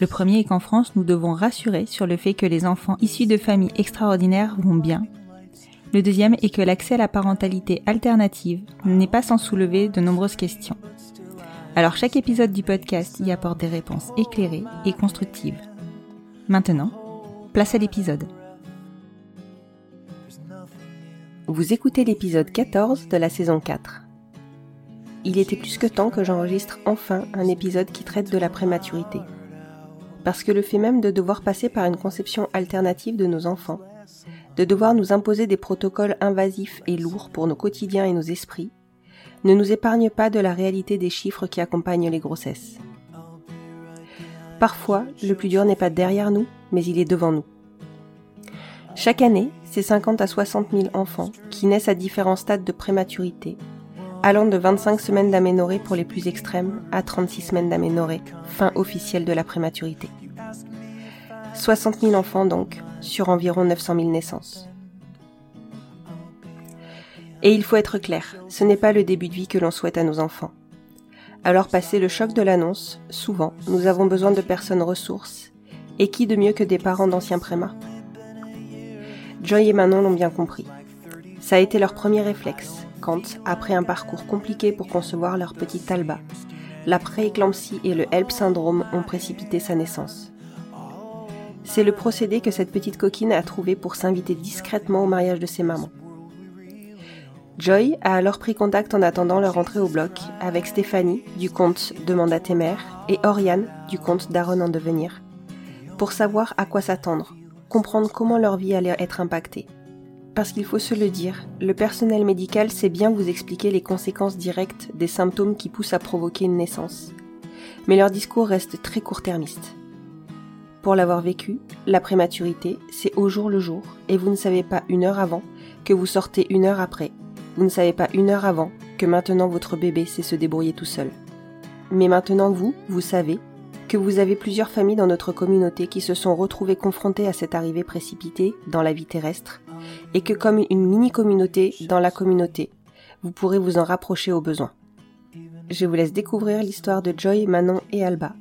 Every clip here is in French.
Le premier est qu'en France, nous devons rassurer sur le fait que les enfants issus de familles extraordinaires vont bien. Le deuxième est que l'accès à la parentalité alternative n'est pas sans soulever de nombreuses questions. Alors chaque épisode du podcast y apporte des réponses éclairées et constructives. Maintenant, place à l'épisode. Vous écoutez l'épisode 14 de la saison 4. Il était plus que temps que j'enregistre enfin un épisode qui traite de la prématurité. Parce que le fait même de devoir passer par une conception alternative de nos enfants, de devoir nous imposer des protocoles invasifs et lourds pour nos quotidiens et nos esprits, ne nous épargne pas de la réalité des chiffres qui accompagnent les grossesses. Parfois, le plus dur n'est pas derrière nous, mais il est devant nous. Chaque année, c'est 50 à 60 000 enfants qui naissent à différents stades de prématurité, allant de 25 semaines d'aménorrhée pour les plus extrêmes à 36 semaines d'aménorrhée, fin officielle de la prématurité. 60 000 enfants donc, sur environ 900 000 naissances. Et il faut être clair, ce n'est pas le début de vie que l'on souhaite à nos enfants. Alors passé le choc de l'annonce, souvent, nous avons besoin de personnes ressources, et qui de mieux que des parents d'anciens prémas Joy et Manon l'ont bien compris. Ça a été leur premier réflexe, après un parcours compliqué pour concevoir leur petite Alba, la prééclampsie et le HELP syndrome ont précipité sa naissance. C'est le procédé que cette petite coquine a trouvé pour s'inviter discrètement au mariage de ses mamans. Joy a alors pris contact en attendant leur entrée au bloc avec Stéphanie du compte Demande à et Oriane du compte Daron en devenir pour savoir à quoi s'attendre, comprendre comment leur vie allait être impactée. Parce qu'il faut se le dire, le personnel médical sait bien vous expliquer les conséquences directes des symptômes qui poussent à provoquer une naissance. Mais leur discours reste très court-termiste. Pour l'avoir vécu, la prématurité, c'est au jour le jour, et vous ne savez pas une heure avant que vous sortez une heure après. Vous ne savez pas une heure avant que maintenant votre bébé sait se débrouiller tout seul. Mais maintenant vous, vous savez que vous avez plusieurs familles dans notre communauté qui se sont retrouvées confrontées à cette arrivée précipitée dans la vie terrestre, et que comme une mini-communauté dans la communauté, vous pourrez vous en rapprocher au besoin. Je vous laisse découvrir l'histoire de Joy, Manon et Alba,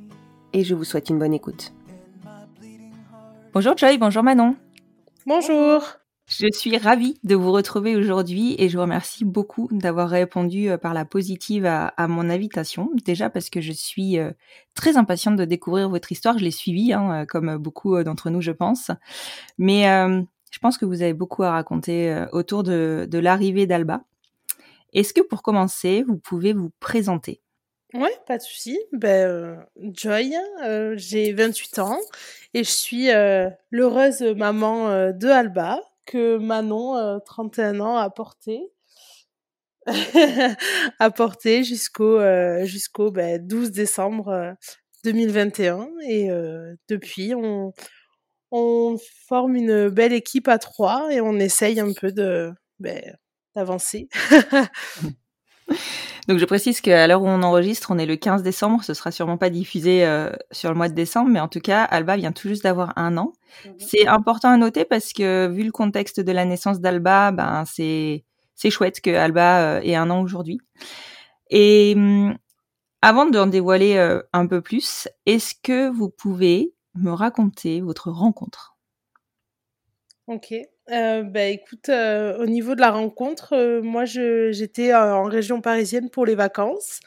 et je vous souhaite une bonne écoute. Bonjour Joy, bonjour Manon. Bonjour. Je suis ravie de vous retrouver aujourd'hui et je vous remercie beaucoup d'avoir répondu euh, par la positive à, mon invitation. Déjà parce que je suis euh, très impatiente de découvrir votre histoire. Je l'ai suivie, hein, euh, comme beaucoup d'entre nous, je pense. Mais je pense que vous avez beaucoup à raconter autour de, l'arrivée d'Alba. Est-ce que pour commencer, vous pouvez vous présenter? Ouais, pas de souci. Ben, Joy, euh, j'ai 28 ans et je suis l'heureuse maman de Alba que Manon, 31 ans, a porté. a porté jusqu'au jusqu'au ben, 12 décembre 2021 et depuis on forme une belle équipe à trois et on essaye un peu ben, d'avancer. Donc je précise qu'à l'heure où on enregistre, on est le 15 décembre. Ce sera sûrement pas diffusé euh, sur le mois de décembre, mais en tout cas, Alba vient tout juste d'avoir un an. Mhm. C'est important à noter parce que vu le contexte de la naissance d'Alba, ben c'est c'est chouette que Alba euh, ait un an aujourd'hui. Et hum, avant d'en dévoiler euh, un peu plus, est-ce que vous pouvez me raconter votre rencontre? Ok. Euh, bah écoute, euh, au niveau de la rencontre, euh, moi je j'étais euh, en région parisienne pour les vacances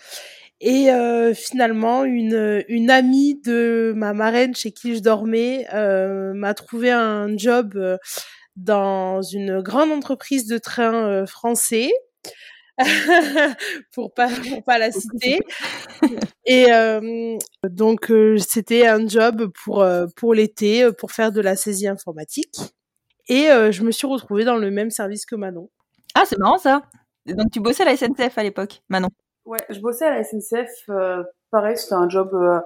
et euh, finalement une une amie de ma marraine chez qui je dormais euh, m'a trouvé un job dans une grande entreprise de train euh, français. pour pas pour pas la citer et euh, donc euh, c'était un job pour euh, pour l'été pour faire de la saisie informatique et euh, je me suis retrouvée dans le même service que Manon. Ah, c'est marrant ça. Donc tu bossais à la SNCF à l'époque, Manon. Ouais, je bossais à la SNCF. euh, pareil, c'était un job. euh,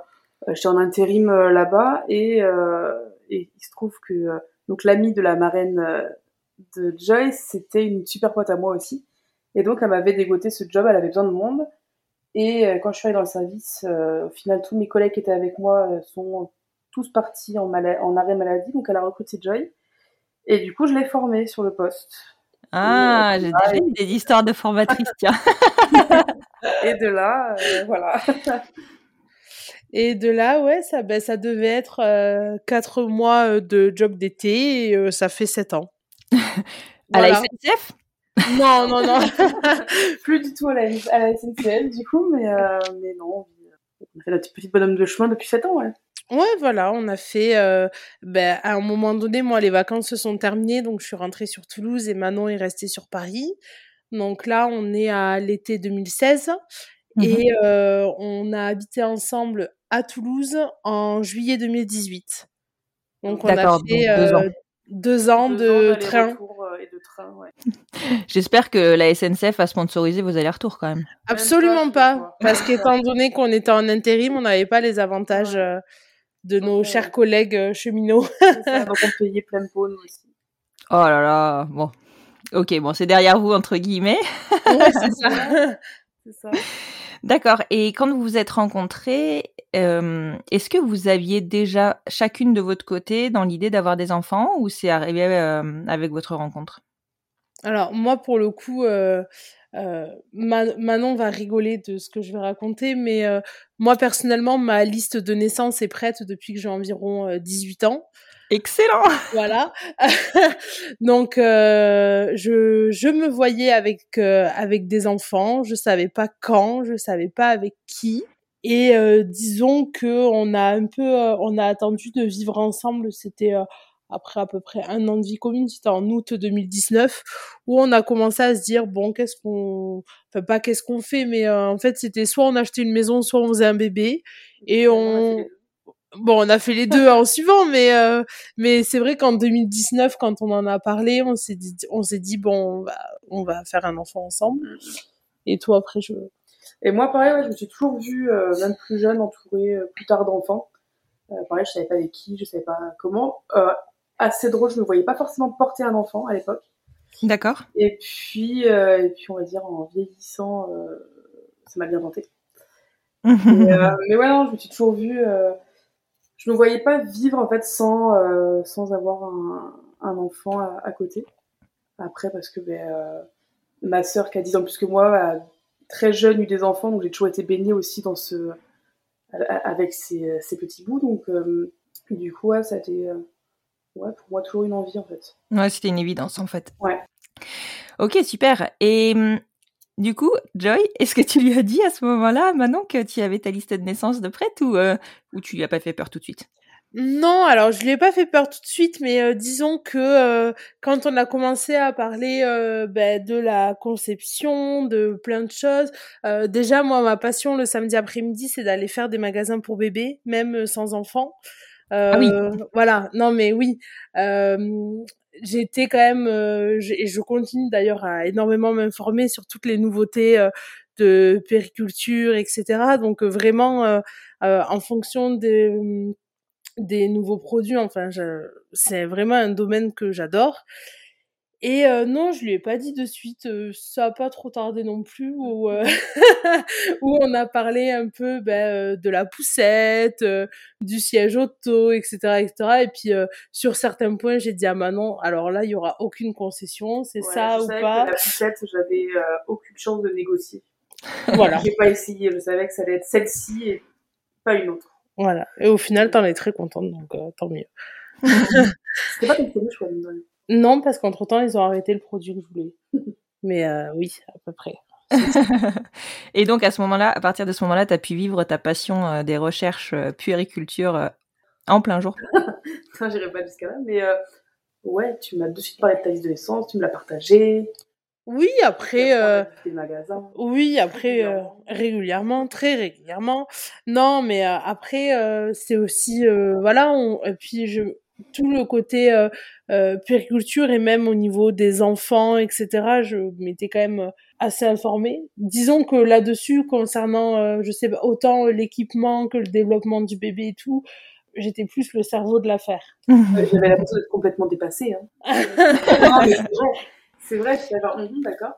J'étais en intérim euh, là-bas et, euh, et il se trouve que euh, donc l'amie de la marraine euh, de Joyce, c'était une super pote à moi aussi. Et donc elle m'avait dégoté ce job. Elle avait besoin de monde. Et euh, quand je suis arrivée dans le service, euh, au final, tous mes collègues qui étaient avec moi euh, sont tous partis en, en arrêt maladie. Donc elle a recruté Joy. Et du coup, je l'ai formée sur le poste. Ah, j'ai déjà eu des histoires de formatrices, tiens. Et de là, euh, voilà. Et de là, ouais, ça, ben, ça devait être euh, quatre mois euh, de job d'été et euh, ça fait sept ans. À la. SNCF Non, non, non. plus du tout à la, à la SNCF, du coup, mais, mais non, fait notre petite bonhomme de chemin depuis 7 ans, ouais. Ouais, voilà, on a fait. euh, ben, à un moment donné, moi, les vacances se sont terminées, donc je suis rentrée sur Toulouse et Manon est restée sur Paris. Donc là, on est à l'été 2016 Mhm. et euh, on a habité ensemble à Toulouse en juillet 2018. Donc on a fait donc deux ans. euh, deux ans Deux de ans train. euh, train, ouais. J'espère que la SNCF a sponsorisé vos allers-retours quand même. Absolument Même pas, parce qu'étant donné qu'on était en intérim, on n'avait pas les avantages Ouais. euh, de nos Ouais. chers collègues euh, cheminots. Ça, donc on payait plein pot, nous aussi. Oh là là, bon. Ok, bon, c'est derrière vous, entre guillemets. ouais, c'est ça. D'accord. Et quand vous vous êtes rencontrés, euh, est-ce que vous aviez déjà chacune de votre côté dans l'idée d'avoir des enfants ou c'est arrivé euh, avec votre rencontre? Alors moi pour le coup, euh, euh, Ma- Manon va rigoler de ce que je vais raconter, mais euh, moi personnellement ma liste de naissance est prête depuis que j'ai environ euh, 18 ans. Excellent Voilà. Donc euh, je je me voyais avec euh, avec des enfants, je savais pas quand, je savais pas avec qui. Et euh, disons que on a un peu euh, on a attendu de vivre ensemble, c'était euh, après à peu près un an de vie commune, c'était en août 2019 où on a commencé à se dire bon qu'est-ce qu'on enfin pas qu'est-ce qu'on fait mais euh, en fait c'était soit on achetait une maison soit on faisait un bébé et on bon on a fait les deux en suivant mais euh, mais c'est vrai qu'en 2019 quand on en a parlé on s'est dit on s'est dit bon on va on va faire un enfant ensemble et toi après je Et moi, pareil, ouais, je me suis toujours vue, euh, même plus jeune, entourée euh, plus tard d'enfants. Euh, pareil, je savais pas avec qui, je savais pas comment. Euh, assez drôle, je me voyais pas forcément porter un enfant à l'époque. D'accord. Et puis, euh, et puis, on va dire, en vieillissant, euh, ça m'a bien tenté. Mais, euh, mais ouais, non, je me suis toujours vue. Je me voyais pas vivre en fait sans sans avoir un, un enfant à, à côté. Après, parce que ben, ma sœur qui a 10 ans plus que moi a très jeune eu des enfants, donc j'ai toujours été baignée aussi dans ce avec ces, ces petits bouts. Donc du coup, ouais, ça a été ouais pour moi toujours une envie en fait. Ouais, c'était une évidence en fait. Ouais. Ok, super. Et hum, du coup, Joy, est-ce que tu lui as dit à ce moment-là, Manon, que tu avais ta liste de naissance de prête ou, euh, ou tu lui as pas fait peur tout de suite? Non, alors je lui ai pas fait peur tout de suite, mais euh, disons que euh, quand on a commencé à parler euh, ben, de la conception, de plein de choses, euh, déjà moi ma passion le samedi après-midi c'est d'aller faire des magasins pour bébés, même sans enfants. Euh, Ah oui. Voilà, non mais oui, euh, j'étais quand même, euh, et je continue d'ailleurs à énormément m'informer sur toutes les nouveautés euh, de périculture, etc. Donc euh, vraiment euh, euh, en fonction des des nouveaux produits. Enfin, c'est vraiment un domaine que j'adore. Et euh, non, je lui ai pas dit de suite. euh, ça a pas trop tardé non plus. Où, euh, où on a parlé un peu ben, euh, de la poussette, euh, du siège auto, etc., etc. Et puis euh, sur certains points, j'ai dit à Manon, alors là, il y aura aucune concession, c'est Ouais, ça je ou pas. que la poussette, j'avais euh, aucune chance de négocier. Voilà, J'ai pas essayé, je savais que ça allait être celle-ci et pas une autre. voilà. Et au final, t'en es très contente, donc euh, tant mieux. C'était pas ton premier choix. Non, parce qu'entre temps, ils ont arrêté le produit que je voulais. Mais euh, oui, à peu près. Et donc à ce moment-là, à partir de ce moment-là, tu as pu vivre ta passion euh, des recherches euh, puériculture euh, en plein jour. Enfin, j'irai pas jusqu'à là, mais euh, ouais, tu m'as de suite parlé de ta liste de naissance, tu me l'as partagée. Oui, après. euh, des magasins. Oui, après euh, régulièrement, très régulièrement. Non, mais euh, après euh, c'est aussi euh, voilà, on, et puis je tout le côté euh, euh, puériculture et même au niveau des enfants, etc. Je m'étais quand même euh, assez informée. Disons que là-dessus, concernant, euh, je sais pas, autant l'équipement que le développement du bébé et tout, j'étais plus le cerveau de l'affaire. Euh, J'avais l'impression d'être complètement dépassée. Hein. c'est vrai, je suis genre, Hum, d'accord.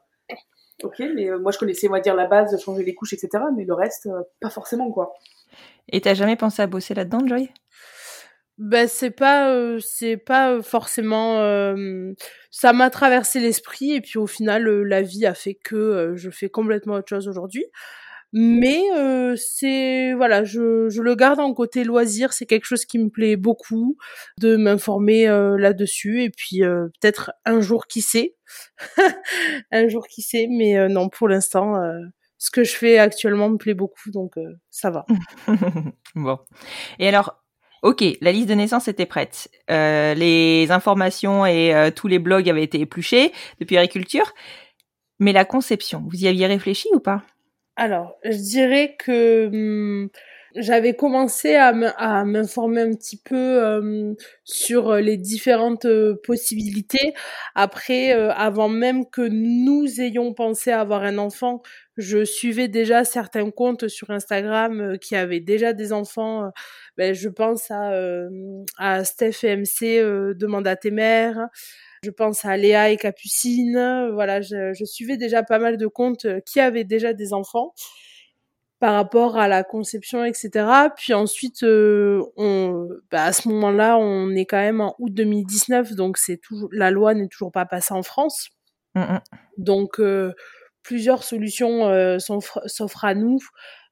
Ok, mais euh, moi je connaissais, on va dire, la base, changer les couches, etc. Mais le reste, euh, pas forcément, quoi. Et t'as jamais pensé à bosser là-dedans, Joy? Ben c'est pas euh, c'est pas euh, forcément euh, ça m'a traversé l'esprit et puis au final euh, la vie a fait que euh, je fais complètement autre chose aujourd'hui. Mais c'est voilà, je, je le garde en côté loisir, c'est quelque chose qui me plaît beaucoup de m'informer là-dessus et puis peut-être un jour qui sait? un jour qui sait mais non pour l'instant ce que je fais actuellement me plaît beaucoup donc ça va. Bon. Et alors, ok, la liste de naissance était prête. Euh, les informations et euh, tous les blogs avaient été épluchés depuis agriculture. Mais la conception, vous y aviez réfléchi ou pas? Alors, je dirais que hum, j'avais commencé à me- à m'informer un petit peu euh, sur les différentes euh, possibilités. Après, euh, avant même que nous ayons pensé à avoir un enfant, je suivais déjà certains comptes sur Instagram euh, qui avaient déjà des enfants. euh, ben, je pense à, euh, à Steph et MC, euh, Demande à tes mères. Je pense à Léa et Capucine. euh, Voilà, je, je suivais déjà pas mal de comptes euh, qui avaient déjà des enfants par rapport à la conception, etc. Puis ensuite, euh, on, bah, à ce moment-là, on est quand même en août 2019, donc c'est toujours la loi n'est toujours pas passée en France. Mm, mm. Donc euh, plusieurs solutions euh, s'offrent à nous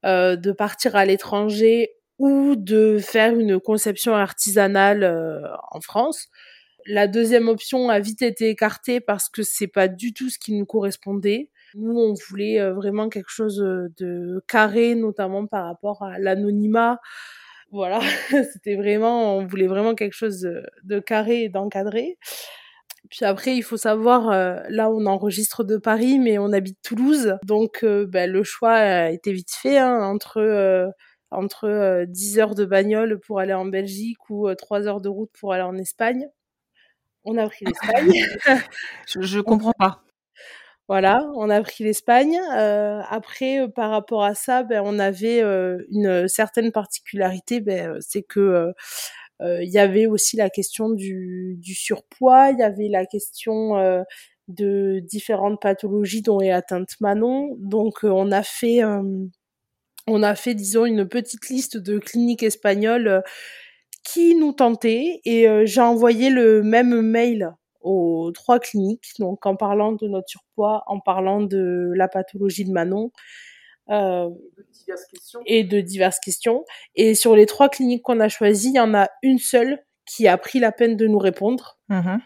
de partir à l'étranger ou de faire une conception artisanale en France. La deuxième option a vite été écartée parce que c'est pas du tout ce qui nous correspondait. Nous, on voulait vraiment quelque chose de carré, notamment par rapport à l'anonymat. Voilà, c'était vraiment, on voulait vraiment quelque chose de, de carré et d'encadré. Puis après, il faut savoir, euh, là, on enregistre de Paris, mais on habite Toulouse, donc euh, ben, le choix a été vite fait hein, entre euh, entre euh, 10 heures de bagnole pour aller en Belgique ou euh, 3 heures de route pour aller en Espagne. On a pris l'Espagne. Je, je comprends pas. Voilà, on a pris l'Espagne. Euh, après, euh, par rapport à ça, ben, on avait euh, une certaine particularité, ben, c'est que il y avait aussi la question du, du surpoids, il y avait la question de différentes pathologies dont est atteinte Manon. Donc, on a fait, on a fait, disons, une petite liste de cliniques espagnoles qui nous tentaient et j'ai envoyé le même mail aux trois cliniques, donc en parlant de notre surpoids, en parlant de la pathologie de Manon euh, De diverses questions. et de diverses questions. Et sur les trois cliniques qu'on a choisies, il y en a une seule qui a pris la peine de nous répondre. Mhm.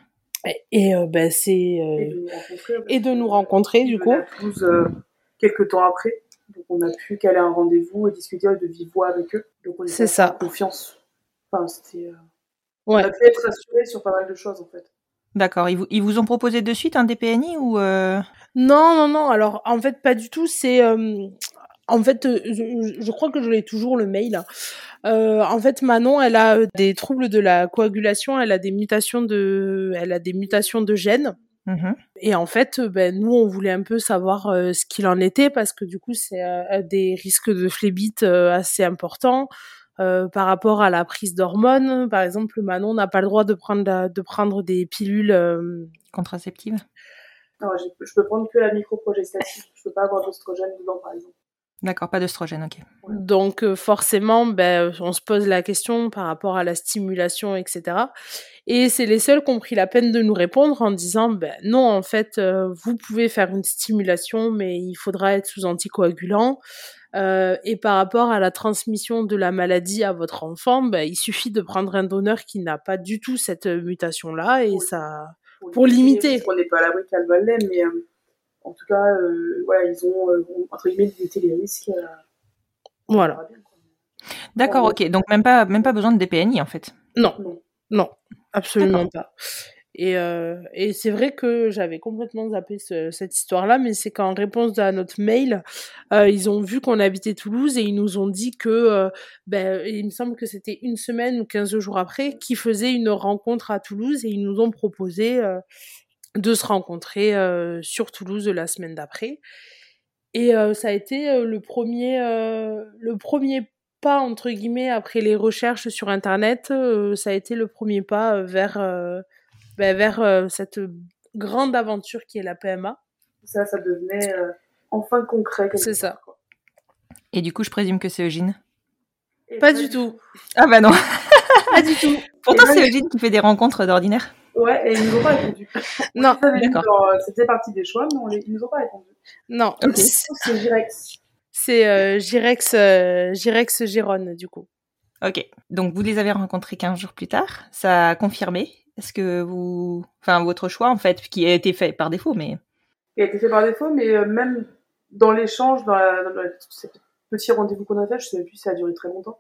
Et, et, euh, ben c'est Et euh, de nous rencontrer. et de nous rencontrer du coup. venaient à Toulouse euh, quelques temps après. Donc on a pu caler un rendez-vous et discuter de vive voix avec eux. Donc on C'est ça. en confiance. Enfin, c'était. euh, On Ouais. a pu être rassurés sur pas mal de choses en fait. D'accord. Ils vous, ils vous ont proposé de suite un DPNI ou euh... Non, non, non. Alors, en fait, pas du tout. C'est, euh, en fait, euh, je, je crois que je l'ai toujours le mail. Euh, en fait, Manon, elle a euh, des troubles de la coagulation. Elle a des mutations de, elle a des mutations de gènes. mhm. Et en fait, euh, ben nous, on voulait un peu savoir euh, ce qu'il en était parce que du coup, c'est euh, des risques de phlébite euh, assez importants. Euh, par rapport à la prise d'hormones. Par exemple, Manon n'a pas le droit de prendre de prendre des pilules euh, contraceptives? Non, je peux prendre que la microprogestative. je peux pas avoir d'oestrogène dedans, par exemple. D'accord, pas d'œstrogène, ok. Donc euh, forcément, ben, on se pose la question par rapport à la stimulation, etc. Et c'est les seuls qui ont pris la peine de nous répondre en disant, ben non, en fait, euh, vous pouvez faire une stimulation, mais il faudra être sous anticoagulant. Euh, et par rapport à la transmission de la maladie à votre enfant, ben, il suffit de prendre un donneur qui n'a pas du tout cette mutation-là et ça pour, limiter. On n'est pas à l'abri qu'elle mais en tout cas, euh, voilà, ils ont, euh, entre guillemets, limité les risques. Euh, voilà. D'accord, ok. Donc même pas, même pas besoin de DPNI en fait. Non, non, absolument pas. Et, euh, et c'est vrai que j'avais complètement zappé cette histoire-là, mais c'est qu'en réponse à notre mail, euh, ils ont vu qu'on habitait Toulouse et ils nous ont dit que, euh, ben, il me semble que c'était une semaine ou 15 jours après, qu'ils faisaient une rencontre à Toulouse et ils nous ont proposé de se rencontrer sur Toulouse la semaine d'après. Et ça a été le premier, le premier pas entre guillemets après les recherches sur internet. ça a été le premier pas vers, ben, vers cette grande aventure qui est la PMA. Ça, ça devenait enfin concret. C'est ça. Et du coup, je présume que c'est Eugène? Pas, du tout. Ah bah non. pas du tout. Pourtant, c'est Eugène qui fait des rencontres d'ordinaire. Ouais, et ils nous ont pas répondu. non, d'accord. C'était partie des choix, mais on les, ils nous ont pas répondu. Non. C'est Girex. C'est euh, Girex, euh, Girex Gironne, du coup. Ok. Donc, vous les avez rencontrés 15 jours plus tard. Ça a confirmé. Est-ce que vous. Enfin, votre choix, en fait, qui a été fait par défaut, mais. Qui a été fait par défaut, mais euh, même dans l'échange, dans, la, dans ce petit rendez-vous qu'on a fait, je sais plus si ça a duré très longtemps.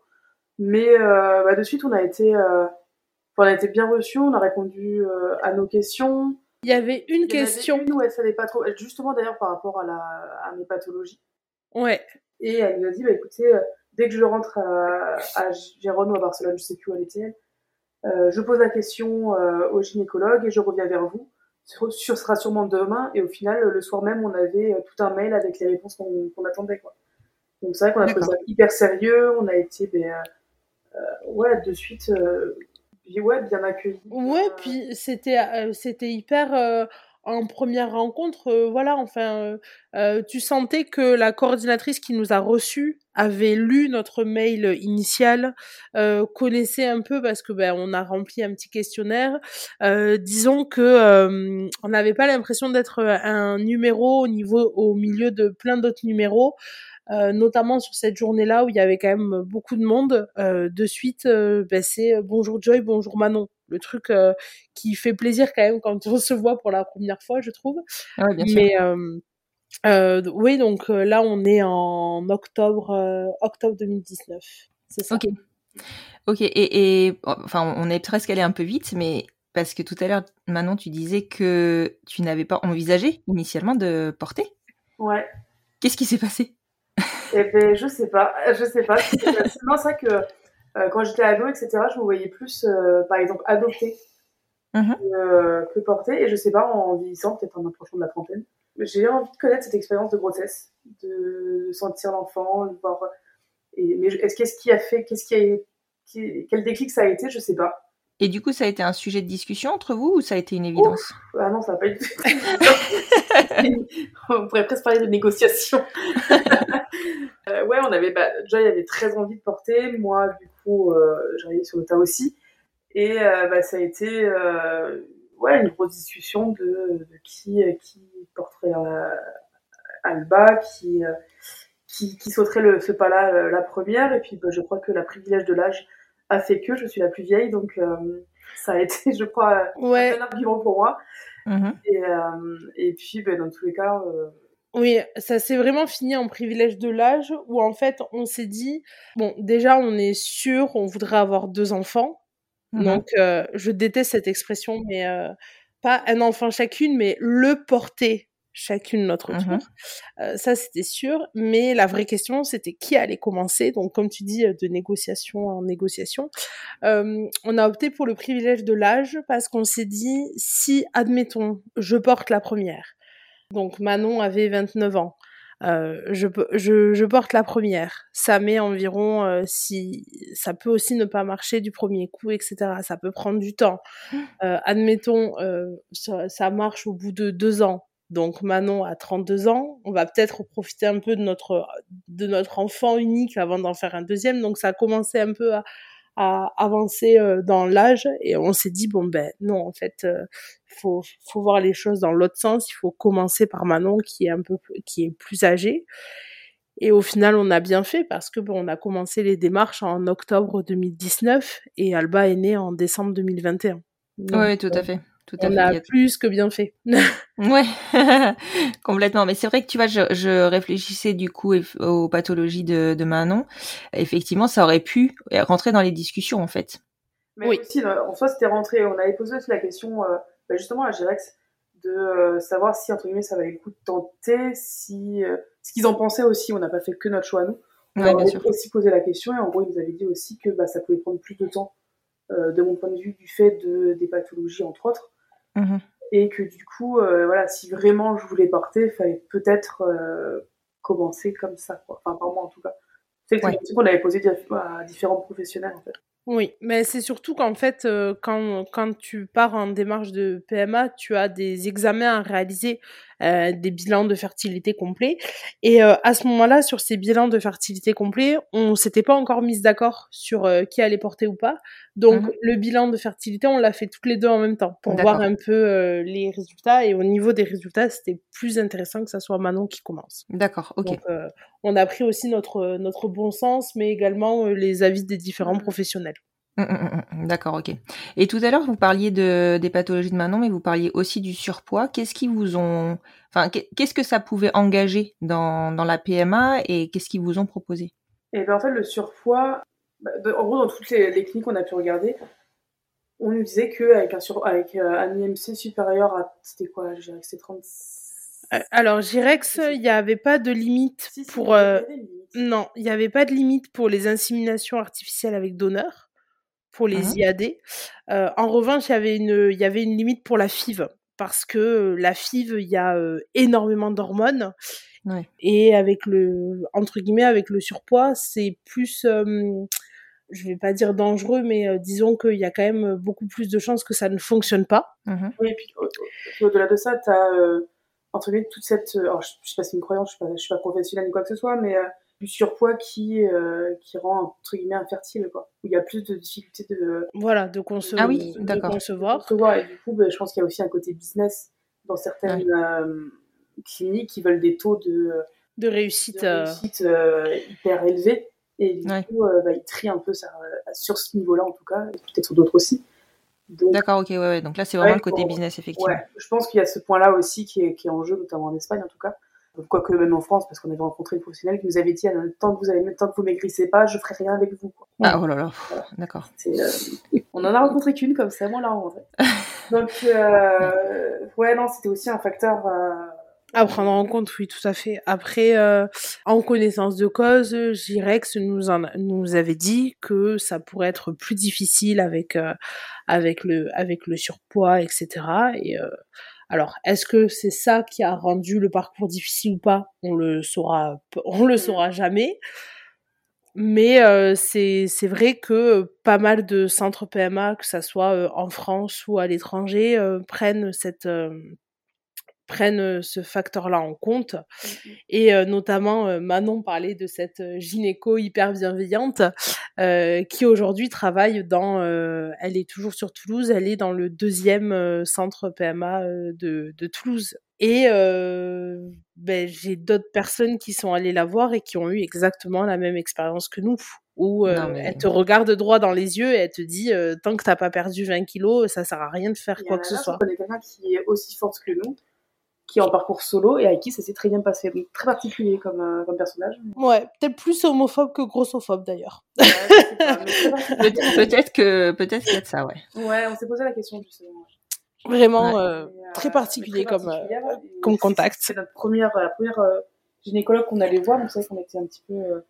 Mais euh, bah, de suite, on a été. Euh, on a été bien reçus, on a répondu euh, à nos questions. Il y avait une question. Avait une où elle savait pas trop, justement d'ailleurs par rapport à, la, à mes pathologies. Ouais. Et elle nous a dit, bah écoutez, dès que je rentre à, à Gérone ou à Barcelone, je sais plus où elle était, je pose la question euh, au gynécologue et je reviens vers vous. Ce sera sûrement demain. Et au final, le soir même, on avait tout un mail avec les réponses qu'on attendait. Quoi. Donc c'est vrai qu'on a trouvé ça hyper sérieux. On a été, ben, ouais, de suite ouais, bien accueilli. Ouais, puis c'était euh, c'était hyper euh, en première rencontre, euh, voilà, enfin, tu sentais que la coordinatrice qui nous a reçus avait lu notre mail initial, connaissait un peu parce que ben on a rempli un petit questionnaire. disons que on n'avait pas l'impression d'être un numéro au niveau au milieu de plein d'autres numéros. Euh, notamment sur cette journée-là où il y avait quand même beaucoup de monde. Euh, de suite, euh, ben, c'est bonjour Joy, bonjour Manon. Le truc qui fait plaisir quand même quand on se voit pour la première fois, je trouve. Ah bien Mais oui, donc là, on est en octobre, octobre 2019. C'est ça. Ok. Ok. Et, et enfin, on est presque allé un peu vite, mais parce que tout à l'heure, Manon, tu disais que tu n'avais pas envisagé initialement de porter. Ouais. Qu'est-ce qui s'est passé? Eh ben, je sais pas, je sais pas. C'est vrai que euh, quand j'étais ado, etc., je me voyais plus, euh, par exemple, adopter mhm. euh, que, porter. Et je sais pas, en vieillissant, peut-être en approchant de la trentaine, j'ai envie de connaître cette expérience de grossesse, de sentir l'enfant, de voir. Et, mais est-ce qu'est-ce qui a fait, qu'est-ce qui a, quel déclic ça a été, je sais pas. Et du coup, ça a été un sujet de discussion entre vous ou ça a été une évidence? Ah non, ça n'a pas été. On pourrait presque parler de négociation. Euh, ouais, on avait, bah, déjà, il y avait très envie de porter. Moi, du coup, euh, j'arrivais sur le tas aussi. Et euh, bah, ça a été euh, ouais, une grosse discussion de, qui, qui porterait Alba, qui, qui, qui, sauterait le, ce pas-là la première. Et puis, bah, je crois que la privilège de l'âge a fait que je suis la plus vieille. Donc, ça a été, je crois, ouais. un argument pour moi. Mmh et, et puis, bah, dans tous les cas oui, ça s'est vraiment fini en privilège de l'âge où en fait on s'est dit bon déjà on est sûr on voudrait avoir deux enfants mmh donc euh, je déteste cette expression mais euh, pas un enfant chacune mais le porter chacune notre Mmh tour euh, ça c'était sûr mais la vraie question c'était qui allait commencer? Donc comme tu dis de négociation en négociation on a opté pour le privilège de l'âge parce qu'on s'est dit si admettons je porte la première donc Manon avait 29 ans. Euh, je, je, je, porte la première. Ça met environ, euh, si ça peut aussi ne pas marcher du premier coup, etc. Ça peut prendre du temps. Mmh. Euh, admettons, euh, ça, ça, marche au bout de deux ans. Donc Manon a 32 ans, on va peut-être profiter un peu de notre de notre enfant unique avant d'en faire un deuxième. Donc ça a commencé un peu à, à avancer euh, dans l'âge. Et on s'est dit bon ben non en fait euh, faut faut voir les choses dans l'autre sens. Il faut commencer par Manon qui est un peu qui est plus âgée. Et au final on a bien fait parce que bon on a commencé les démarches en octobre 2019 et Alba est née en décembre 2021 oui tout à fait tout on a plus que bien fait. ouais, complètement. Mais c'est vrai que tu vois, je, je, réfléchissais du coup aux pathologies de, de, Manon. Effectivement, ça aurait pu rentrer dans les discussions en fait. Mais oui. aussi, en soi, c'était rentré. On avait posé aussi la question, euh, bah justement à Girex, de euh, savoir si entre guillemets ça valait le coup de tenter, si euh, ce qu'ils en pensaient aussi. On n'a pas fait que notre choix à nous. On ouais, a sûr. aussi posé la question et en gros, ils nous avaient dit aussi que bah, ça pouvait prendre plus de temps, de mon point de vue, du fait de des pathologies entre autres. Mmh. Et que du coup, euh, voilà, si vraiment je voulais porter, il fallait peut-être euh, commencer comme ça, quoi. Enfin, par moi en tout cas. C'est le ouais. qu'on avait posé à différents professionnels en fait. Oui, mais c'est surtout qu'en fait, euh, quand, quand tu pars en démarche de PMA, tu as des examens à réaliser, euh, des bilans de fertilité complets. Et euh, à ce moment-là, sur ces bilans de fertilité complets, on s'était pas encore mis d'accord sur euh, qui allait porter ou pas. Donc Mhm. le bilan de fertilité, on l'a fait toutes les deux en même temps pour voir un peu les résultats. Et au niveau des résultats, c'était plus intéressant que ça soit Manon qui commence. D'accord, ok. Donc on a pris aussi notre notre bon sens, mais également les avis des différents professionnels. Mm, mm, mm, mm. D'accord, ok. Et tout à l'heure, vous parliez de, des pathologies de Manon, mais vous parliez aussi du surpoids. Qu'est-ce qui vous ont, enfin, qu'est- qu'est-ce que ça pouvait engager dans, dans la PMA et qu'est-ce qu'ils vous ont proposé? Et ben en fait, le surpoids, bah, en gros, dans toutes les, les cliniques qu'on a pu regarder, on nous disait qu'avec un, sur, avec, euh, un IMC supérieur à. C'était quoi? Je dirais que c'était 30. Euh, Alors Girex, il n'y avait pas de limite Si, si, pour euh, non, il n'y avait pas de limite pour les inséminations artificielles avec donneur, pour les. IAD. Euh, en revanche, il y avait une il y avait une limite pour la FIV parce que euh, la FIV, il y a euh, énormément d'hormones Ouais. et avec le entre guillemets avec le surpoids, c'est plus euh, je vais pas dire dangereux, mais euh, disons qu'il y a quand même beaucoup plus de chances que ça ne fonctionne pas. Mhm. Oui, et puis au- au- au-delà de ça, tu as euh, entre guillemets toute cette. Alors, je, je sais pas si c'est une croyance, je suis pas, je suis pas professionnelle ni quoi que ce soit, mais euh, du surpoids qui, euh, qui rend entre guillemets infertile, quoi. Où il y a plus de difficultés de, Voilà, de, conce- Ah oui, de d'accord. concevoir. concevoir. Et du coup, ben, je pense qu'il y a aussi un côté business dans certaines euh, cliniques qui veulent des taux de, de réussite. de euh, réussite euh, hyper élevés. Et du Ouais. coup, euh, bah, ils trient un peu ça, sur ce niveau-là, en tout cas, et peut-être sur d'autres aussi. Donc, D'accord, ok, ouais, ouais. Donc là, c'est vraiment Ouais, le côté pour- business, effectivement. Ouais, je pense qu'il y a ce point-là aussi qui est, qui est en jeu, notamment en Espagne en tout cas. Quoique même en France, parce qu'on avait rencontré une professionnelle qui nous avait dit, Ah, tant que vous avez, tant que vous maigrissez pas, je ferai rien avec vous. quoi. Ah, oh là là, d'accord. Euh, On en a rencontré qu'une comme ça, moi là rencontré. Donc euh, ouais, non, c'était aussi un facteur. euh, À prendre en compte, oui, tout à fait. Après, euh, en connaissance de cause, Girex nous en, nous avait dit que ça pourrait être plus difficile avec euh, avec le avec le surpoids, etc. Et euh, alors, est-ce que c'est ça qui a rendu le parcours difficile ou pas? On le saura, on le saura jamais. Mais euh, c'est c'est vrai que pas mal de centres PMA, que ça soit euh, en France ou à l'étranger, euh, prennent cette euh, prennent ce facteur-là en compte. Et euh, notamment, euh, Manon parlait de cette gynéco hyper bienveillante euh, qui aujourd'hui travaille dans... elle est toujours sur Toulouse, elle est dans le deuxième centre PMA de, de Toulouse. Et ben, j'ai d'autres personnes qui sont allées la voir et qui ont eu exactement la même expérience que nous. Où euh, Non, mais- elle te regarde droit dans les yeux et elle te dit euh, tant que t'as pas perdu 20 kilos, ça sert à rien de faire quoi que ce soit. Je connais quelqu'un qui est aussi forte que nous, qui est en parcours solo et avec qui ça s'est très bien passé. Donc très particulier comme, euh, comme personnage. Ouais, peut-être plus homophobe que grossophobe d'ailleurs. Ouais, Peut-être que, peut-être qu'il y a de ça, ouais. Ouais, on s'est posé la question justement. Vraiment Ouais. euh, euh, très particulier très comme, euh, et comme contact. C'est notre première, la première euh, gynécologue qu'on allait voir, donc c'est vrai qu'on était un petit peu euh,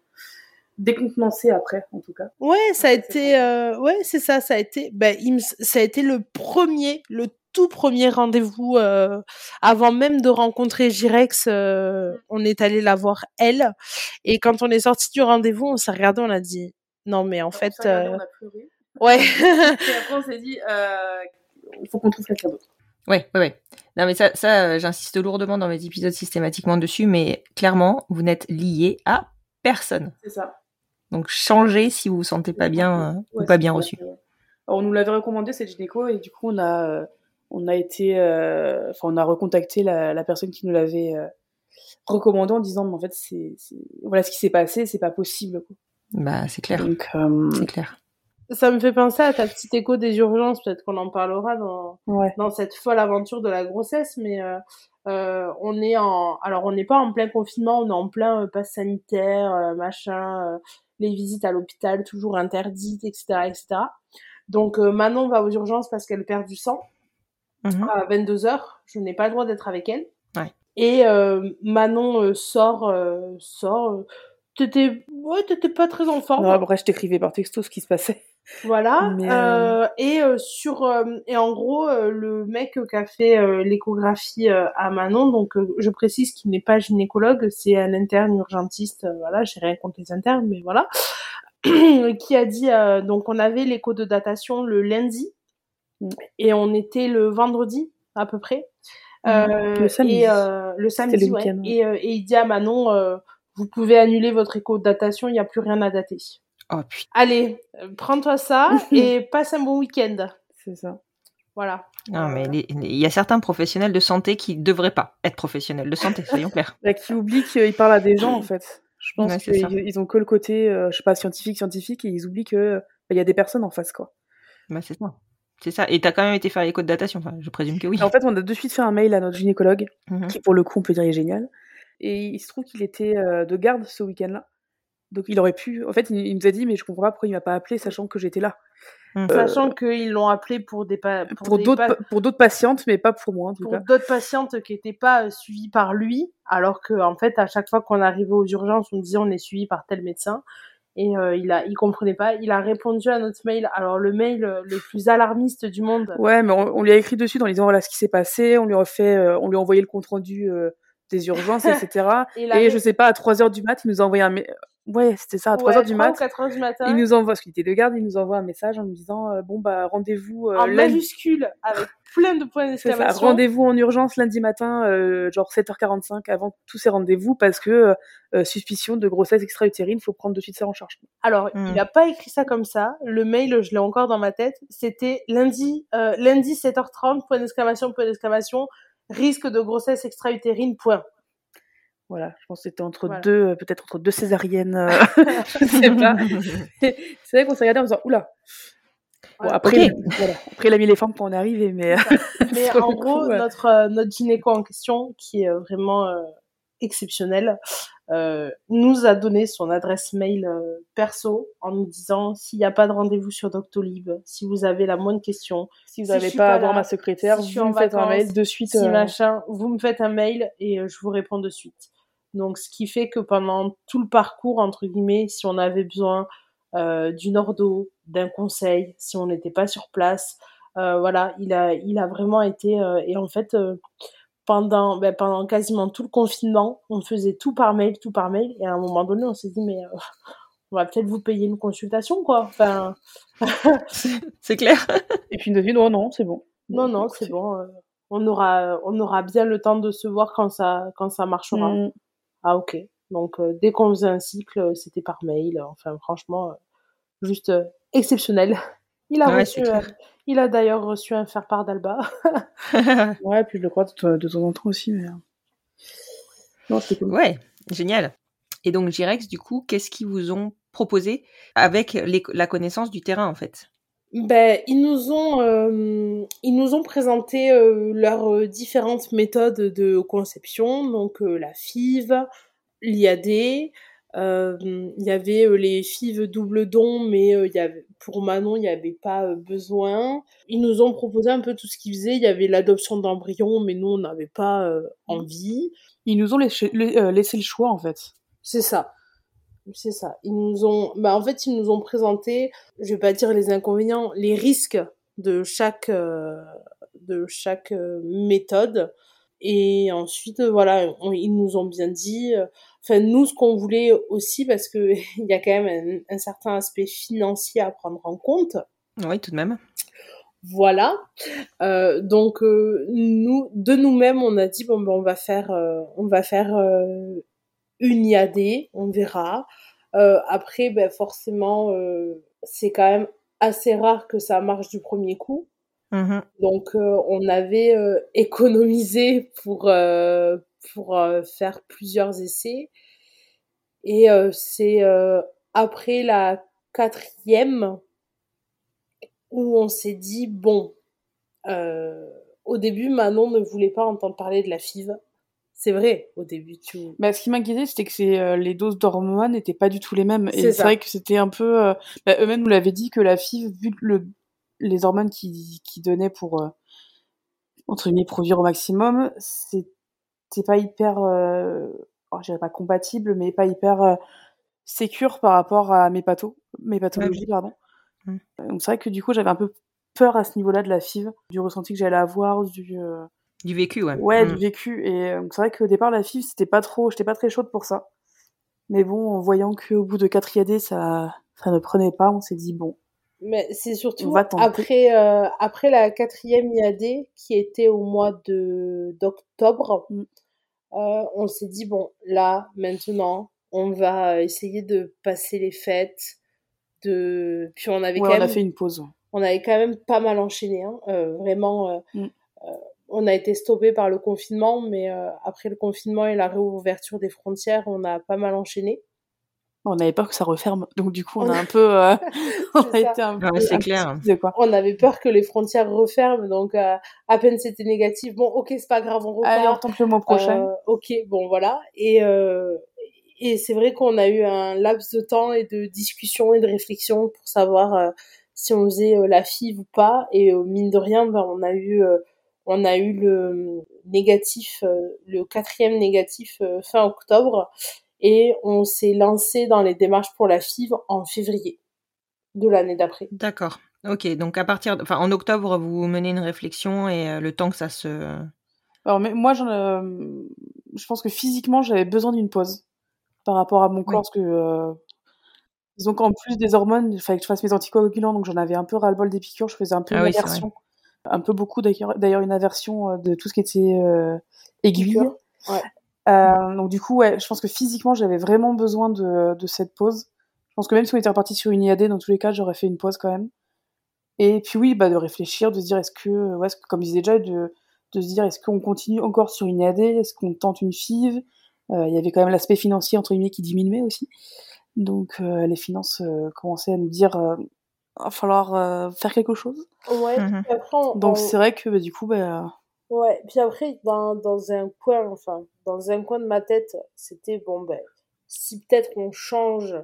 décontenancés après, en tout cas. Ouais, ça a C'est été, euh, ouais, c'est ça, ça a été, ben, il me s- ça a été le premier, le tout premier rendez-vous, euh, avant même de rencontrer Jirex, euh, on est allé la voir elle. Et quand on est sorti du rendez-vous, on s'est regardé, on a dit non mais en fait, On regardé, euh, on a pleuré. ouais. Et après, on s'est dit, euh, il faut qu'on trouve quelqu'un d'autre. Ouais, ouais, ouais. Non, mais ça, ça j'insiste lourdement dans mes épisodes systématiquement dessus, mais clairement, vous n'êtes lié à personne. C'est ça. Donc, changez si vous vous sentez pas bien euh, ou pas bien reçu. Alors, on nous l'avait recommandé cette gynéco et du coup on a euh, on a été euh, enfin on a recontacté la, la personne qui nous l'avait euh, recommandé en disant mais en fait c'est c'est- voilà ce qui s'est passé c'est pas possible quoi. Bah, c'est clair. donc euh, C'est clair. Ça me fait penser à ta petite écho des urgences, peut-être qu'on en parlera dans, ouais dans cette folle aventure de la grossesse, mais euh, euh, on est en, alors on n'est pas en plein confinement, on est en plein euh, pass sanitaire, euh, machin, euh, les visites à l'hôpital toujours interdites, etc., etc. Donc euh, Manon va aux urgences parce qu'elle perd du sang Mhm. à 22 heures. Je n'ai pas le droit d'être avec elle. Ouais. Et euh, Manon euh, sort, euh, sort. euh, T'étais, ouais, t'étais pas très en forme. Non, après je t'écrivais par texto ce qui se passait Voilà. Mais, euh, et euh, sur euh, et en gros euh, le mec qui a fait l'échographie à Manon, donc je précise qu'il n'est pas gynécologue, c'est un interne urgentiste. voilà, j'ai rien contre les internes, mais voilà. qui a dit euh, donc on avait l'écho de datation le lundi. Et on était le vendredi à peu près. Euh, Le samedi. Et, euh, le samedi, le ouais. week-end, ouais. Et, euh, et il dit à Manon, euh, vous pouvez annuler votre écho de datation, il n'y a plus rien à dater. Oh, putain. Allez, prends-toi ça et passe un bon week-end. c'est ça Voilà. Non, mais il y a certains professionnels de santé qui devraient pas être professionnels de santé, soyons clairs. Là, qui oublie qu'ils parlent à des gens en fait je pense Ouais, qu'ils ils ont que le côté euh, je sais pas scientifique scientifique et ils oublient que euh, il y a des personnes en face quoi Bah, c'est ça. C'est ça. Et t'as quand même été faire l'écho de datation. Enfin, je présume que oui. En fait on a de suite fait un mail à notre gynécologue Mhm. qui pour le coup on peut dire est génial. Et il se trouve qu'il était euh, de garde ce week-end-là. Donc il aurait pu. En fait, il, il nous a dit mais je comprends pas pourquoi il m'a pas appelé sachant que j'étais là. Mhm. Sachant qu'ils l'ont appelé pour des pa- pour, d'autres pa- pa- pour d'autres patientes, mais pas pour moi en tout pour d'autres patientes qui n'étaient pas euh, suivies par lui, alors que en fait à chaque fois qu'on arrivait aux urgences, on disait on est suivi par tel médecin. Et euh, il a, il comprenait pas. Il a répondu à notre mail. Alors le mail euh, le plus alarmiste du monde. Ouais, mais on, lui a écrit dessus en disant voilà ce qui s'est passé. On lui a fait, euh, on lui a envoyé le compte rendu des urgences, etc. Et, la- Et je sais pas à 3 heures du mat, il nous a envoyé un. Ouais, c'était ça à 3 ouais, heures du 3 ou mat. 4 heures du matin. Il nous envoie, parce qu'il était de garde, il nous envoie un message en nous disant euh, bon bah rendez-vous euh, en lundi. majuscule avec plein de points d'exclamation. rendez-vous en urgence lundi matin, euh, genre 7h45 avant tous ces rendez-vous parce que euh, suspicion de grossesse extra-utérine, faut prendre de suite ça en charge. Alors, Hmm. il a pas écrit ça comme ça. Le mail, je l'ai encore dans ma tête. C'était lundi, euh, lundi 7h30, point d'exclamation, point d'exclamation, risque de grossesse extra-utérine, point. Voilà, je pense que c'était entre Voilà. deux, euh, peut-être entre deux césariennes, euh, je sais pas. C'est vrai qu'on s'est regardé en disant oula. Bon, Voilà. après, voilà. après, il a mis les formes quand on est arrivé, mais. Mais sur en gros, coup, ouais. notre, euh, notre gynéco en question, qui est euh, vraiment euh, exceptionnel, euh, nous a donné son adresse mail euh, perso en nous disant s'il n'y a pas de rendez-vous sur Doctolib, si vous avez la moindre question, si vous n'avez pas à voir ma secrétaire, si vous me faites un mail de suite. si euh, machin, vous me faites un mail et je vous réponds de suite. Donc, ce qui fait que pendant tout le parcours, entre guillemets, si on avait besoin d'une ordo, d'un conseil, si on n'était pas sur place, voilà, il a, il a vraiment été. et en fait, pendant, ben, pendant quasiment tout le confinement, on faisait tout par mail, tout par mail. Et à un moment donné, on s'est dit, mais euh, on va peut-être vous payer une consultation, quoi. Enfin, C'est clair. Et puis, une non, non, c'est bon. non, non, c'est bon. euh, on aura, on aura bien le temps de se voir quand ça, quand ça marchera. Mm. Ah ok. Donc euh, dès qu'on faisait un cycle, euh, c'était par mail. Enfin franchement, euh, juste euh, exceptionnel. Il a Ouais, reçu, euh, il a d'ailleurs reçu un faire part d'Alba. Ouais, puis je le crois de, de temps en temps aussi, mais. euh, Non, c'était cool. ouais, génial. Et donc, Jirex, du coup, qu'est-ce qu'ils vous ont proposé avec les- la connaissance du terrain, en fait? Ben ils nous ont, euh, ils nous ont présenté euh, leurs différentes méthodes de conception. Donc euh, la FIV, l'IAD. Euh, Il y avait euh, les FIV double don, mais euh, il y avait, pour Manon, il n'y avait pas besoin. Ils nous ont proposé un peu tout ce qu'ils faisaient. Il y avait l'adoption d'embryons, mais nous, on n'avait pas envie. Ils nous ont laissé, la- laissé le choix, en fait. C'est ça. C'est ça. Ils nous ont, bah, en fait, ils nous ont présenté, je vais pas dire les inconvénients, les risques de chaque, euh, de chaque méthode. Et ensuite, voilà, ils nous ont bien dit, enfin nous, ce qu'on voulait aussi, parce que il y a quand même un, certain aspect financier à prendre en compte. Oui, tout de même. Voilà. Euh, donc nous, de nous-mêmes, on a dit bon ben on va faire, on va faire une IAD, on verra. après, ben forcément, c'est quand même assez rare que ça marche du premier coup. Mmh donc on avait économisé pour pour faire plusieurs essais et c'est après la quatrième où on s'est dit bon au début Manon ne voulait pas entendre parler de la FIV c'est vrai, au début, tu. Bah, ce qui m'inquiétait, c'était que c'est, les doses d'hormones n'étaient pas du tout les mêmes. Et c'est vrai que c'était un peu. Bah, eux-mêmes nous l'avaient dit que la FIV, vu le, les hormones qui, qui donnaient pour, euh, entre guillemets, produire au maximum, c'était pas hyper, euh, oh, je dirais pas compatible, mais pas hyper euh, sécure par rapport à mes pathos, mes pathologies, pardon. Mmh. Donc c'est vrai que du coup, j'avais un peu peur à ce niveau-là de la FIV, du ressenti que j'allais avoir, du. Euh, du vécu, ouais. Ouais, du mmh. vécu. Et c'est vrai qu'au départ, la FIV, c'était pas trop, j'étais pas très chaude pour ça. Mais bon, en voyant qu'au bout de 4 IAD, ça, ça ne prenait pas, on s'est dit, bon, mais c'est surtout après, euh, après la quatrième IAD qui était au mois de d'octobre, mm. Euh, on s'est dit bon là maintenant on va essayer de passer les fêtes, de puis on avait quand même, on a fait une pause. On avait quand même pas mal enchaîné, hein. euh, vraiment. Mm. on a été stoppé par le confinement, mais après le confinement et la réouverture des frontières, on a pas mal enchaîné on avait peur que ça referme, donc du coup on, a un peu, euh, on a été un peu, c'est clair. Quoi. On avait peur que les frontières referment, donc euh, à peine c'était négatif. Bon, ok, c'est pas grave, on repart. Allez, on le mois prochain. Euh, ok, bon voilà. Et et c'est vrai qu'on a eu un laps de temps et de discussion et de réflexion pour savoir si on faisait la FIV ou pas. Et mine de rien, ben, on a eu on a eu le négatif, le quatrième négatif fin octobre et on s'est lancé dans les démarches pour la FIV en février de l'année d'après. D'accord. Ok, donc à partir, enfin en octobre, vous menez une réflexion et euh, le temps que ça se. Alors mais moi, euh, je pense que physiquement, j'avais besoin d'une pause par rapport à mon corps, parce que euh, disons qu'en plus des hormones, il fallait que je fasse mes anticoagulants, donc j'en avais un peu ras-le-bol des piqûres, je faisais un peu ah une aversion, un peu beaucoup d'ailleurs une aversion de tout ce qui était aiguille. Ouais. Euh, donc du coup, ouais, je pense que physiquement, j'avais vraiment besoin de, de cette pause. Je pense que même si on était reparti sur une IAD, dans tous les cas, j'aurais fait une pause quand même. Et puis oui, bah de réfléchir, de se dire est-ce que, ouais, comme je disais déjà, de, de se dire est-ce qu'on continue encore sur une IAD, est-ce qu'on tente une FIV? Euh, il y avait quand même l'aspect financier entre guillemets qui diminuait aussi. Donc euh, les finances euh, commençaient à nous dire euh, va falloir faire quelque chose. Ouais. Après, Donc c'est vrai que bah, du coup, bah Ouais, puis après, dans, dans un coin, enfin, dans un coin de ma tête, c'était bon, ben, si peut-être on change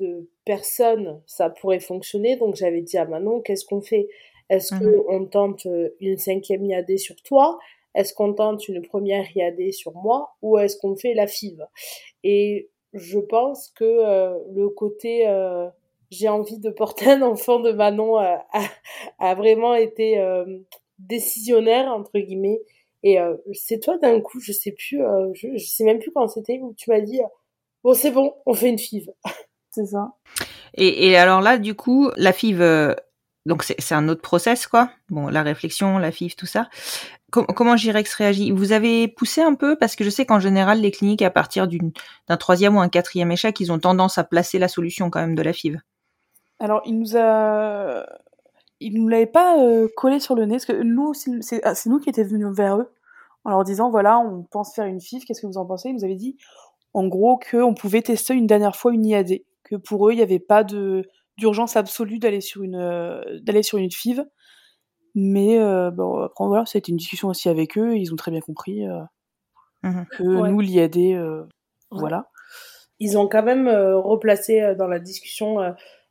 de personne, ça pourrait fonctionner. Donc j'avais dit à Manon, qu'est-ce qu'on fait? Est-ce mmh qu'on tente euh, une cinquième IAD sur toi? Est-ce qu'on tente une première IAD sur moi? Ou est-ce qu'on fait la FIV? Et je pense que euh, le côté euh, j'ai envie de porter un enfant de Manon a, a, vraiment été décisionnaire entre guillemets. Et euh, c'est toi d'un coup je sais plus euh, je, je, sais même plus quand c'était où tu m'as dit bon c'est bon on fait une FIV c'est ça. Et, et, alors là du coup la FIV euh, donc c'est un autre process quoi. Bon la réflexion la FIV tout ça. Comment Jirex réagit? Vous avez poussé un peu? Parce que je sais qu'en général les cliniques à partir d'un troisième ou un quatrième échec, ils ont tendance à placer la solution quand même de la FIV. Alors il nous a ils nous l'avaient pas euh, collé sur le nez, parce que nous, ah, c'est nous qui étions venus vers eux, en leur disant, voilà, on pense faire une FIF, qu'est-ce que vous en pensez? Ils nous avaient dit, en gros, qu'on pouvait tester une dernière fois une IAD, que pour eux, il n'y avait pas de d'urgence absolue d'aller sur une euh, d'aller sur une FIV, mais euh, bon, après voilà, ça a été une discussion aussi avec eux, ils ont très bien compris mmh que nous, l'IAD, voilà. Ils ont quand même replacé dans la discussion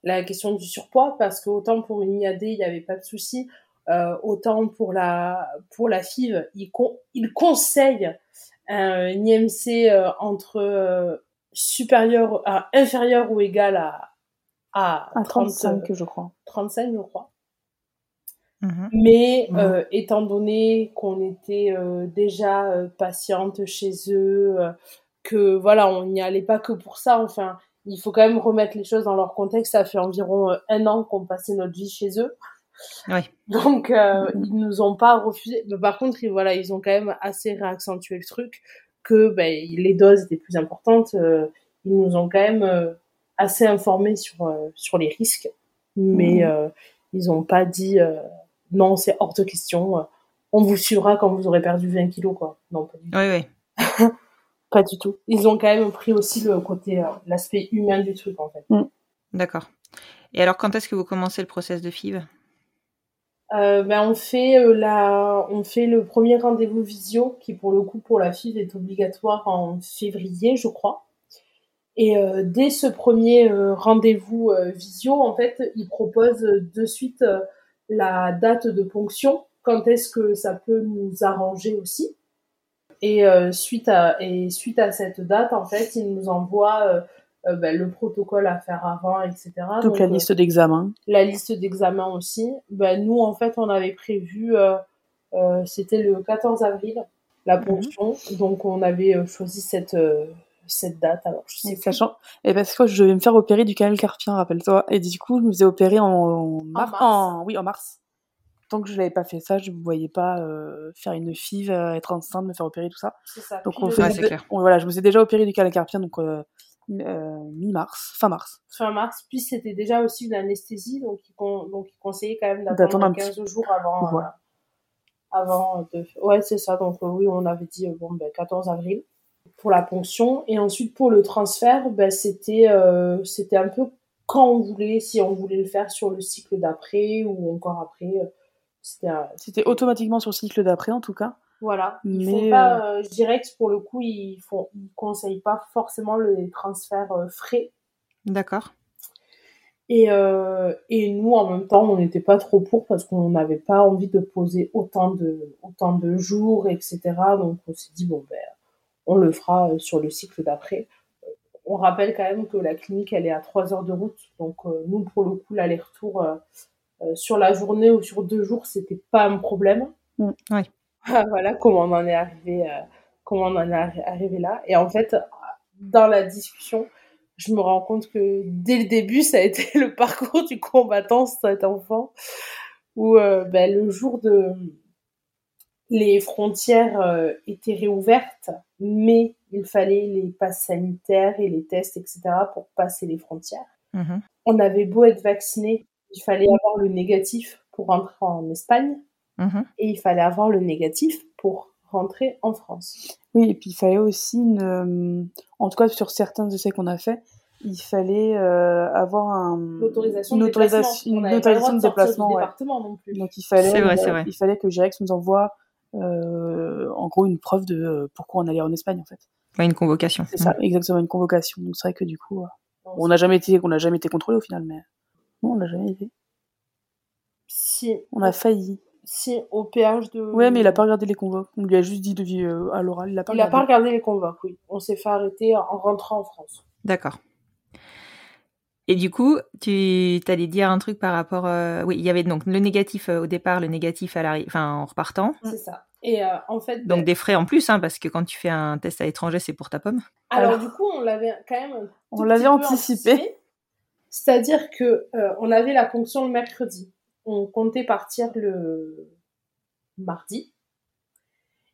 la question du surpoids parce que autant pour une IAD il n'y avait pas de souci, euh, autant pour la pour la FIV il, il conseille un IMC euh, entre euh, supérieur à inférieur ou égal à à, 35 je crois 35 je crois Mhm. Mais Mhm. euh, étant donné qu'on était euh, déjà euh, patiente chez eux, euh, que voilà, on n'y allait pas que pour ça. Enfin, il faut quand même remettre les choses dans leur contexte. Ça fait environ euh, un an qu'on passait notre vie chez eux. Oui. Donc euh, ils nous ont pas refusé. Mais par contre, ils, voilà, ils ont quand même assez réaccentué le truc que ben, les doses étaient plus importantes. euh, ils nous ont quand même euh, assez informés sur sur les risques, mais euh, ils ont pas dit non, c'est hors de question. On vous suivra quand vous aurez perdu 20 kilos, quoi. Non, pas du tout. Oui, oui. Pas du tout. Ils ont quand même pris aussi le côté, euh, l'aspect humain du truc, en fait. D'accord. Et alors, quand est-ce que vous commencez le process de FIV? Euh, ben on fait euh, la, on fait le premier rendez-vous visio qui pour le coup pour la FIV est obligatoire en février, je crois. Et euh, dès ce premier euh, rendez-vous euh, visio, en fait, il propose de suite euh, la date de ponction. Quand est-ce que ça peut nous arranger aussi Et euh, suite à et suite à cette date, en fait, il nous envoie euh, euh, ben, le protocole à faire avant, etc. Donc, Donc, la liste d'examens. la liste d'examens aussi. Ben, nous, en fait, on avait prévu, c'était le 14 avril, la ponction. Donc, on avait choisi cette, cette date. Alors, je sais Et sachant, et parce que je devais me faire opérer du canal carpien, rappelle-toi. Et du coup, je me faisais opérer en, en mars, mars. en- oui, en mars. Tant que je l'avais pas fait ça, je ne voyais pas euh, faire une FIV, euh, être enceinte, me faire opérer, tout ça. C'est ça. Donc, on Ouais, clair. on- voilà, je me suis déjà opéré du canal carpien, donc euh, mi- euh, mi-mars, fin mars. fin mars. Puis, c'était déjà aussi une anesthésie. Donc, il, con- donc, il conseillait quand même D'attendre d'attendre un 15 jours avant. euh, Voilà. avant de... Ouais, c'est ça. Donc, euh, oui, on avait dit, euh, bon, ben, 14 avril pour la ponction. Et ensuite, pour le transfert, ben, c'était, euh, c'était un peu quand on voulait, si on voulait le faire sur le cycle d'après ou encore après. Euh, C'était, automatiquement sur le cycle d'après, en tout cas. voilà. Ils Mais, font pas, euh, je dirais que pour le coup, ils font, ils conseillent pas forcément les transferts euh, frais. D'accord. Et, euh, et nous, en même temps, on n'était pas trop pour parce qu'on n'avait pas envie de poser autant de, autant de jours, etc. Donc, on s'est dit, bon, ben, on le fera euh, sur le cycle d'après. Euh, On rappelle quand même que la clinique, elle est à 3 heures de route. Donc, euh, nous, pour le coup, l'aller-retour euh, euh, sur la journée ou sur deux jours, c'était pas un problème. Mm, oui. voilà comment on en est arrivé, euh, comment on en est arri- arrivé là. Et en fait, dans la discussion, je me rends compte que dès le début, ça a été le parcours du combattant, cet enfant, où euh, ben, le jour de les frontières euh, étaient réouvertes, mais il fallait les passes sanitaires et les tests, etc., pour passer les frontières. Mhm. On avait beau être vacciné, il fallait avoir le négatif pour rentrer en Espagne, Mhm. et il fallait avoir le négatif pour rentrer en France. Oui, et puis il fallait aussi, une, euh, en tout cas sur certains essais qu'on a fait, il fallait euh, avoir un, L'autorisation une de déplacement. autorisation, une autorisation de déplacement. ouais. département non plus. Donc il fallait, vrai, euh, il fallait que Girex nous envoie euh, en gros une preuve de pourquoi on allait en Espagne en fait. Ouais, une convocation. C'est ça, exactement une convocation. Donc c'est vrai que du coup, euh, Non, on n'a jamais été, on n'a jamais été contrôlé au final, mais non, on n'a jamais été. Si, On a failli. si au péage de... Ouais, mais il a pas regardé les convoques. On lui a juste dit de vie euh, à l'oral. Il a pas Il a pas regardé. regardé les convoques, oui. On s'est fait arrêter en rentrant en France. D'accord. Et du coup, tu allais dire un truc par rapport. euh, Oui, il y avait donc le négatif euh, au départ, le négatif à l'arrivée, enfin en repartant. C'est ça. Et euh, en fait... Donc ben, des frais en plus, hein, parce que quand tu fais un test à l'étranger, c'est pour ta pomme. Alors, Alors, du coup, on l'avait quand même on l'avait anticipé. C'est-à-dire que euh, on avait la ponction le mercredi. On comptait partir le mardi.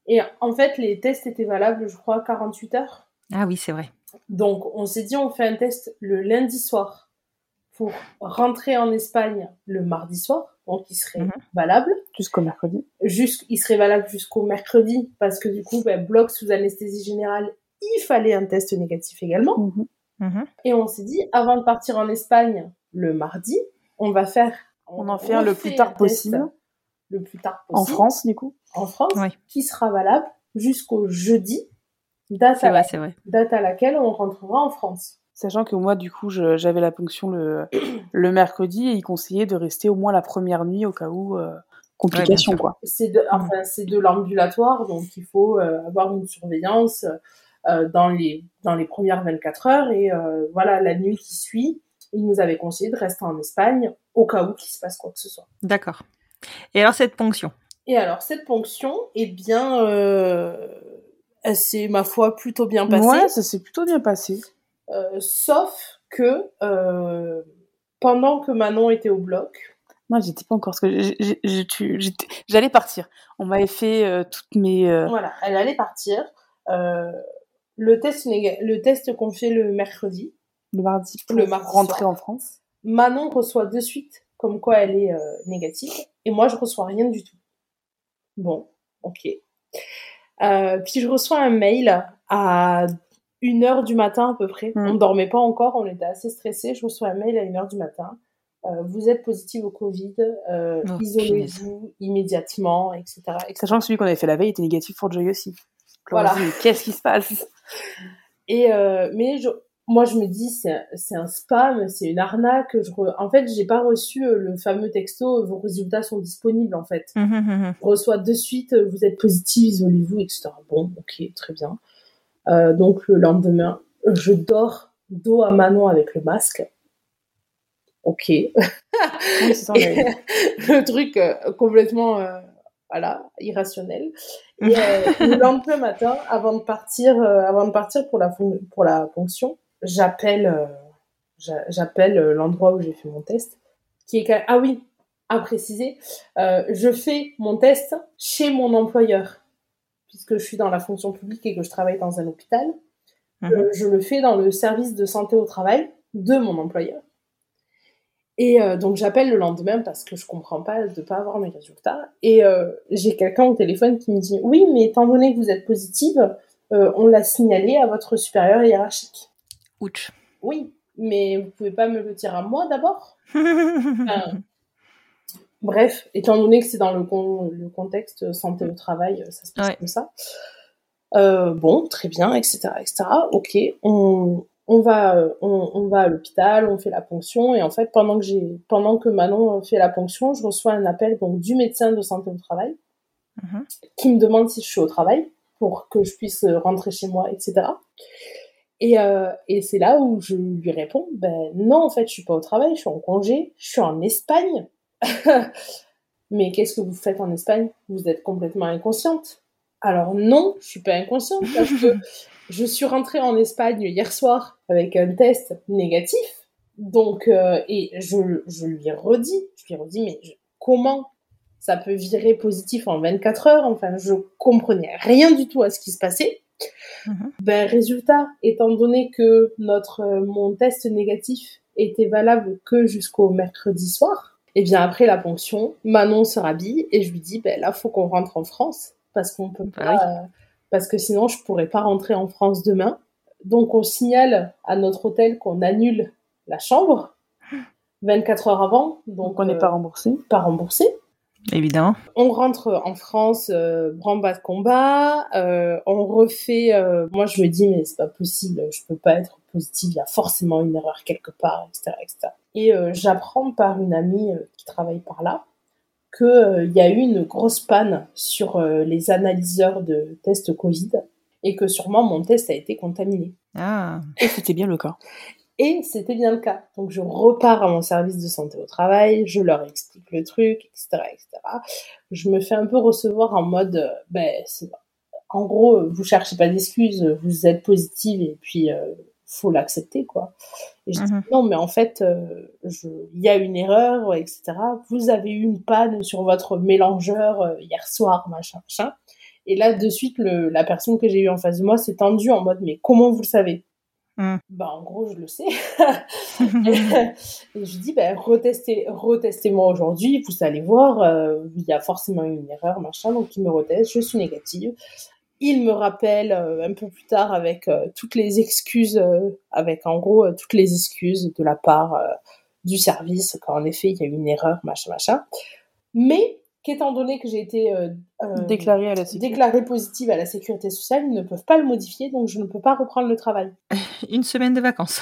Et en fait, les tests étaient valables, je crois, 48 heures. Ah oui, c'est vrai. Donc, on s'est dit, on fait un test le lundi soir pour rentrer en Espagne le mardi soir. Donc, il serait Mhm. valable. Jusqu'au mercredi. Jusqu'- il serait valable jusqu'au mercredi parce que du coup, ben, bloc sous anesthésie générale, il fallait un test négatif également. Mhm. Mhm. Et on s'est dit, avant de partir en Espagne le mardi, on va faire. On en fait un le plus tard possible. Le plus tard En possible. France, du coup. En France, Ouais. qui sera valable jusqu'au jeudi, date à, vrai, la- c'est vrai. date à laquelle on rentrera en France. Sachant que moi, du coup, j'avais la ponction le, le mercredi et il conseillait de rester au moins la première nuit au cas où euh, complication, sûr. quoi. C'est de, enfin, c'est de l'ambulatoire, donc il faut euh, avoir une surveillance euh, dans, les, dans les premières 24 heures. Et euh, voilà, la nuit qui suit, il nous avait conseillé de rester en Espagne au cas où qu'il se passe quoi que ce soit. D'accord. Et alors cette ponction? Et alors cette ponction, eh bien, euh, elle s'est ma foi plutôt bien passée. Ouais, ça s'est plutôt bien passé. Euh, sauf que euh, pendant que Manon était au bloc, Moi, j'étais pas encore. J'allais partir. On m'avait fait euh, toutes mes. euh, voilà, elle allait partir. Le test, le test qu'on fait le mercredi, le mardi pour Le mardi rentrer soir. en France. Manon reçoit de suite comme quoi elle est euh, négative et moi je reçois rien du tout. Bon, ok. Euh, puis je reçois un mail à une heure du matin à peu près. Mm. On ne dormait pas encore, on était assez stressés. Je reçois un mail à une heure du matin. Euh, vous êtes positive au Covid, euh, Oh, isolez-vous immédiatement, etc. etc. Sachant que celui qu'on avait fait la veille était négatif pour Joy aussi. Voilà. Qu'est-ce qui se passe? Et euh, mais je, moi je me dis c'est un- c'est un spam, c'est une arnaque. Je re- En fait j'ai pas reçu euh, le fameux texto vos résultats sont disponibles en fait. Mhm, Je reçois de suite euh, vous êtes positif, isolez-vous, etc. Bon ok très bien. Euh, donc le lendemain je dors dos à Manon avec le masque. Ok. Oui, le truc euh, complètement euh, voilà irrationnel. Et euh, le lendemain matin avant de partir euh, avant de partir pour la pour la fonction j'appelle euh, j'a- j'appelle l'endroit où j'ai fait mon test qui est quand même- ah oui à préciser euh, je fais mon test chez mon employeur. Puisque je suis dans la fonction publique et que je travaille dans un hôpital euh, je le fais dans le service de santé au travail de mon employeur. Et euh, donc j'appelle le lendemain parce que je comprends pas de pas avoir mes résultats. Et euh, j'ai quelqu'un au téléphone qui me dit oui, mais étant donné que vous êtes positive, euh, on l'a signalé à votre supérieur hiérarchique. Ouch. Oui, mais vous pouvez pas me le dire à moi d'abord? Enfin, bref, étant donné que c'est dans le, con- le contexte santé au travail, ça se passe Ouais. comme ça. Bon, très bien, etc., etc. Ok, on, on va, euh, on, on va à l'hôpital, on fait la ponction, et en fait, pendant que j'ai, pendant que Manon euh, fait la ponction, je reçois un appel donc du médecin de santé au travail Mhm. qui me demande si je suis au travail pour que je puisse euh, rentrer chez moi, etc. Et, euh, et c'est là où je lui réponds, ben non, en fait, je suis pas au travail, je suis en congé, je suis en Espagne. Mais qu'est-ce que vous faites en Espagne? Vous êtes complètement inconsciente. Alors non, je suis pas inconsciente parce que je suis rentrée en Espagne hier soir avec un test négatif. Donc, euh, et je, je lui ai redit, je lui ai redit, mais je- comment ça peut virer positif en 24 heures? Enfin, je comprenais rien du tout à ce qui se passait. Mhm. Ben, résultat, étant donné que notre, euh, mon test négatif était valable que jusqu'au mercredi soir, et bien après la ponction, Manon se rhabille et je lui dis, ben là, faut qu'on rentre en France parce qu'on peut Bah pas, oui. euh, parce que sinon je pourrais pas rentrer en France demain. Donc on signale à notre hôtel qu'on annule la chambre 24 heures avant, donc, Donc on n'est euh, pas remboursé. pas remboursé. Évidemment. On rentre en France, euh, branle-bas de combat, euh, on refait. euh, moi, je me dis, mais c'est pas possible, je peux pas être positive, il y a forcément une erreur quelque part, etc. etc. Et euh, j'apprends par une amie qui travaille par là qu'il y a eu une grosse panne sur euh, les analyseurs de tests Covid et que sûrement mon test a été contaminé. Ah. Et c'était bien le cas. Et c'était bien le cas. Donc je repars à mon service de santé au travail, je leur explique le truc, etc., etc. Je me fais un peu recevoir en mode, euh, ben, c'est- en gros, euh, vous cherchez pas d'excuses, vous êtes positive et puis euh, faut l'accepter, quoi. Et je dis Mhm. non, mais en fait, euh, je- il y a une erreur, etc. Vous avez eu une panne sur votre mélangeur euh, hier soir, machin, machin. Et là, de suite, le, la personne que j'ai eue en face de moi s'est tendue en mode, mais comment vous le savez? Mm. Bah, en gros, je le sais. et je dis, ben, retestez, retestez-moi aujourd'hui, vous allez voir, euh, il y a forcément une erreur, machin, donc il me reteste, je suis négative. Il me rappelle euh, un peu plus tard avec euh, toutes les excuses, euh, avec en gros euh, toutes les excuses de la part euh, du service, qu'en effet il y a eu une erreur, machin, machin. Mais qu'étant donné que j'ai été euh, euh, à la déclarée positive à la sécurité sociale, ils ne peuvent pas le modifier, donc je ne peux pas reprendre le travail. Une semaine de vacances.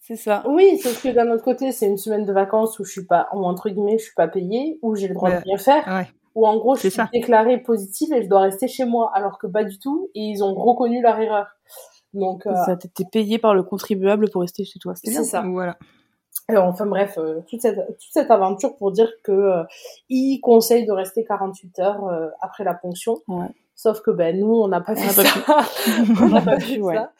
C'est ça. Oui, sauf que d'un autre côté, c'est une semaine de vacances où je suis pas, entre guillemets, je suis pas payée, où j'ai le droit Ouais. de rien faire, Ouais. Ou en gros, je C'est suis ça. déclarée positive et je dois rester chez moi, alors que pas du tout, et ils ont reconnu leur erreur. Donc, euh, Ça t'était payé par le contribuable pour rester chez toi. C'est ça. Voilà. Euh, enfin bref, euh, toute, cette, toute cette aventure pour dire que euh, il conseille de rester 48 heures euh, après la ponction. Ouais. Sauf que ben nous, on n'a pas fait ça. pas on n'a pas fait Ouais. ça.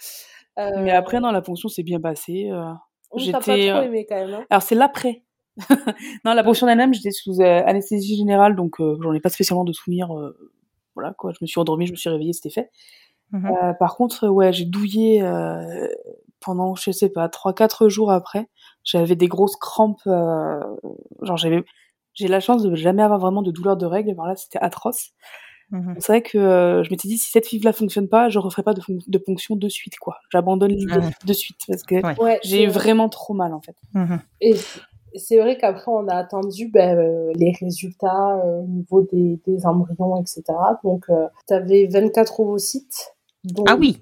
Euh, Mais après, non, la ponction s'est bien passée. euh, oui, t'as pas j'étais, trop euh, aimé quand même. Hein. Alors, c'est l'après. non, la ponction d'elle-même, j'étais sous euh, anesthésie générale, donc euh, j'en ai pas spécialement de souvenirs. euh, voilà, quoi. Je me suis endormie, je me suis réveillée, c'était fait. Mhm. Euh, par contre, ouais, j'ai douillé euh, pendant, je sais pas, 3-4 jours après. J'avais des grosses crampes. euh, genre, j'avais. J'ai la chance de jamais avoir vraiment de douleur de règles. Alors là, c'était atroce. Mhm. C'est vrai que euh, je m'étais dit, si cette five-là fonctionne pas, je referai pas de, fon- de ponction de suite, quoi. J'abandonne l'idée Ouais. de suite parce que Ouais. J'ai vraiment trop mal, en fait. Mhm. Et c'est vrai qu'après, on a attendu ben, euh, les résultats euh, au niveau des, des embryons, etc. Donc, euh, tu avais 24 ovocytes, dont, Ah oui.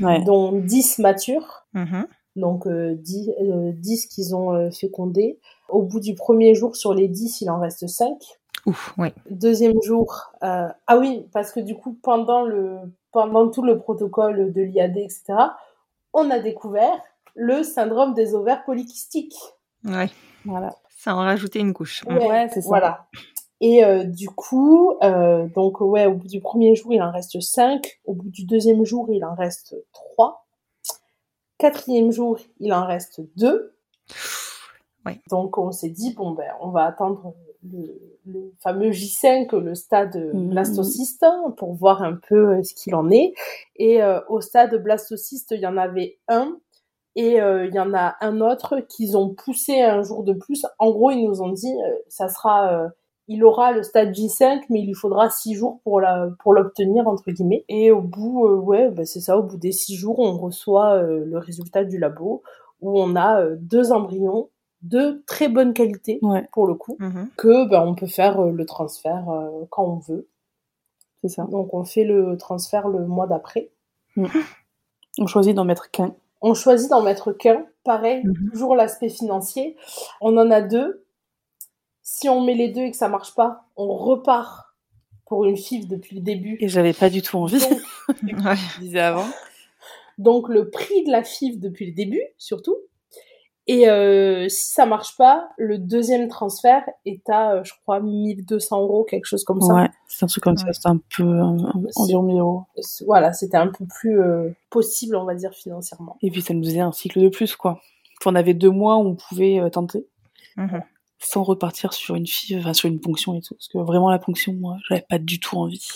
Ouais. dont 10 matures, Mhm. donc euh, 10, euh, 10 qu'ils ont euh, fécondés. Au bout du premier jour, sur les 10, il en reste 5. Ouf, ouais. Deuxième jour, euh, ah oui, parce que du coup, pendant, le, pendant tout le protocole de l'IAD, etc., on a découvert le syndrome des ovaires polykystiques. Ouais. Voilà. Ça en rajoutait une couche. Mhm. Ouais, c'est ça. Voilà. Et euh, du coup, euh, donc ouais, au bout du premier jour, il en reste 5. Au bout du deuxième jour, il en reste 3. Quatrième jour, il en reste 2. Ouais. Donc on s'est dit, bon ben, on va attendre le, le fameux J5, le stade Mhm. blastocyste, hein, pour voir un peu euh, ce qu'il en est. Et euh, au stade blastocyste, il y en avait un. Et euh, il y en a un autre qu'ils ont poussé un jour de plus. En gros, ils nous ont dit, euh, ça sera, euh, il aura le stade J5, mais il lui faudra six jours pour la, pour l'obtenir entre guillemets. Et au bout, euh, ouais, bah, c'est ça. Au bout des six jours, on reçoit euh, le résultat du labo où on a euh, deux embryons de très bonne qualité Ouais, pour le coup, Mhm. que ben on peut faire euh, le transfert euh, quand on veut. c'est ça. Donc on fait le transfert le mois d'après. On choisit d'en mettre qu'un. On choisit d'en mettre qu'un. Pareil, Mhm. toujours l'aspect financier. On en a deux. Si on met les deux et que ça marche pas, on repart pour une FIV depuis le début. Et j'avais pas du tout envie, Donc, Ouais. je disais avant. donc le prix de la FIV depuis le début, surtout. Et euh, si ça marche pas, le deuxième transfert est à, euh, je crois, 1200 euros, quelque chose comme ça. Ouais, c'est un truc comme ça, c'était un peu un- environ 1000 euros. C'est- Voilà, c'était un peu plus euh, possible, on va dire, financièrement. Et puis ça nous faisait un cycle de plus, quoi. On avait deux mois où on pouvait euh, tenter, Mhm. sans repartir sur une fille, enfin sur une ponction et tout. Parce que vraiment la ponction, moi, j'avais pas du tout envie.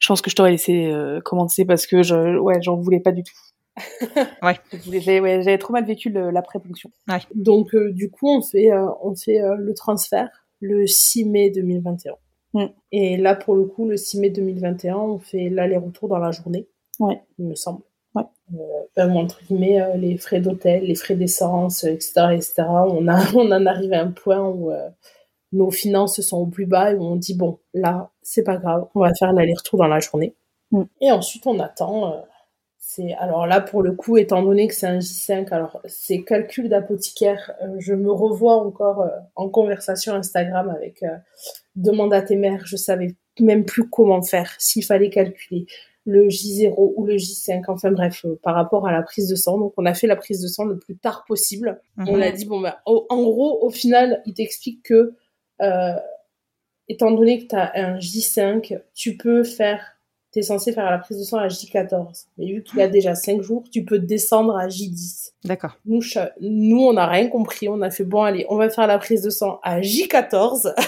Je pense que je t'aurais laissé euh, commencer parce que je, ouais, j'en voulais pas du tout. Ouais. J'avais ouais, j'avais trop mal vécu le- l'après-ponction. Donc, euh, du coup, on fait, euh, on fait euh, le transfert le 6 mai 2021. Mm. Et là, pour le coup, le 6 mai 2021, on fait l'aller-retour dans la journée, Ouais. il me semble. Ouais. Euh, ben, entre guillemets, euh, les frais d'hôtel, les frais d'essence, euh, etc., etc., on, a, on en arrive à un point où euh, nos finances sont au plus bas et où on dit, bon, là, c'est pas grave, on va faire l'aller-retour dans la journée. Mm. Et ensuite, on attend... c'est alors là pour le coup, étant donné que c'est un J5, alors ces calculs d'apothicaire, euh, je me revois encore euh, en conversation Instagram avec euh, demande à tes mères, je savais même plus comment faire, s'il fallait calculer le J0 ou le J5, enfin bref, par rapport à la prise de sang. Donc on a fait la prise de sang le plus tard possible. On Mhm. a dit bon ben en gros au final, il t'explique que étant donné que tu as un J5, tu peux faire tu es censé faire la prise de sang à J14. Mais vu qu'il a déjà 5 jours, tu peux descendre à J10. D'accord. Nous, nous on n'a rien compris. On a fait, bon, allez, on va faire la prise de sang à J14.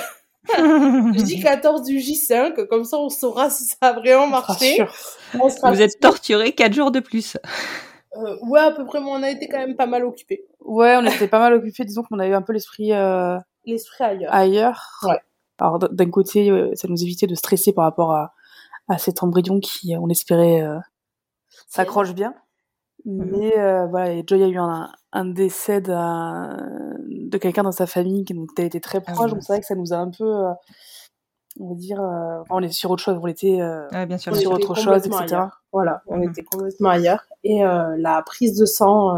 J14 du J5. Comme ça, on saura si ça a vraiment marché. On sera Vous êtes torturé quatre jours de plus. Euh, ouais, à peu près, mais on a été quand même pas mal occupés. Ouais, on était pas mal occupés. Disons qu'on avait un peu l'esprit euh, L'esprit ailleurs. ailleurs. Ouais. Alors d'un côté, euh, ça nous évitait de stresser par rapport à, à cet embryon qui, euh, on espérait, euh, s'accroche bien. Mais euh, voilà, et Joy a eu un, un décès de quelqu'un dans sa famille qui donc elle était très Ah proche, donc c'est vrai que ça nous a un peu, euh, on va dire, euh, on était sur autre chose, on était Ouais, bien sûr. On sur autre chose, etc. ailleurs. Voilà, on Mhm. était complètement ailleurs. Et la prise de sang,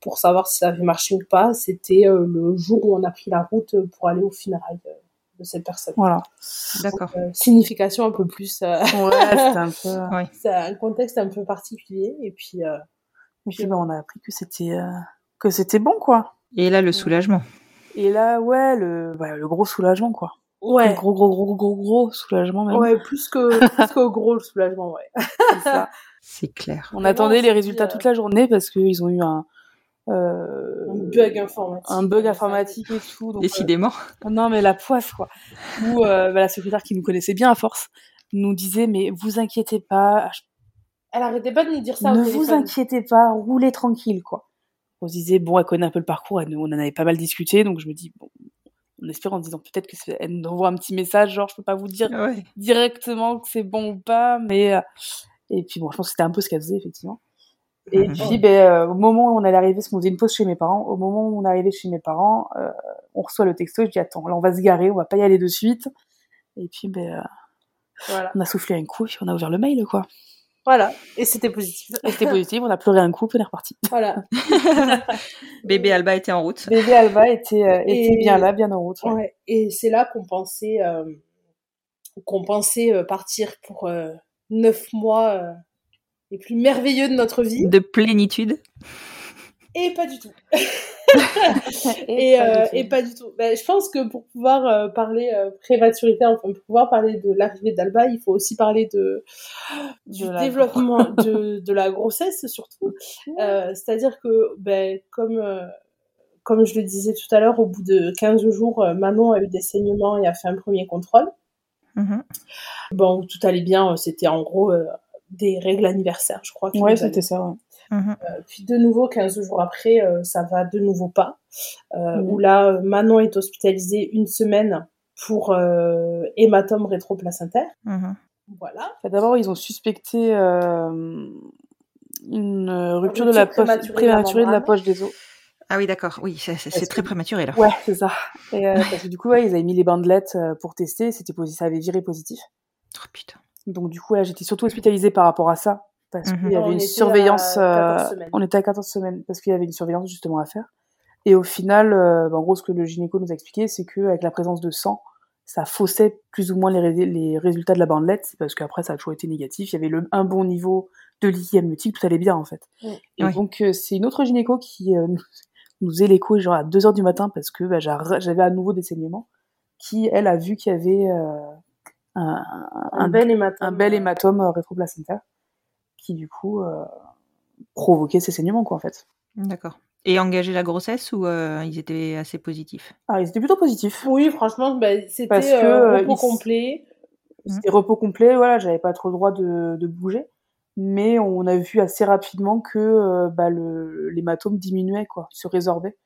pour savoir si ça avait marché ou pas, c'était le jour où on a pris la route pour aller au funérailles de cette personne. Voilà. D'accord. Euh, signification un peu plus. euh, Ouais, c'était un peu. C'est un contexte un peu particulier. Et puis, euh, Et puis bah, on a appris que c'était, euh, que c'était bon quoi. Et là, le soulagement. Et là, ouais, le, bah, le gros soulagement, quoi. Ouais. Le gros, gros, gros, gros, gros soulagement, même. Ouais, plus que, plus que gros le soulagement, ouais. C'est ça. C'est clair. On Vraiment, attendait les résultats euh, toute la journée parce qu'ils ont eu un, euh, Un bug informatique. un bug informatique et tout. donc, Décidément. euh, non, mais la poisse, quoi. Où euh, bah, la secrétaire qui nous connaissait bien à force nous disait, mais vous inquiétez pas, Elle arrêtait pas de nous dire ça au ne vous inquiétez pas, roulez tranquille, quoi. On se disait, bon, elle connaît un peu le parcours, elle, on en avait pas mal discuté, donc je me dis, bon, on espère en disant peut-être qu'elle nous envoie un petit message, genre, je peux pas vous dire Ouais. directement que c'est bon ou pas, mais et puis bon, je pense que c'était un peu ce qu'elle faisait effectivement. Et Mhm. puis ben, euh, au moment où on allait arriver, parce qu'on faisait une pause chez mes parents, au moment où on arrivé chez mes parents, euh, on reçoit le texto, je dis attends, là on va se garer, on va pas y aller de suite. Et puis ben, euh, Voilà. on a soufflé un coup, et puis on a ouvert le mail quoi. Voilà. Et c'était positif. Et c'était positif, on a pleuré un coup, puis on est reparti. Voilà. Bébé Alba était en route. Bébé Alba était, euh, était Et- bien là, bien en route. ouais. Ouais. Et c'est là qu'on pensait, euh, qu'on pensait euh, partir pour neuf mois euh, les plus merveilleux de notre vie. De plénitude. Et pas du tout. Et et, pas euh, du tout. et pas du tout. Ben, je pense que pour pouvoir euh, parler euh, prématurité, enfin pour pouvoir parler de l'arrivée d'Alba, il faut aussi parler de du De développement de, de la grossesse surtout. Euh, C'est-à-dire que ben comme euh, comme je le disais tout à l'heure, au bout de 15 jours, Manon a eu des saignements et a fait un premier contrôle. Mhm. Bon, tout allait bien, c'était en gros des règles anniversaires, je crois. Ouais, c'était ça. ouais. Mhm. euh, puis de nouveau, 15 jours après, euh, ça va de nouveau pas. Euh, Mhm. Où là, euh, Manon est hospitalisée une semaine pour euh, hématome rétroplacentaire. Mhm. Voilà. Enfin, D'abord, ils ont suspecté euh, une rupture de la poche prématurée de la prématurée de la membrane. poche des os. Ah oui, d'accord. Oui, c'est très que- prématuré là. Ouais, c'est ça. Et, euh, parce que du coup, ouais, ils avaient mis les bandelettes pour tester, c'était ça avait viré positif. Oh putain. Donc du coup, là, j'étais surtout hospitalisée par rapport à ça, parce Mhm. qu'il y On avait une était surveillance. à 14 euh, semaines. on était à 14 semaines, parce qu'il y avait une surveillance justement à faire. Et au final, euh, bah, en gros, ce que le gynéco nous a expliqué, c'est que avec la présence de sang, ça faussait plus ou moins les, ré- les résultats de la bandelette, parce qu'après, ça a toujours été négatif. Il y avait le, un bon niveau de liquide amniotique, tout allait bien en fait. Et Oui. donc, euh, c'est une autre gynéco qui euh, nous, nous faisait l'écho genre à 2 heures du matin parce que bah, j'a- j'avais à nouveau des saignements, qui, elle, a vu qu'il y avait euh, un, Un, bel hématome. un bel hématome euh, rétroplacentaire qui, du coup, euh, provoquait ces saignements, quoi, en fait. D'accord. Et engager la grossesse ou euh, ils étaient assez positifs? Ah, ils étaient plutôt positifs. Oui, franchement, ben, Parce c'était euh, euh, repos complet. C'était repos complet, voilà, j'avais pas trop le droit de, de bouger. Mais on a vu assez rapidement que euh, bah, le- l'hématome diminuait, quoi, se résorbait.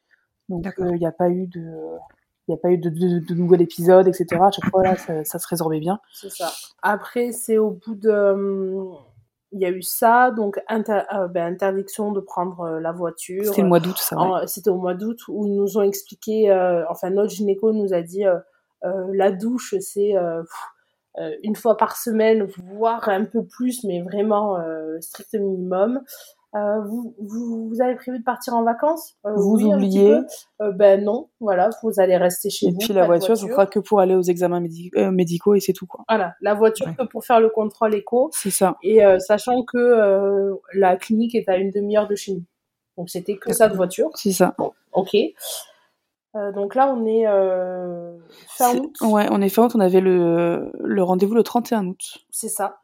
Donc il n'y a pas eu de... Il n'y a pas eu de, de, de nouvel épisode, etc. À chaque fois, là, ça, ça se résorbait bien. C'est ça. Après, c'est au bout de. hum, Il y a eu ça, donc inter- euh, ben, interdiction de prendre euh, la voiture. C'était le mois d'août, ça. ouais. C'était au mois d'août où ils nous ont expliqué, euh, enfin notre gynéco nous a dit, euh, euh, la douche c'est euh, euh, une fois par semaine, voire un peu plus, mais vraiment euh, strict minimum. Euh, vous, vous, vous avez prévu de partir en vacances? Euh, Vous oui, oubliez? Euh, Ben non, voilà, vous allez rester chez Et vous. puis pas la de voiture, ce sera que pour aller aux examens médi- médicaux et c'est tout, quoi. Voilà, la voiture Ouais. que pour faire le contrôle éco. C'est ça. Et euh, sachant que euh, la clinique est à une demi-heure de chez nous. Donc c'était que ça de voiture. C'est ça. Ok. Euh, donc là, on est euh, fin août. Ouais, on est fin août, on avait le, le rendez-vous le 31 août. C'est ça.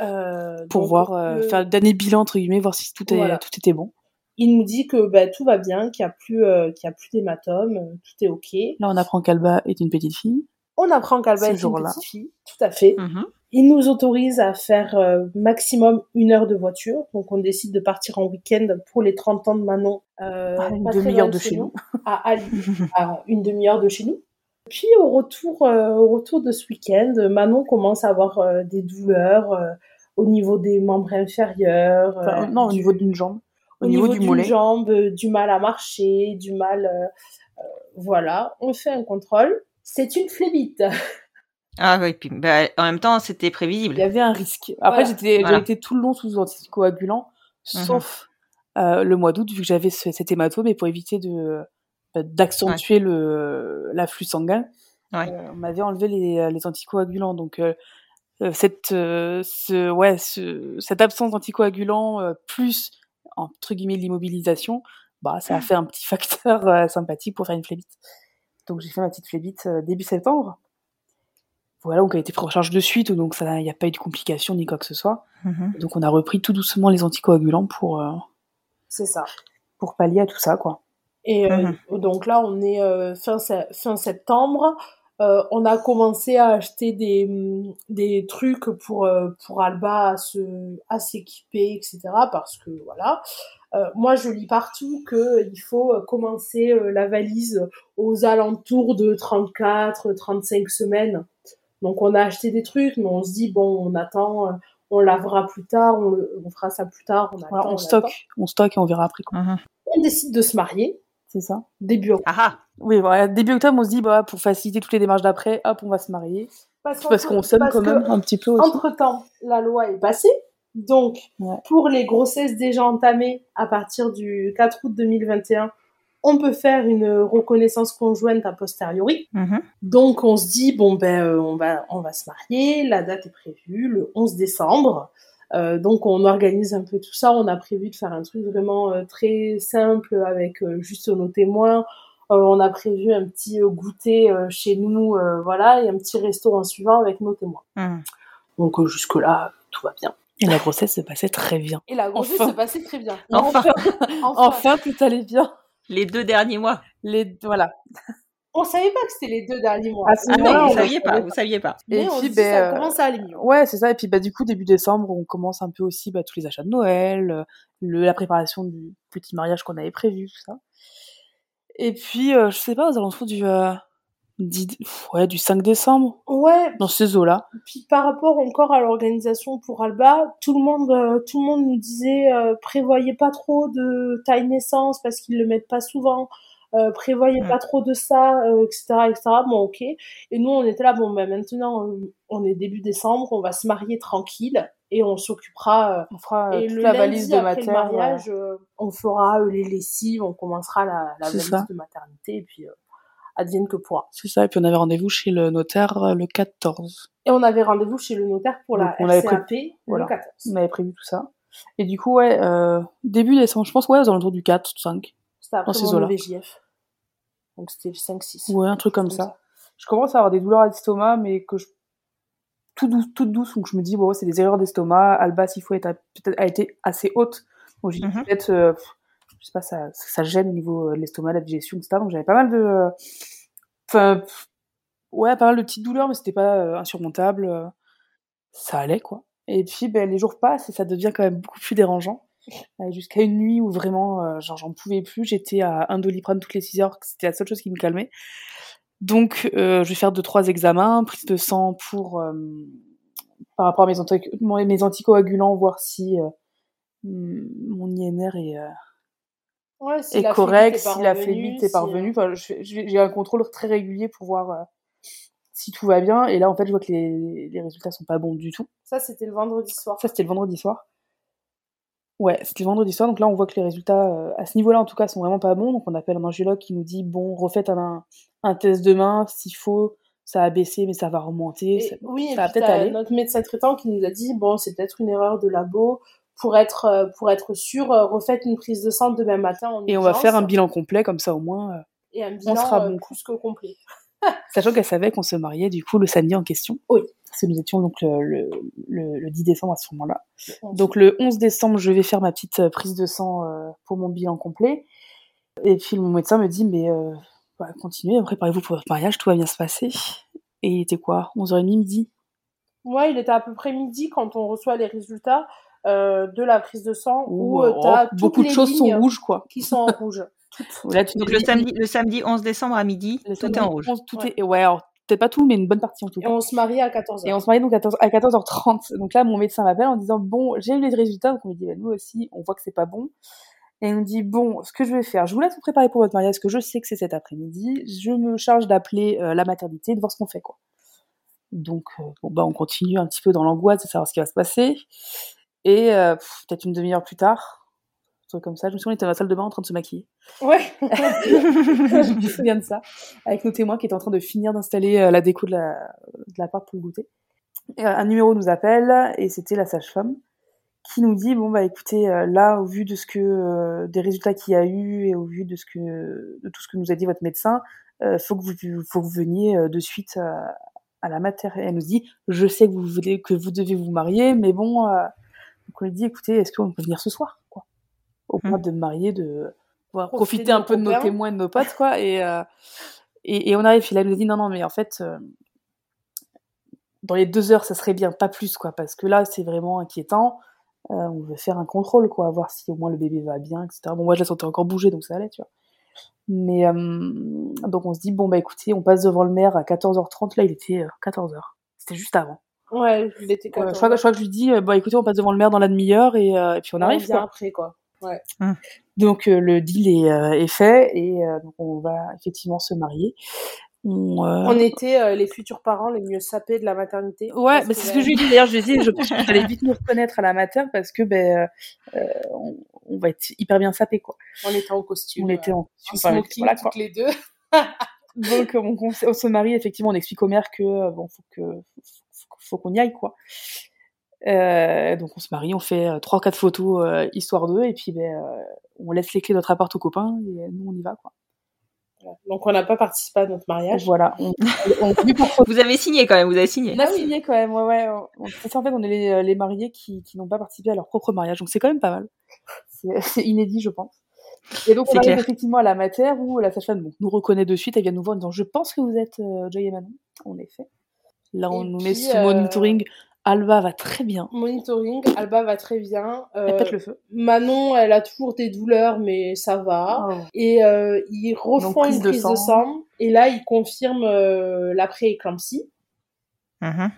Euh, Pour donc, voir, euh, le- faire le dernier bilan, entre guillemets, voir si tout, est, tout était bon. Il nous dit que bah, tout va bien, qu'il n'y a plus, euh, qu'il y a plus d'hématome, tout est ok. Là, on apprend qu'Alba est une petite fille. On apprend qu'Alba est une petite fille, tout à fait. Mhm. Il nous autorise à faire euh, maximum une heure de voiture. Donc on décide de partir en week-end pour les 30 ans de Manon. Euh, À une demi-heure de chez nous. À, Ali, à une demi-heure de chez nous. Puis au retour, euh, au retour de ce week-end, Manon commence à avoir euh, des douleurs euh, au niveau des membres inférieurs. Enfin, non, au du- niveau d'une jambe. au niveau, du d'une mollet. jambe, du mal à marcher, du mal... euh, voilà, on fait un contrôle. C'est une phlébite. Ah oui, puis bah, en même temps, c'était Il prévisible. y avait un risque. Après, Voilà. j'étais, Voilà. j'ai été tout le long sous anticoagulant, sauf euh, le mois d'août, vu que j'avais ce- cet hématome, et pour éviter de bah, d'accentuer le l'afflux sanguin, Ouais. euh, on m'avait enlevé les, les anticoagulants. Donc euh, euh, cette euh, ce, ouais ce, cette absence d'anticoagulants euh, plus entre guillemets l'immobilisation bah, ça a fait un petit facteur euh, sympathique pour faire une flébite. Donc j'ai fait ma petite flébite euh, début septembre. Voilà, donc elle a été prise en charge de suite, donc il n'y a pas eu de complications ni quoi que ce soit. Mhm. Donc on a repris tout doucement les anticoagulants pour, euh, C'est ça. pour pallier à tout ça, quoi. Et euh, donc là, on est euh, fin, se- fin septembre. Euh, on a commencé à acheter des, hum, des trucs pour, euh, pour Alba à se à s'équiper, etc. Parce que voilà. Euh, moi, je lis partout que il faut commencer euh, la valise aux alentours de 34, 35 semaines. Donc, on a acheté des trucs, mais on se dit bon, on attend, on lavera plus tard, on, le- on fera ça plus tard. On, Voilà, attend, on attend. stocke, on stocke et on verra après, quoi. Mhm. On décide de se marier C'est ça. début octobre. Ah ah Oui, voilà, début octobre, on se dit, bah, pour faciliter toutes les démarches d'après, hop, on va se marier. Parce, Parce qu'on sonne quand même un petit peu aussi. Entre temps, la loi est passée. Donc, Ouais. pour les grossesses déjà entamées à partir du 4 août 2021, on peut faire une reconnaissance conjointe a posteriori. Mhm. Donc, on se dit, bon, ben, euh, on va, on va se marier. La date est prévue le 11 décembre. Euh, donc, on organise un peu tout ça. On a prévu de faire un truc vraiment euh, très simple avec euh, juste nos témoins. Euh, on a prévu un petit euh, goûter euh, chez nous, euh, voilà, et un petit restaurant suivant avec nos témoins. Mhm. Donc euh, jusque-là, tout va bien. Et la grossesse se passait très bien. Et la grossesse Enfin. se passait très bien. Enfin. enfin. Enfin, tout allait bien. Les deux derniers mois. Les, voilà. On savait pas que c'était les deux derniers mois. Ah moment-là, non, on vous saviez pas, vous saviez pas. Mais Et on puis, dit, ben, ça commence à aller mieux. Ouais, c'est ça. Et puis, bah, du coup, début décembre, on commence un peu aussi bah, tous les achats de Noël, le, la préparation du petit mariage qu'on avait prévu, tout ça. Et puis, euh, je sais pas, aux alentours du, euh, 10 ouais, du 5 décembre, Ouais, dans ces eaux-là. puis par rapport encore à l'organisation pour Alba, tout le monde, euh, tout le monde nous disait euh, prévoyez pas trop de taille naissance parce qu'ils le mettent pas souvent. Euh, prévoyez Mm. pas trop de ça, euh, etc., etc. Bon, ok. Et nous, on était là. Bon, ben maintenant, euh, on est début décembre, on va se marier tranquille et on s'occupera. euh, On fera et toute le la valise de mater. mariage, on fera les lessives, on commencera la, la valise ça. de maternité et puis advienne que pourra. C'est ça. Et puis, on avait rendez-vous chez le notaire le 14. Et on avait rendez-vous chez le notaire pour la on avait RCAP voilà. le 14. On avait prévu tout ça. Et du coup, ouais, euh, début décembre, je pense, ouais, aux alentours du 4, 5. C'était après mon eaux-là. VJF. Donc c'était le 5-6. Ouais, un truc comme ça. Je commence à avoir des douleurs à l'estomac, mais que je... tout douce, toute douce, donc je me dis, bon, c'est des erreurs d'estomac. Alba, s'il faut, être a, peut-être a été assez haute. Donc j'ai dit, Mhm. peut-être, euh, je sais pas, ça, ça gêne au niveau euh, de l'estomac, la digestion, etc. Donc j'avais pas mal de, euh, enfin, ouais, pas mal de petites douleurs, mais c'était pas euh, insurmontable. Ça allait, quoi. Et puis, ben, les jours passent et ça devient quand même beaucoup plus dérangeant. Euh, Jusqu'à une nuit où vraiment, euh, genre, j'en pouvais plus. J'étais à un doliprane toutes les 6 heures. C'était la seule chose qui me calmait. Donc, euh, je vais faire deux, trois examens, prise de sang pour, par rapport à mes, anti- mon- mes anticoagulants, voir si mon INR est, Ouais, si est la correct, si la phlébite est parvenue. Enfin, j'ai un contrôle très régulier pour voir euh, si tout va bien. Et là, en fait, je vois que les, les résultats sont pas bons du tout. Ça, c'était le vendredi soir. Ça, c'était le vendredi soir. Ouais, c'était le vendredi soir. Donc là, on voit que les résultats, euh, à ce niveau-là, en tout cas, sont vraiment pas bons. Donc on appelle un angiologue qui nous dit bon, refaites un, un test demain, s'il faut. Ça a baissé, mais ça va remonter. Et ça, oui, et ça va peut-être aller. notre médecin traitant qui nous a dit bon, c'est peut-être une erreur de labo. Pour être, euh, pour être sûr, euh, refaites une prise de sang demain matin en Et on va faire un bilan complet, comme ça au moins. euh, Et un bilan sera euh, bon, plus que complet. Sachant qu'elle savait qu'on se mariait du coup le samedi en question. Oui. Parce que nous étions donc le, le, le, le 10 décembre à ce moment-là. Donc le 11 décembre, je vais faire ma petite euh, prise de sang euh, pour mon bilan complet. Et puis mon médecin me dit, mais euh, bah, continuez, préparez-vous pour votre mariage, tout va bien se passer. Et il était quoi? 11h30 midi? Ouais, il était à peu près midi quand on reçoit les résultats euh, de la prise de sang où oh, Beaucoup de choses sont rouges, quoi. qui sont en rouge. Là, tu Donc le samedi, le samedi 11 décembre à midi, le tout samedi est en rouge. 11, tout Ouais. est... Ouais, alors peut-être pas tout, mais une bonne partie en tout Et cas. on se marie à 14h. Et on se marie donc à 14 à 14h30. Donc là, mon médecin m'appelle en disant Bon, j'ai eu les résultats. Donc on lui dit bah, Nous aussi, on voit que c'est pas bon. Et il me dit Bon, ce que je vais faire, je vous laisse vous préparer pour votre mariage, parce que je sais que c'est cet après-midi. Je me charge d'appeler euh, la maternité, de voir ce qu'on fait, quoi. Donc, euh, bon, bah, on continue un petit peu dans l'angoisse de savoir ce qui va se passer. Et euh, peut-être une demi-heure plus tard, truc comme ça, je me souviens, on était dans la salle de bain en train de se maquiller. Ouais. je me souviens de ça, avec nos témoins qui étaient en train de finir d'installer euh, la déco de la, de la part pour le goûter. Et, euh, un numéro nous appelle, et c'était la sage-femme, qui nous dit bon bah écoutez euh, là au vu de ce que euh, des résultats qu'il y a eu et au vu de ce que de tout ce que nous a dit votre médecin euh, faut que vous faut que vous veniez de suite euh, à la mater et elle nous dit je sais que vous voulez que vous devez vous marier mais bon donc on lui dit écoutez est-ce qu'on peut venir ce soir? Au point de me marier de pouvoir Profiter un peu de nos témoins de nos potes quoi et euh, et, et on arrive et là elle nous dit non non mais en fait euh, dans les deux heures ça serait bien pas plus quoi parce que là c'est vraiment inquiétant euh, on veut faire un contrôle, quoi, voir si au moins le bébé va bien, etc. Bon, moi, je la sentais encore bouger, donc ça allait, tu vois. Mais, euh, donc on se dit, bon, bah écoutez, on passe devant le maire à 14h30. Là, il était euh, 14h. C'était juste avant. Ouais, il était Ouais, 14 je, crois, que- je crois que je lui dis, euh, bah écoutez, on passe devant le maire dans la demi-heure et, euh, et puis on arrive, vient quoi. après, quoi. Ouais. Donc euh, le deal est, euh, est fait et euh, donc on va effectivement se marier. On, euh, On était euh, les futurs parents les mieux sapés de la maternité. Ouais, mais c'est ce que je lui dit d'ailleurs. Je lui dit, je pense vous allez vite nous reconnaître à la mater parce que ben, euh, on, on va être hyper bien sapés quoi. On était en costume. On était en costume, smoking voilà, toutes les deux. Donc on, on se- on se marie effectivement. On explique au maire que bon, faut que faut, faut qu'on y aille quoi. Euh, donc on se marie, on fait euh, trois quatre photos euh, histoire d'eux et puis ben, euh, on laisse les clés de notre appart aux copains et nous on y va quoi. Voilà. Donc on n'a pas participé à notre mariage. Voilà. On, on, on- Vous avez signé quand même, vous avez signé. On a signé quand même, ouais, ouais. On- C'est ça, en fait, on est les, les mariés qui, qui n'ont pas participé à leur propre mariage, donc c'est quand même pas mal. C'est inédit, je pense. Et donc, on arrive clair. effectivement à la mater où la sage-femme bon, nous reconnaît de suite, elle vient nous voir en disant Je pense que vous êtes euh, Joy et Manon. En effet. Là, on Et nous puis, met sous euh, monitoring. Alba va très bien. Monitoring, Alba va très bien. Euh, Elle pète le feu. Manon, elle a toujours des douleurs, mais ça va. Oh. Et euh, ils refont Donc, prise une de prise sang. de sang. Et là, ils confirment euh, l'après-éclampsie. Mhm.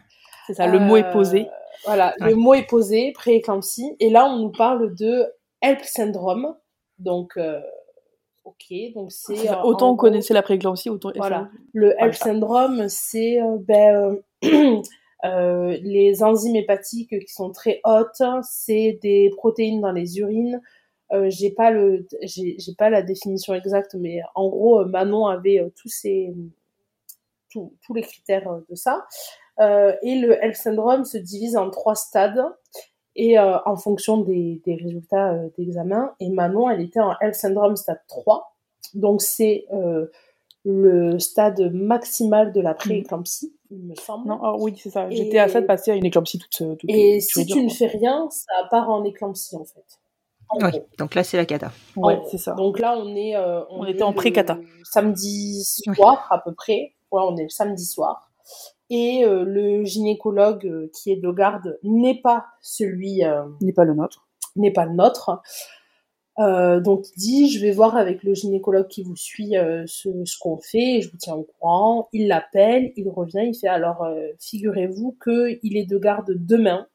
C'est ça, le mot est Euh, posé. Voilà, Ouais. le mot est posé, pré-éclampsie. Et là, on nous parle de HELP syndrome. Donc, euh, ok, donc c'est... Euh, Autant on connaissait la prééclampsie, autant. Voilà. Le HELP syndrome, c'est euh, ben, euh, euh, les enzymes hépatiques qui sont très hautes, c'est des protéines dans les urines. Euh, j'ai pas le, j'ai j'ai pas la définition exacte, mais en gros, euh, Manon avait euh, tous tous, tous les critères de ça. Et le HELP syndrome se divise en trois stades et en fonction des, des résultats d'examen. Et Manon, elle était en HELP syndrome stade 3. Donc c'est le stade maximal de la prééclampsie, il me semble. Non, ah oui, c'est ça. Et- J'étais à ça de passer à une éclampsie toute. toute Et toute si tu ne fais rien, ça part en éclampsie en fait. En Oui, donc là c'est la cata. Gros. c'est ça. Donc là, on est. euh, On est était en pré-cata. Samedi soir à peu près. Ouais, on est le samedi soir. Et euh, le gynécologue euh, qui est de garde n'est pas celui, euh, N'est pas le nôtre. n'est pas le nôtre. Euh, donc il dit, je vais voir avec le gynécologue qui vous suit euh, ce, ce qu'on fait et je vous tiens au courant. Il l'appelle, il revient, il fait alors euh, figurez-vous que il est de garde demain.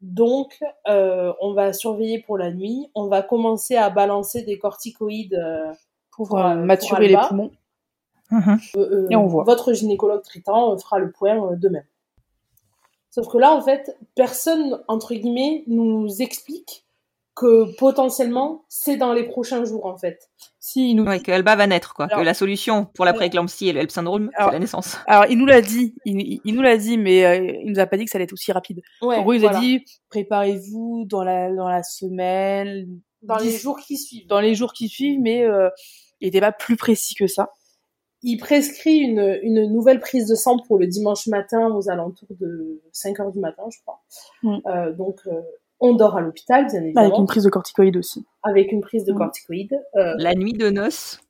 Donc on va surveiller pour la nuit. On va commencer à balancer des corticoïdes Pour, pour maturer les poumons. Mhm. Et on voit. Votre gynécologue traitant fera le point demain. Sauf que là, en fait, personne, entre guillemets, nous explique que potentiellement, c'est dans les prochains jours, en fait. Si, il nous Ouais, que Alba va naître, quoi. Alors- que la solution pour la prééclampsie et le HELP syndrome, c'est la naissance. Alors, il nous l'a dit, il, il- nous l'a dit, mais euh, il nous a pas dit que ça allait être aussi rapide. Ouais, en gros, il voilà. a dit, préparez-vous dans la, dans la semaine, Dans les jours qui suivent. dans les jours qui suivent, mais euh, il était pas plus précis que ça. Il prescrit une, une nouvelle prise de sang pour le dimanche matin aux alentours de 5 heures du matin, je crois. Mm. Euh, donc, on dort à l'hôpital, bien évidemment, Avec une prise de corticoïdes aussi. avec une prise de Mm. corticoïdes. Euh, La nuit de noces.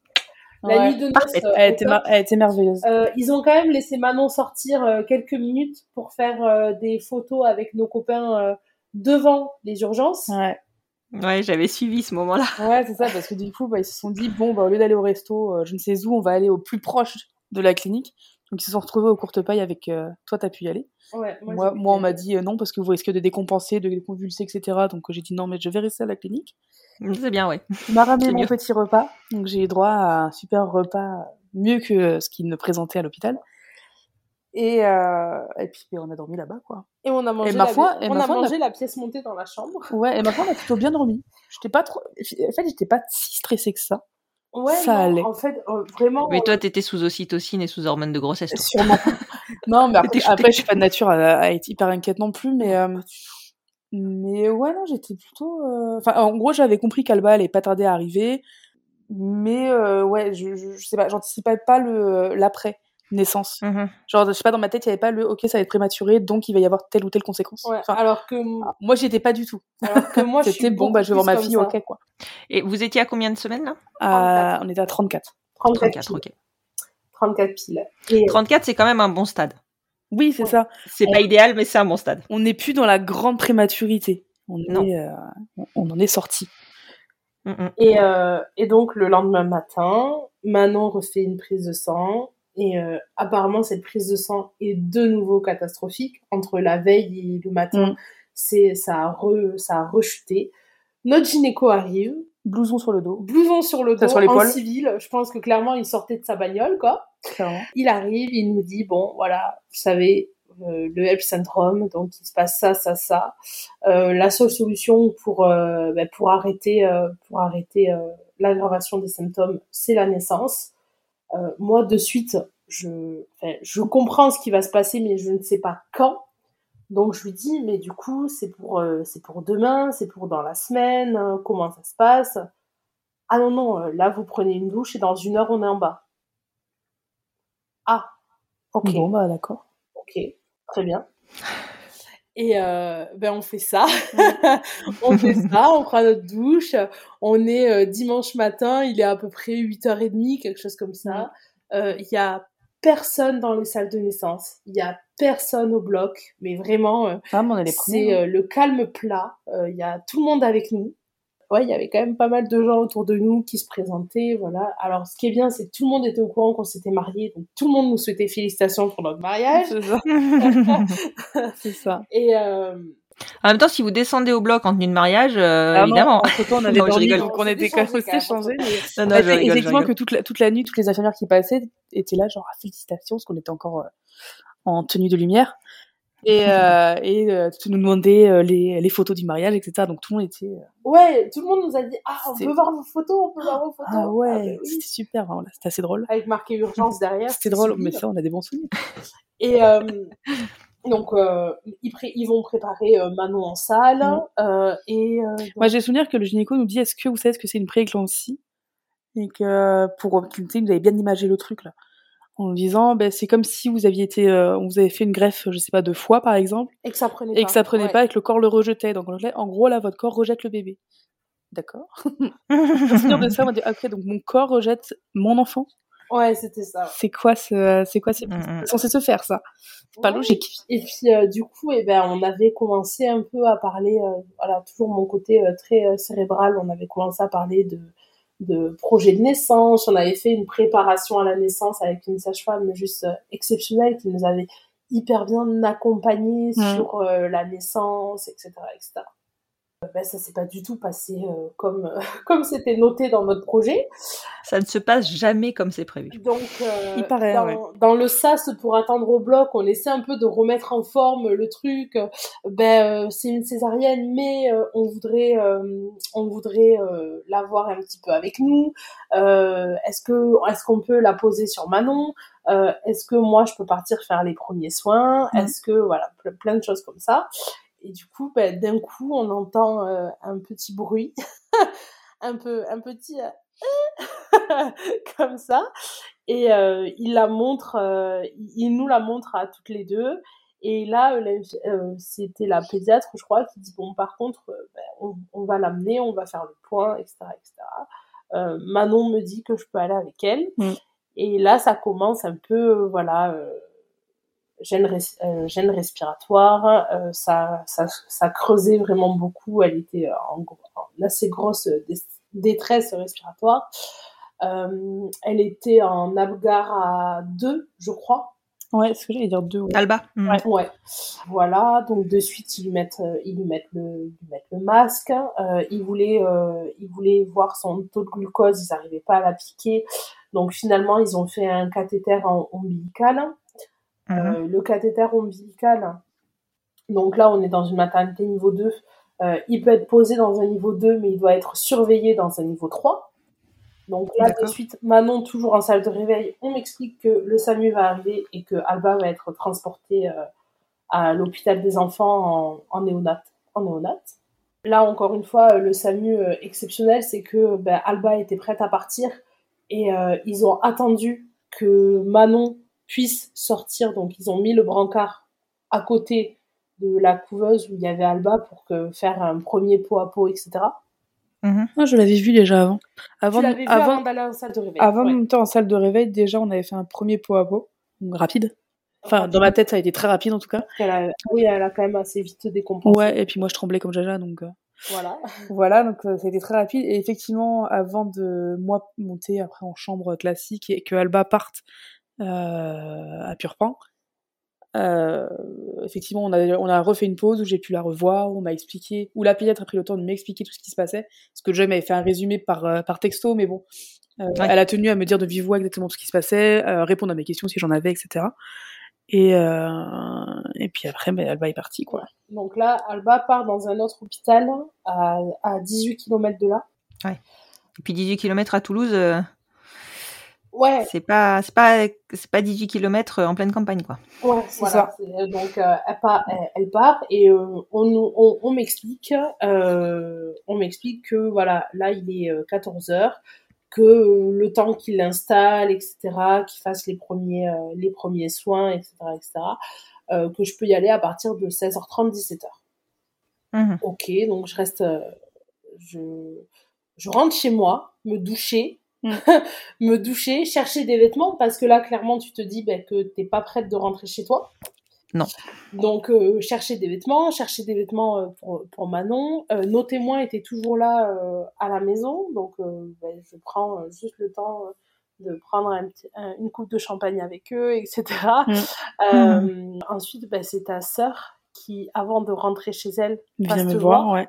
la Ouais. nuit de noces, euh, Elle était, mar- elle était merveilleuse. Euh, ils ont quand même laissé Manon sortir euh, quelques minutes pour faire euh, des photos avec nos copains euh, devant les urgences. Ouais, Ouais, j'avais suivi ce moment-là. ouais c'est ça, parce que du coup, bah, ils se sont dit, bon, bah, au lieu d'aller au resto, euh, je ne sais où, on va aller au plus proche de la clinique. Donc, ils se sont retrouvés au courte paille avec euh, toi, t'as pu y aller. Ouais, Moi, on m'a dit euh, non, parce que vous risquez de décompenser, de convulser, etc. Donc, j'ai dit non, mais je vais rester à la clinique. C'est bien, ouais. Il m'a ramené mon mieux. petit repas, donc j'ai eu droit à un super repas, mieux que ce qu'il me présentait à l'hôpital. Et, euh, et puis on a dormi là-bas, quoi. Et on a mangé, ma la, foi- et on ma a foi, on a- mangé la pièce montée dans la chambre. Ouais, et ma foi, on a plutôt bien dormi. J'étais pas trop. En fait, j'étais pas si stressée que ça. Ouais, Ça non, allait. En fait, euh, vraiment. Mais toi, t'étais sous ocytocine et sous hormones de grossesse. toi. Sûrement. non, mais après, après, je suis pas de nature à, à être hyper inquiète non plus, mais. euh, Mais ouais, non, j'étais plutôt. euh, Enfin, en gros, j'avais compris qu'Alba allait pas tarder à arriver. Mais euh, ouais, je, je, je sais pas, j'anticipais pas le l'après naissance. Mhm. Genre, je sais pas, dans ma tête, il y avait pas le OK, ça va être prématuré, donc il va y avoir telle ou telle conséquence. Ouais, Enfin, alors que, moi, j'y étais pas du tout. alors que moi, C'était bon, bah, je vais voir ma fille, OK, quoi. Et vous étiez à combien de semaines là? Euh, on était à 34. 34, 34, piles. ok. 34 piles. Et, 34, c'est quand même un bon stade. Oui, c'est Ouais. ça. C'est pas idéal, mais c'est un bon stade. On n'est plus dans la grande prématurité. On, Non. est, euh, on- en est sorti. Mhm. et, euh, et donc, le lendemain matin, Manon refait une prise de sang. Et euh, apparemment, cette prise de sang est de nouveau catastrophique. Entre la veille et le matin, Mm. c'est ça, a re- ça a rechuté. Notre gynéco arrive, Blouson sur le dos, blouson sur le dos, sur en civil. Je pense que clairement, il sortait de sa bagnole, quoi. clairement. Il arrive, il nous dit bon voilà, vous savez euh, le HELP syndrome, donc il se passe ça, ça, ça. Euh, la seule solution pour euh, ben, pour arrêter euh, pour arrêter euh, l'aggravation des symptômes, c'est la naissance. Euh, moi de suite, je enfin, je comprends ce qui va se passer, mais je ne sais pas quand. Donc je lui dis mais du coup c'est pour euh, c'est pour demain, c'est pour dans la semaine, euh, comment ça se passe? Ah non non, euh, là vous prenez une douche et dans une heure on est en bas. Ah, ok, Bon, bah, d'accord. ok, très bien. Et euh, ben on fait ça, on fait ça, on prend notre douche, on est euh, dimanche matin, il est à peu près 8h30, quelque chose comme ça. Euh, Il y a personne dans les salles de naissance, il y a personne au bloc, mais vraiment, euh, Ah, c'est euh, le calme plat. Il y a tout le monde avec nous. Ouais, il y avait quand même pas mal de gens autour de nous qui se présentaient, voilà. Alors, ce qui est bien, c'est que tout le monde était au courant qu'on s'était mariés, donc tout le monde nous souhaitait félicitations pour notre mariage. C'est ça. c'est ça. Et euh, En même temps, si vous descendez au bloc en tenue de mariage, euh, Ah non, évidemment. entre-temps, on avait Non, je dormi, rigole. donc on était quand même changés. Non, non, je rigole, je effectivement que toute la, toute la nuit, toutes les infirmières qui passaient étaient là, genre, ah, félicitations, parce qu'on était encore euh, en tenue de lumière. Et, euh, et euh, tu nous demandais euh, les, les photos du mariage, etc. Donc tout le monde était. euh, ouais, tout le monde nous a dit Ah, on peut voir vos photos, on peut voir vos photos. Ah ouais, ben oui. c'était super, là, c'était assez drôle. Avec marqué urgence derrière. C'était drôle, mais ça, on a des bons souvenirs. Et euh, donc, euh, ils, ils vont préparer Manon en salle. Mm. euh, et euh, donc- Moi, j'ai souvenir que le gynéco nous dit est-ce que vous savez ce que c'est une prééclampsie? Et que pour qu'il nous avait bien imagé le truc, là. En disant, ben, c'est comme si vous aviez été, euh, on vous avait fait une greffe, je sais pas, de foie, par exemple, et que ça prenait et pas. que ça prenait Ouais. pas et que le corps le rejetait. Donc, en gros, là, votre corps rejette le bébé. D'accord. Je me souviens de ça, on m'a dit, après, donc mon corps rejette mon enfant. Ouais, c'était ça. C'est quoi ce, c'est quoi, c'est Mm, mm. censé se faire, ça? C'est pas logique. Et puis euh, du coup, eh ben, on avait commencé un peu à parler, euh, voilà, toujours mon côté euh, très euh, cérébral, on avait commencé à parler de, de projet de naissance, on avait fait une préparation à la naissance avec une sage-femme juste euh, exceptionnelle qui nous avait hyper bien accompagnés Mhm. sur euh, la naissance, etc. etc. Euh, Ben, ça s'est pas du tout passé euh, comme euh, comme c'était noté dans notre projet. Ça ne se passe jamais comme c'est prévu. Donc, euh, Il paraît, dans, ouais. dans le sas pour attendre au bloc, on essaie un peu de remettre en forme le truc. Ben, euh, c'est une césarienne, mais euh, on voudrait, euh, on voudrait euh, l'avoir un petit peu avec nous. Euh, est-ce que, est-ce qu'on peut la poser sur Manon? Euh, Est-ce que moi je peux partir faire les premiers soins? Mhm. Est-ce que, voilà, ple- plein de choses comme ça. Et du coup, ben, d'un coup, on entend euh, un petit bruit, un peu, un petit. euh, comme ça et euh, il la montre il- nous la montre à toutes les deux et là c'était la pédiatre je crois qui dit bon par contre ben, on, on va l'amener on va faire le point etc etc Manon me dit que je peux aller avec elle Mm. et là ça commence un peu voilà gêne, res- euh, gêne respiratoire euh, ça, ça ça creusait vraiment beaucoup elle était en, en assez grosse euh, dé- détresse respiratoire euh, elle était en Apgar à 2, je crois. Ouais, c'est ce que j'allais dire deux. ouais. Alba Mm. Ouais. ouais. Voilà, donc de suite ils lui mettent, euh, ils lui mettent le, ils lui mettent le masque. Euh, ils voulaient, euh, ils voulaient voir son taux de glucose, ils n'arrivaient pas à l'appliquer. Donc finalement ils ont fait un cathéter en ombilical. Mhm. Euh, le cathéter ombilical, donc là on est dans une maternité niveau 2. Euh, il peut être posé dans un niveau 2, mais il doit être surveillé dans un niveau 3. Donc là, de suite, Manon, toujours en salle de réveil, on m'explique que le SAMU va arriver et que Alba va être transportée euh, à l'hôpital des enfants en, en néonat. en néonat. Là, encore une fois, le SAMU exceptionnel, c'est que ben, Alba était prête à partir et ils ont attendu que Manon puisse sortir. Donc, ils ont mis le brancard à côté de la couveuse où il y avait Alba pour que, faire un premier pot à pot, etc. Mhm. Ah, je l'avais vu déjà avant. Avant, tu vu avant, d'aller en salle de réveil. Avant ouais. temps en salle de réveil, déjà, on avait fait un premier pot à pot, rapide. Enfin, dans ma tête, ça a été très rapide en tout cas. Oui, elle a quand même assez vite décompensé. Ouais, et puis moi, je tremblais comme Jaja, donc. Euh, voilà. voilà, donc euh, ça a été très rapide. Et effectivement, avant de moi monter après en chambre classique et que Alba parte à Purpan, euh, effectivement, on a, on a refait une pause où j'ai pu la revoir, où on m'a expliqué, où la pédiatre a pris le temps de m'expliquer tout ce qui se passait. Parce que Joy m'avait fait un résumé par, euh, par texto, mais bon, euh, elle a tenu à me dire de vive voix exactement tout ce qui se passait, euh, répondre à mes questions si j'en avais, etc. Et, euh, et puis après, ben, Alba est partie, quoi. Donc là, Alba part dans un autre hôpital à, à 18 km de là. Ouais. Et puis 18 km à Toulouse, Ouais. C'est pas, c'est pas, c'est pas 18 km en pleine campagne, quoi. Ouais, c'est ça. Donc, euh, elle, part, elle, elle, part et euh, on, on, on m'explique, euh, on m'explique que voilà, là il est 14 heures, que le temps qu'il l'installe, etc., qu'il fasse les premiers, les premiers soins, etc., etc., que je peux y aller à partir de 16h30, 17h. Mmh. Ok, donc je reste, je, je rentre chez moi, me doucher Mm. me doucher, chercher des vêtements, parce que là, clairement, tu te dis ben, que t'es pas prête de rentrer chez toi. Non. Donc, euh, chercher des vêtements, chercher des vêtements euh, pour, pour, Manon. Euh, nos témoins étaient toujours là euh, à la maison, donc euh, ben, je prends euh, juste le temps de prendre un petit, un, une coupe de champagne avec eux, etc. Mm. Ensuite, ben, c'est ta sœur qui, avant de rentrer chez elle, vient me voir, ouais.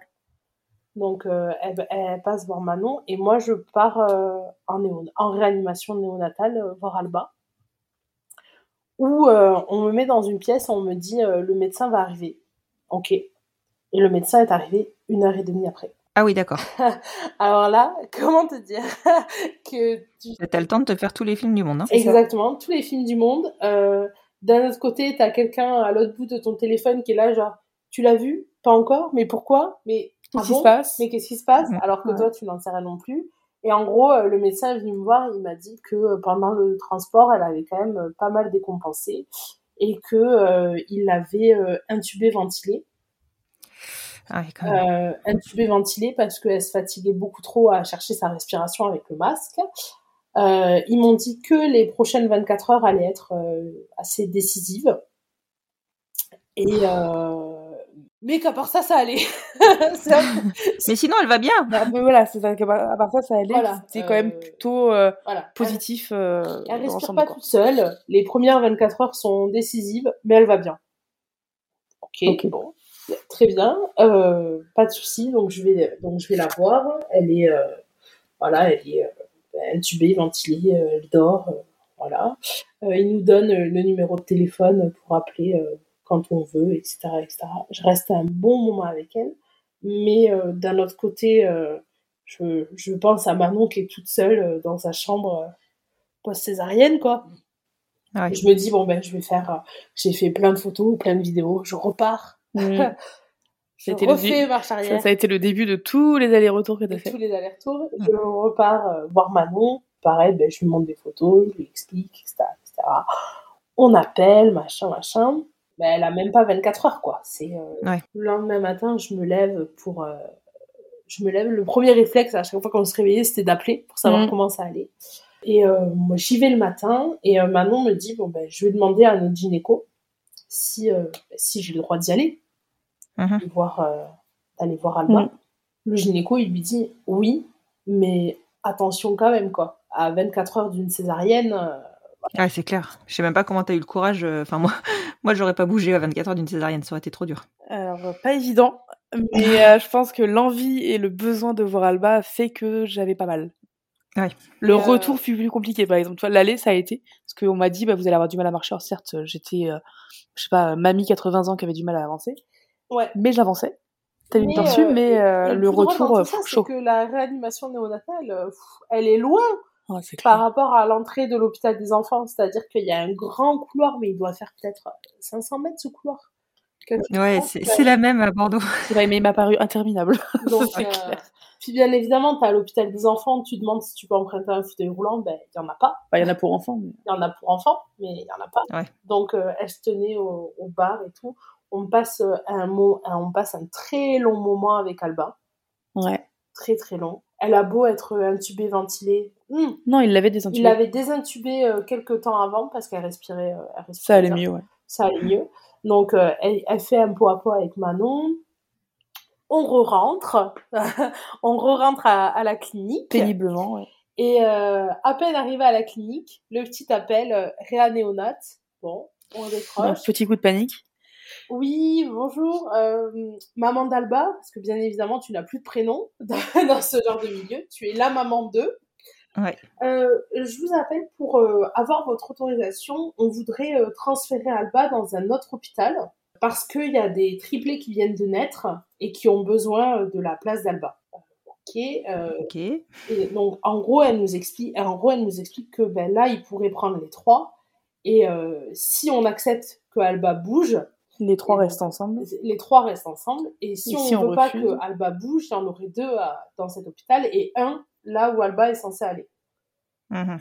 Donc, euh, elle, elle, passe voir Manon et moi, je pars euh, en, néon en réanimation néonatale euh, voir Alba. Où on me met dans une pièce, on me dit le médecin va arriver. Ok. Et le médecin est arrivé une heure et demie après. Ah oui, d'accord. Alors là, comment te dire que tu as le temps de te faire tous les films du monde. Hein, Exactement, tous les films du monde. D'un autre côté, tu as quelqu'un à l'autre bout de ton téléphone qui est là, genre, tu l'as vu? Pas encore Mais pourquoi? Mais Qu'est-ce qui se passe? Mais qu'est-ce qui se passe? Alors que ouais. toi, tu n'en sais rien non plus. Et en gros, euh, le médecin est venu me voir, il m'a dit que euh, pendant le transport, elle avait quand même euh, pas mal décompensé et que euh, il l'avait intubé ventilé. Ah, euh, intubé ventilé parce qu'elle se fatiguait beaucoup trop à chercher sa respiration avec le masque. Ils m'ont dit que les prochaines 24 heures allaient être assez décisives. Et mais qu'à part ça, ça allait. mais sinon, elle va bien. Bah, mais voilà, c'est à part ça, ça allait. Voilà, C'était euh, quand même plutôt euh, voilà. positif. Elle, euh, elle respire pas toute seule. Les premières 24 heures sont décisives, mais elle va bien. Ok, okay. bon, très bien, euh, pas de souci. Donc je vais, donc je vais la voir. Elle est, voilà, elle est intubée, ventilée, elle dort, voilà. il nous donne le numéro de téléphone pour appeler quand on veut, etc., etc. Je reste un bon moment avec elle, mais euh, d'un autre côté, euh, je, je, pense à Manon qui est toute seule euh, dans sa chambre post-césarienne, quoi. Je me dis, bon, ben, je vais faire, j'ai fait plein de photos, plein de vidéos, je repars. Mmh. je refais le... marche arrière. Ça, ça, a été le début de tous les allers-retours que tu as fait. Tous les allers-retours. Mmh. Je repars voir Manon. Pareil, ben, je lui montre des photos, je lui explique, etc., etc. On appelle, machin, machin ben, elle a même pas 24 heures, quoi. C'est euh, ouais. le lendemain matin, je me lève pour. Euh, je me lève. Le premier réflexe à chaque fois qu'on se réveillait, c'était d'appeler pour savoir mmh. comment ça allait. Et euh, moi, j'y vais le matin et euh, Manon me dit bon ben, je vais demander à notre gynéco si euh, si j'ai le droit d'y aller, mmh. voir d'aller voir Alba. Mmh. Le gynéco, il lui dit oui, mais attention quand même quoi. À 24 heures d'une césarienne ah, c'est clair. Je sais même pas comment tu as eu le courage. Enfin, moi, moi j'aurais pas bougé à 24 heures d'une césarienne. Ça aurait été trop dur. Alors, euh, pas évident. Mais euh, je pense que l'envie et le besoin de voir Alba fait que j'avais pas mal. Ouais. Le et retour euh... fut plus compliqué, par exemple. L'aller, ça a été. Parce qu'on m'a dit, bah, vous allez avoir du mal à marcher. Alors, certes, j'étais, euh, je sais pas, mamie 80 ans qui avait du mal à avancer. Ouais. Mais j'avançais. T'as une tortue, mais le, le retour, ça, chaud. que la réanimation néonatale, elle est loin. Oh, par rapport à l'entrée de l'hôpital des enfants. C'est-à-dire qu'il y a un grand couloir, mais il doit faire peut-être 500 mètres ce couloir. Ouais, c'est la même à Bordeaux. Mais il m'a paru interminable. Donc, euh, puis bien évidemment, tu à l'hôpital des enfants, tu demandes si tu peux emprunter un fauteuil roulant, ben il y en a pas. Il y en a pour enfants. Il y en a pour enfants, mais il y en a pas. Ouais. Donc euh, elle se tenait au, au bar et tout. On passe un mot, on passe un très long moment avec Alba. Ouais. Très très long. Elle a beau être intubée, ventilée. hmm, Non, il l'avait désintubé. il l'avait désintubée euh, quelques temps avant parce qu'elle respirait, euh, respirait Ça allait mieux, ouais. ça allait mieux. Donc, euh, elle, elle fait un pot à pot avec Manon. On re-rentre. on re-rentre à, à la clinique. Péniblement, ouais. Et euh, à peine arrivé à la clinique, le petit appel euh, Réa néonate. Bon, on Un décroche. petit coup de panique. Oui, bonjour, euh, maman d'Alba, parce que bien évidemment, tu n'as plus de prénom dans, dans ce genre de milieu. Tu es la maman d'eux. Ouais. Euh, je vous appelle pour euh, avoir votre autorisation. On voudrait transférer Alba dans un autre hôpital parce qu'il y a des triplés qui viennent de naître et qui ont besoin de la place d'Alba. Ok. Ok. et donc, en gros, elle nous explique, en gros, elle nous explique que ben là, il pourrait prendre les trois. Et si on accepte que Alba bouge, Les trois restent ensemble. les trois restent ensemble. Et si Et on si ne on veut pas que Alba bouge, il y en aurait deux à- dans cet hôpital et un là où Alba est censée aller. Mhm.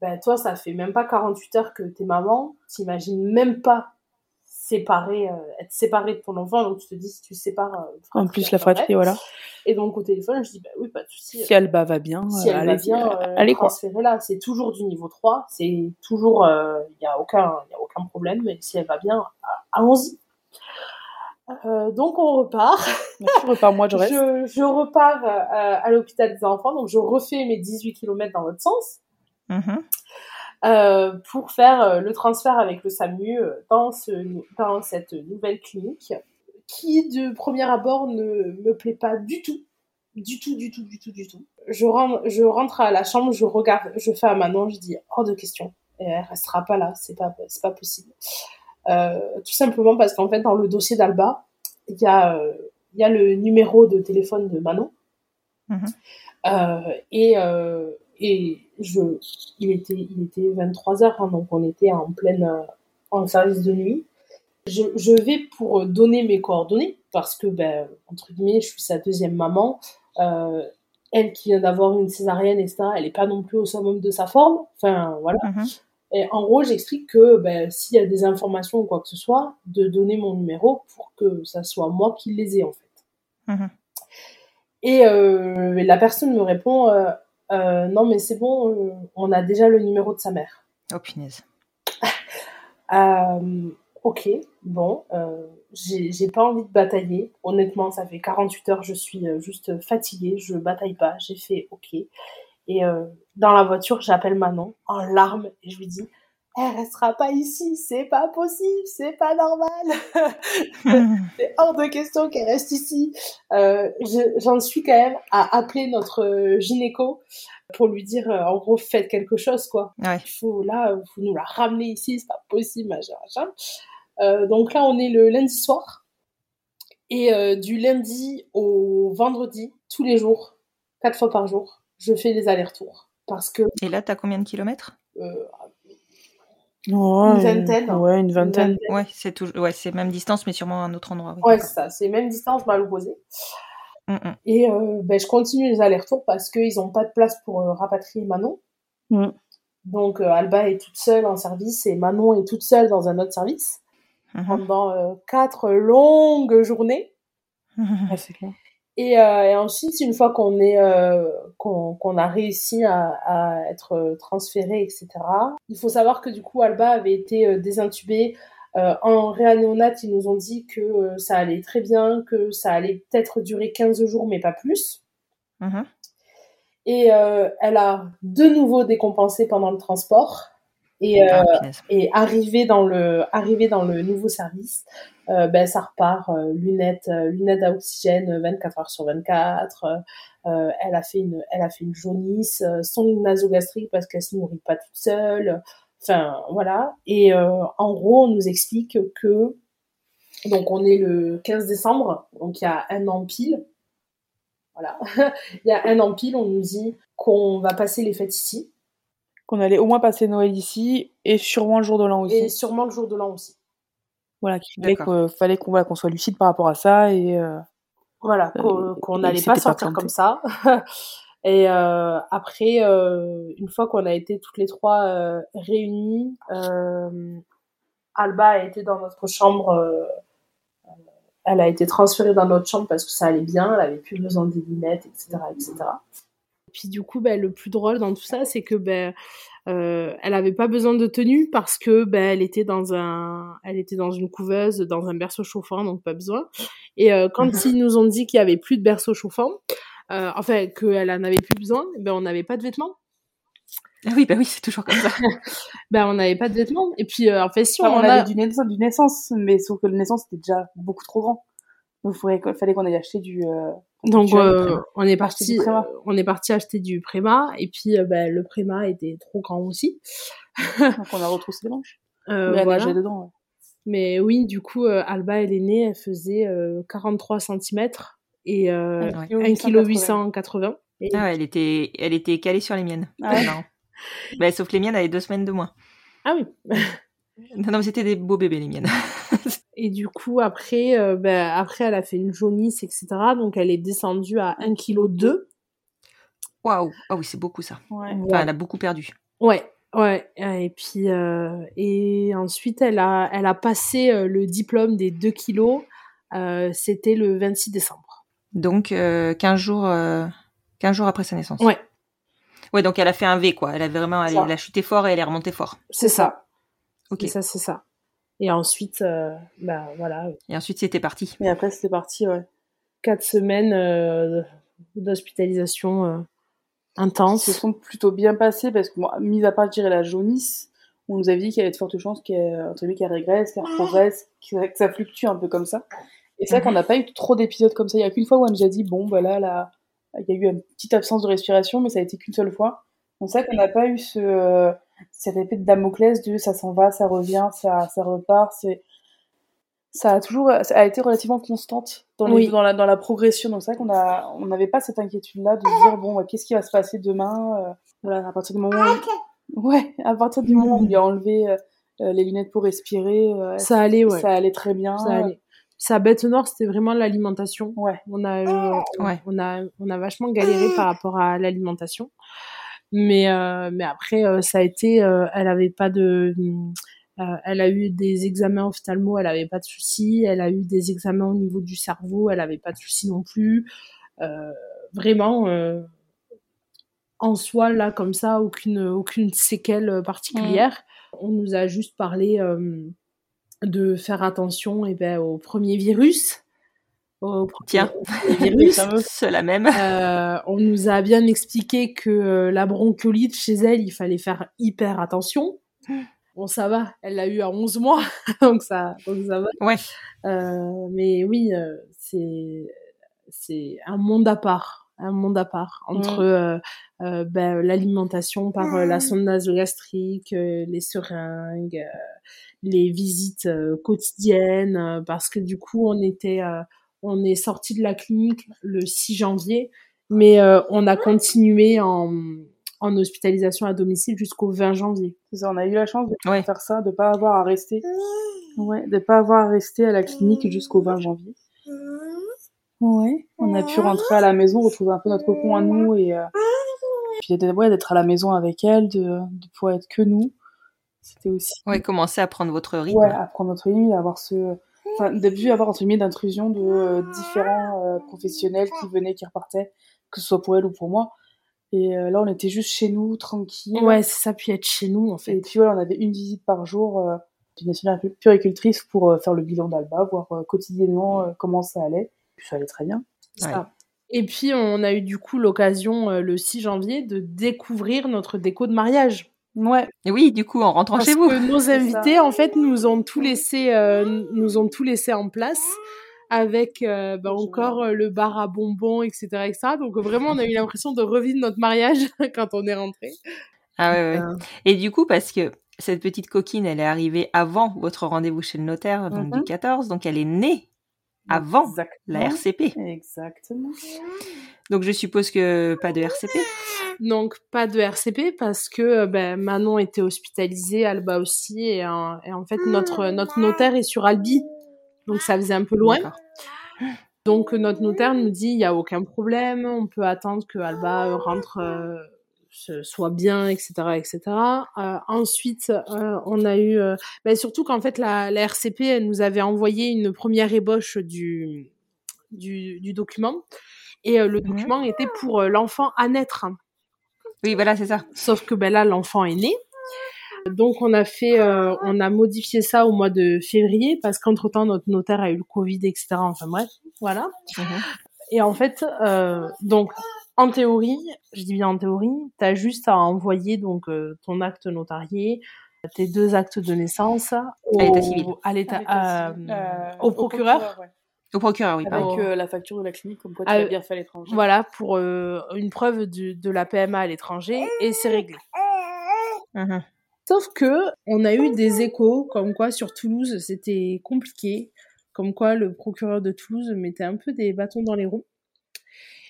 Ben, toi, ça fait même pas 48 heures que t'es maman. T'imagines même pas séparer, euh, être séparée de ton enfant. Donc, tu te dis, si tu sépares. euh, En plus, la fratrie, voilà. Et donc, au téléphone, je dis, bah oui, pas de souci. Si Alba va bien, si euh, elle va allez-y, bien, euh, euh, allez quoi. là. C'est toujours du niveau 3. C'est toujours, il n'y a, aucun, a aucun problème. Mais si elle va bien, euh, allons-y. Euh, donc, on repart. Tu repars, moi je reste. Je, je repars euh, à l'hôpital des enfants. Donc, je refais mes 18 km dans votre sens. Mhm. Euh, pour faire euh, le transfert avec le SAMU euh, dans, ce, dans cette nouvelle clinique qui, de premier abord, ne me plaît pas du tout. Du tout, du tout, du tout, du tout. Je rentre, je rentre à la chambre, je regarde, je fais à Manon, je dis hors de question. Et elle restera pas là, c'est pas, c'est pas possible. Euh, tout simplement parce qu'en fait, dans le dossier d'Alba, il y a, il y a le numéro de téléphone de Manon. Mhm. Euh, et, euh, et je, il était, il était 23 heures, hein, donc on était en pleine, euh, en service de nuit. Je, je vais pour donner mes coordonnées parce que, ben, entre guillemets, je suis sa deuxième maman. Euh, elle qui vient d'avoir une césarienne, etc., elle n'est pas non plus au summum de sa forme. Enfin, voilà. Mhm. Et en gros, j'explique que ben, s'il y a des informations ou quoi que ce soit, de donner mon numéro pour que ça soit moi qui les ai, en fait. Mhm. Et euh, la personne me répond non mais c'est bon, euh, on a déjà le numéro de sa mère. Oh punaise. Euh, ok, bon, euh, j'ai pas envie de batailler. Honnêtement, ça fait 48 heures, je suis euh, juste fatiguée, je bataille pas. J'ai fait ok. Et euh, dans la voiture, j'appelle Manon en larmes et je lui dis elle restera pas ici, c'est pas possible, c'est pas normal. c'est hors de question qu'elle reste ici. Euh, je- J'en suis quand même à appeler notre euh, gynéco pour lui dire, euh, en gros, faites quelque chose, quoi. Ouais. Il faut, là, faut nous la ramener ici, c'est pas possible, machin, machin. Euh, donc là, on est le lundi soir. Et du lundi au vendredi, tous les jours, quatre fois par jour, je fais les allers-retours. Parce que Et là, t'as combien de kilomètres? Euh, Ouais, Une vingtaine. Ouais, une vingtaine. vingtaine. Ouais, c'est tout. Ouais, c'est même distance, mais sûrement un autre endroit. oui, ouais, c'est ça, c'est même distance mal opposée. Mm, mm. Et euh, ben, je continue les allers-retours parce qu'ils n'ont pas de place pour euh, rapatrier Manon. Mm. Donc euh, Alba est toute seule en service et Manon est toute seule dans un autre service Mhm. pendant euh, quatre longues journées. Ouais, c'est clair. Et, euh, et ensuite, une fois qu'on est euh, qu'on qu'on a réussi à, à être euh, transféré, etc. Il faut savoir que du coup, Alba avait été euh, désintubée en réanéonate. Ils nous ont dit que ça allait très bien, que ça allait peut-être durer 15 jours, mais pas plus. Mhm. Et elle a de nouveau décompensé pendant le transport. Et, euh, Ah, punaise. et arrivé dans le arrivé dans le nouveau service euh, ben ça repart euh, lunettes euh, lunettes à oxygène euh, 24 heures sur 24 euh, euh, elle a fait une elle a fait une jaunisse euh, son nasogastrique parce qu'elle se nourrit pas toute seule. Enfin voilà. Et euh, en gros on nous explique que donc on est le 15 décembre donc il y a un an pile. Voilà. Il y a un an pile on nous dit qu'on va passer les fêtes ici Qu'on allait au moins passer Noël ici et sûrement le jour de l'an aussi. et sûrement le jour de l'an aussi Voilà, qu'il fallait qu'on fallait qu'on voilà, qu'on soit lucide par rapport à ça et euh, Voilà, Euh, qu'on n'allait pas sortir comme ça. et euh, après, euh, une fois qu'on a été toutes les trois euh, réunies, euh, Alba a été dans notre chambre. elle a été transférée dans notre chambre parce que ça allait bien, elle avait plus besoin des lunettes, etc., etc. Et puis du coup, ben, le plus drôle dans tout ça, c'est que ben, euh, elle avait pas besoin de tenue parce que ben, elle était dans un, elle était dans une couveuse, dans un berceau chauffant, donc pas besoin. Et euh, quand ils nous ont dit qu'il y avait plus de berceau chauffant, euh, enfin qu'elle en avait plus besoin, ben on n'avait pas de vêtements. Ah oui, bah oui, c'est toujours comme ça. Ben on n'avait pas de vêtements. Et puis euh, en fait si Enfin, on, on en avait a, du naissance, du naissance, mais sauf que le naissance était déjà beaucoup trop grand. Donc il fallait qu'on aille acheter du. Donc euh, on est parti, euh, on est parti acheter du Préma. Et puis euh, ben, le Préma était trop grand aussi. Donc on a retroussé les manches. Euh, Mais elle voilà. nageait dedans. ouais. Mais oui, du coup, euh, Alba, elle est née, elle faisait euh, 43 cm et euh, Un Ouais. kilo 1 kg 880. 880. Et, Ah ouais, elle était, elle était calée sur les miennes. Ah ouais marrant. Bah, sauf les miennes, elle avait deux semaines de moins. Ah oui. Non, non, mais c'était des beaux bébés, les miennes. Et du coup, après, euh, ben, après, elle a fait une jaunisse, etc. Donc, elle est descendue à 1 kg 2. Waouh. Ah oui, c'est beaucoup ça. Ouais. Enfin, elle a beaucoup perdu. Ouais, ouais. Et puis, euh, et ensuite, elle a, elle a passé euh, le diplôme des 2 kilos. Euh, C'était le 26 décembre. Donc, euh, 15 jours, euh, 15 jours après sa naissance. Ouais, Ouais, donc elle a fait un V, quoi. Elle a vraiment, elle, a chuté fort et elle est remontée fort. c'est ça. Ok. Et ça, c'est ça. Et ensuite, euh, ben voilà, Et ensuite, c'était parti. Et après c'était parti, ouais. quatre semaines euh, d'hospitalisation euh, Ils intense. se sont plutôt bien passés parce que, bon, mis à part, je dirais, la jaunisse, on nous avait dit qu'il y avait de fortes chances qu'elle qu'elle régresse, qu'elle progresse, que ça, que ça fluctue un peu comme ça. Et c'est vrai qu'on n'a pas eu trop d'épisodes comme ça. Il y a qu'une fois où on nous a dit, bon, voilà, là, il y a eu une petite absence de respiration, mais ça a été qu'une seule fois. Donc c'est vrai qu'on n'a pas eu ce, euh, cette épée de Damoclès de ça s'en va, ça revient, ça, ça repart. C'est, ça a toujours, ça a été relativement constante dans, les- Oui. dans, la, dans la progression. Donc c'est vrai qu'on a, on n'avait pas cette inquiétude-là de se dire bon, bah, qu'est-ce qui va se passer demain euh, Voilà, à partir du moment, où, ouais, à partir du moment où on lui a enlevé euh, euh, les lunettes pour respirer, euh, Ça allait, ouais. ça allait très bien. Ça allait. Sa bête noire, c'était vraiment l'alimentation. Ouais. On a, euh, Ouais. on a, on a vachement galéré par rapport à l'alimentation. Mais, euh, mais après, euh, ça a été, euh, elle avait pas de, euh, elle a eu des examens ophtalmo, elle avait pas de soucis. Elle a eu des examens au niveau du cerveau, elle avait pas de soucis non plus. Euh, vraiment, euh, en soi, là, comme ça, aucune, aucune séquelle particulière. On nous a juste parlé euh, de faire attention eh ben, au premier virus. Au Tiens. virus. La même. Euh, on nous a bien expliqué que euh, la bronchiolite chez elle, il fallait faire hyper attention. Bon, ça va, elle l'a eu à 11 mois, donc ça, donc ça va. Ouais. Euh, mais oui, c'est c'est un monde à part, un monde à part entre euh, ben, l'alimentation par la sonde nasogastrique, euh, les seringues, les visites quotidiennes, parce que du coup on était, on est sorti de la clinique le 6 janvier, mais euh, on a continué en en hospitalisation à domicile jusqu'au 20 janvier. C'est ça, on a eu la chance de Ouais. faire ça, de pas avoir à rester, ouais, de pas avoir à rester à la clinique jusqu'au 20 janvier. Ouais, on a pu rentrer à la maison, retrouver un peu notre cocon à nous et euh, puis d'être ouais, d'être à la maison avec elle, de, de pouvoir être que nous. C'était aussi Ouais, commencez à prendre votre rythme. ouais, apprendre notre ligne, avoir ce enfin début avoir entre guillemets d'intrusion de euh, différents euh, professionnels qui venaient qui repartaient que ce soit pour elle ou pour moi. Et euh, là on était juste chez nous tranquille. Ouais, c'est ça, puis être chez nous en Et fait. puis voilà, on avait une visite par jour d'une pu- puricultrice pour faire le bilan d'Alba, voir quotidiennement comment ça allait. Puis ça allait très bien. C'est Ouais. ça. Et puis on a eu du coup l'occasion le 6 janvier de découvrir notre déco de mariage. Ouais, Et oui, du coup, en rentrant Parce chez vous. que nos invités, en fait, nous ont tout laissé, euh, nous ont tout laissé en place avec euh, bah, encore euh, le bar à bonbons, etc., etc. Donc vraiment, on a eu l'impression de revivre notre mariage quand on est rentré. Ah ouais, ouais. Et du coup, parce que cette petite coquine, elle est arrivée avant votre rendez-vous chez le notaire, donc Mhm. du 14, donc elle est née avant Exactement. la RCP. Exactement. Donc je suppose que pas de RCP. Donc pas de RCP parce que ben, Manon était hospitalisée, Alba aussi, et, en- et en fait notre notre notaire est sur Albi, donc ça faisait un peu loin. Donc notre notaire nous dit il y a aucun problème, on peut attendre que Alba euh, rentre, euh, soit bien, etc., etc. Euh, ensuite, euh, on a eu, euh, ben, surtout qu'en fait la, la RCP elle nous avait envoyé une première ébauche du du, du document et euh, le Mhm. document était pour euh, l'enfant à naître. Oui, voilà, c'est ça. Sauf que ben là l'enfant est né. Donc on a fait, euh, on a modifié ça au mois de février parce qu'entre temps notre notaire a eu le Covid, etc. Enfin bref, voilà. Mhm. Et en fait, euh, donc en théorie, je dis bien en théorie, t'as juste à envoyer donc euh, ton acte notarié, tes deux actes de naissance au, À l'état civil. à À au procureur. ouais. Au procureur, oui, Avec euh, la facture de la clinique, comme quoi tu Ah, l'as bien fait à l'étranger. Voilà pour euh, une preuve du- de la PMA à l'étranger et c'est réglé. Mhm. Sauf que on a eu des échos comme quoi sur Toulouse c'était compliqué, comme quoi le procureur de Toulouse mettait un peu des bâtons dans les roues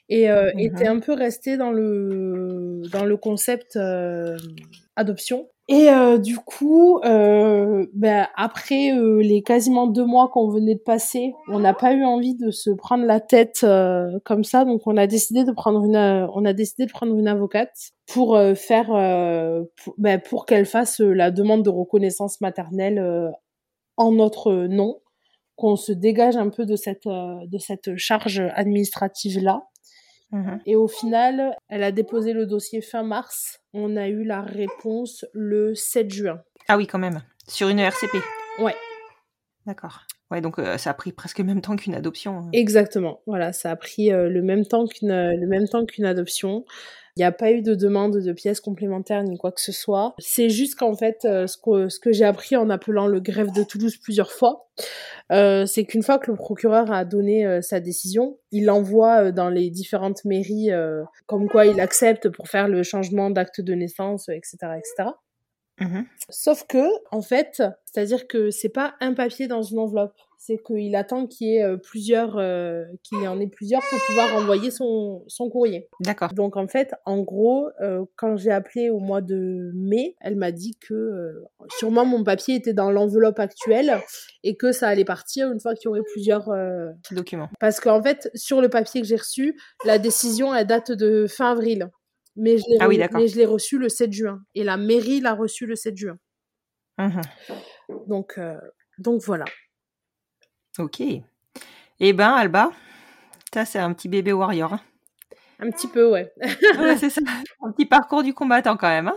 et euh, Mhm. était un peu resté dans le dans le concept euh, adoption. Et euh, du coup, euh, ben, après euh, les quasiment deux mois qu'on venait de passer, on n'a pas eu envie de se prendre la tête euh, comme ça, donc on a décidé de prendre une, euh, on a décidé de prendre une avocate pour euh, faire, pour, ben, pour qu'elle fasse la demande de reconnaissance maternelle en notre nom, qu'on se dégage un peu de cette de cette charge administrative là. Mhm. Et au final, elle a déposé le dossier fin mars. On a eu la réponse le 7 juin. Ah oui, quand même. Sur une RCP. Ouais. D'accord. Ouais, donc euh, ça a pris presque le même temps qu'une adoption. hein. Exactement. Voilà, ça a pris euh, le même temps qu'une le même temps qu'une adoption. Il n'y a pas eu de demande de pièces complémentaires ni quoi que ce soit. C'est juste qu'en fait, euh, ce que, ce que j'ai appris en appelant le greffe de Toulouse plusieurs fois, euh, c'est qu'une fois que le procureur a donné euh, sa décision, il l'envoie euh, dans les différentes mairies, comme quoi il accepte pour faire le changement d'acte de naissance, etc., etc. Mhm. Sauf que, en fait, c'est-à-dire que c'est pas un papier dans une enveloppe. C'est qu'il attend qu'il y ait euh, plusieurs, euh, qu'il y en ait plusieurs pour pouvoir envoyer son, son courrier. D'accord. Donc en fait, en gros, euh, quand j'ai appelé au mois de mai, elle m'a dit que euh, sûrement mon papier était dans l'enveloppe actuelle et que ça allait partir une fois qu'il y aurait plusieurs. euh, Petit document. Parce qu'en fait, sur le papier que j'ai reçu, la décision elle date de fin avril. Mais je l'ai Ah oui, re- d'accord. mais je l'ai reçu le 7 juin. Et la mairie l'a reçu le 7 juin. Donc, euh, donc voilà. Ok. Eh ben, Alba, ça c'est un petit bébé warrior. hein. Un petit peu, ouais. Ouais, c'est ça. Un petit parcours du combattant quand même. hein.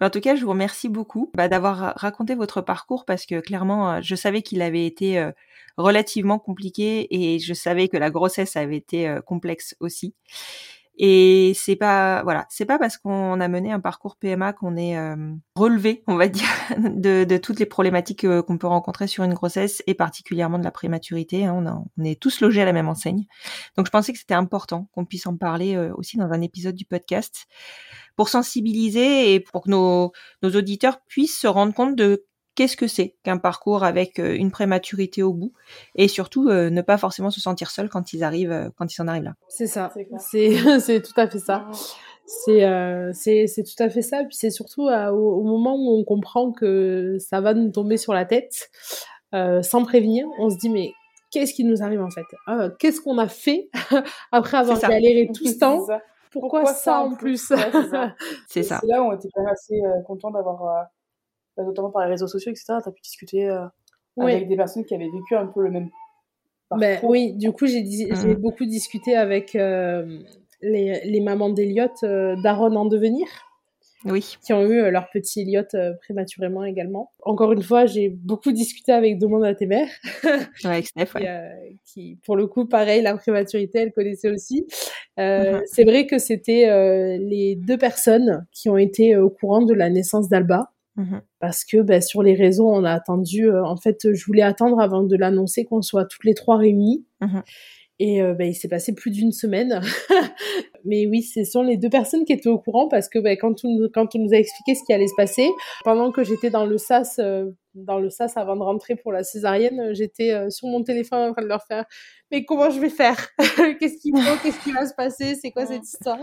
Mais en tout cas, je vous remercie beaucoup bah, d'avoir ra- raconté votre parcours parce que clairement, euh, je savais qu'il avait été euh, relativement compliqué et je savais que la grossesse avait été euh, complexe aussi. Et c'est pas voilà, c'est pas parce qu'on a mené un parcours PMA qu'on est euh, relevé, on va dire, de, toutes les problématiques euh, qu'on peut rencontrer sur une grossesse et particulièrement de la prématurité. hein. On est tous logés à la même enseigne. Donc je pensais que c'était important qu'on puisse en parler euh, aussi dans un épisode du podcast pour sensibiliser et pour que nos, nos auditeurs puissent se rendre compte de qu'est-ce que c'est qu'un parcours avec euh, une prématurité au bout et surtout euh, ne pas forcément se sentir seul quand ils arrivent euh, quand ils en arrivent là. C'est ça. C'est tout à fait ça. C'est euh, c'est c'est tout à fait ça. Puis c'est surtout euh, au, au moment où on comprend que ça va nous tomber sur la tête, euh, sans prévenir, on se dit mais qu'est-ce qui nous arrive en fait? Euh, Qu'est-ce qu'on a fait après avoir galéré tout ce temps? Pourquoi, ça en plus, Ouais, c'est ça. C'est là où on était quand même assez euh, content d'avoir, notamment par les réseaux sociaux, etc. T'as pu discuter euh, Oui. avec des personnes qui avaient vécu un peu le même Ben parcours. oui, du coup, j'ai Mhm. beaucoup discuté avec euh, les, les mamans d'Eliott, euh, d'Aaron en devenir, Oui. qui ont eu euh, leur petit Elliot euh, prématurément également. Encore une fois, j'ai beaucoup discuté avec Demande à tes mères, Ouais, avec Steph, ouais. qui, euh, qui, pour le coup, pareil, la prématurité, elle connaissait aussi. Euh, Mhm. C'est vrai que c'était euh, les deux personnes qui ont été au courant de la naissance d'Alba. Mhm. Parce que ben, sur les réseaux, on a attendu. euh, en fait, je voulais attendre avant de l'annoncer qu'on soit toutes les trois réunies. Mhm. Et euh, ben, il s'est passé plus d'une semaine. Mais oui, ce sont les deux personnes qui étaient au courant parce que ben, quand, on, quand on nous a expliqué ce qui allait se passer, pendant que j'étais dans le SAS, euh, dans le sas avant de rentrer pour la césarienne, j'étais sur mon téléphone en train de leur faire mais comment je vais faire? Qu'est-ce qu'il faut? Qu'est-ce qui va se passer? C'est quoi cette histoire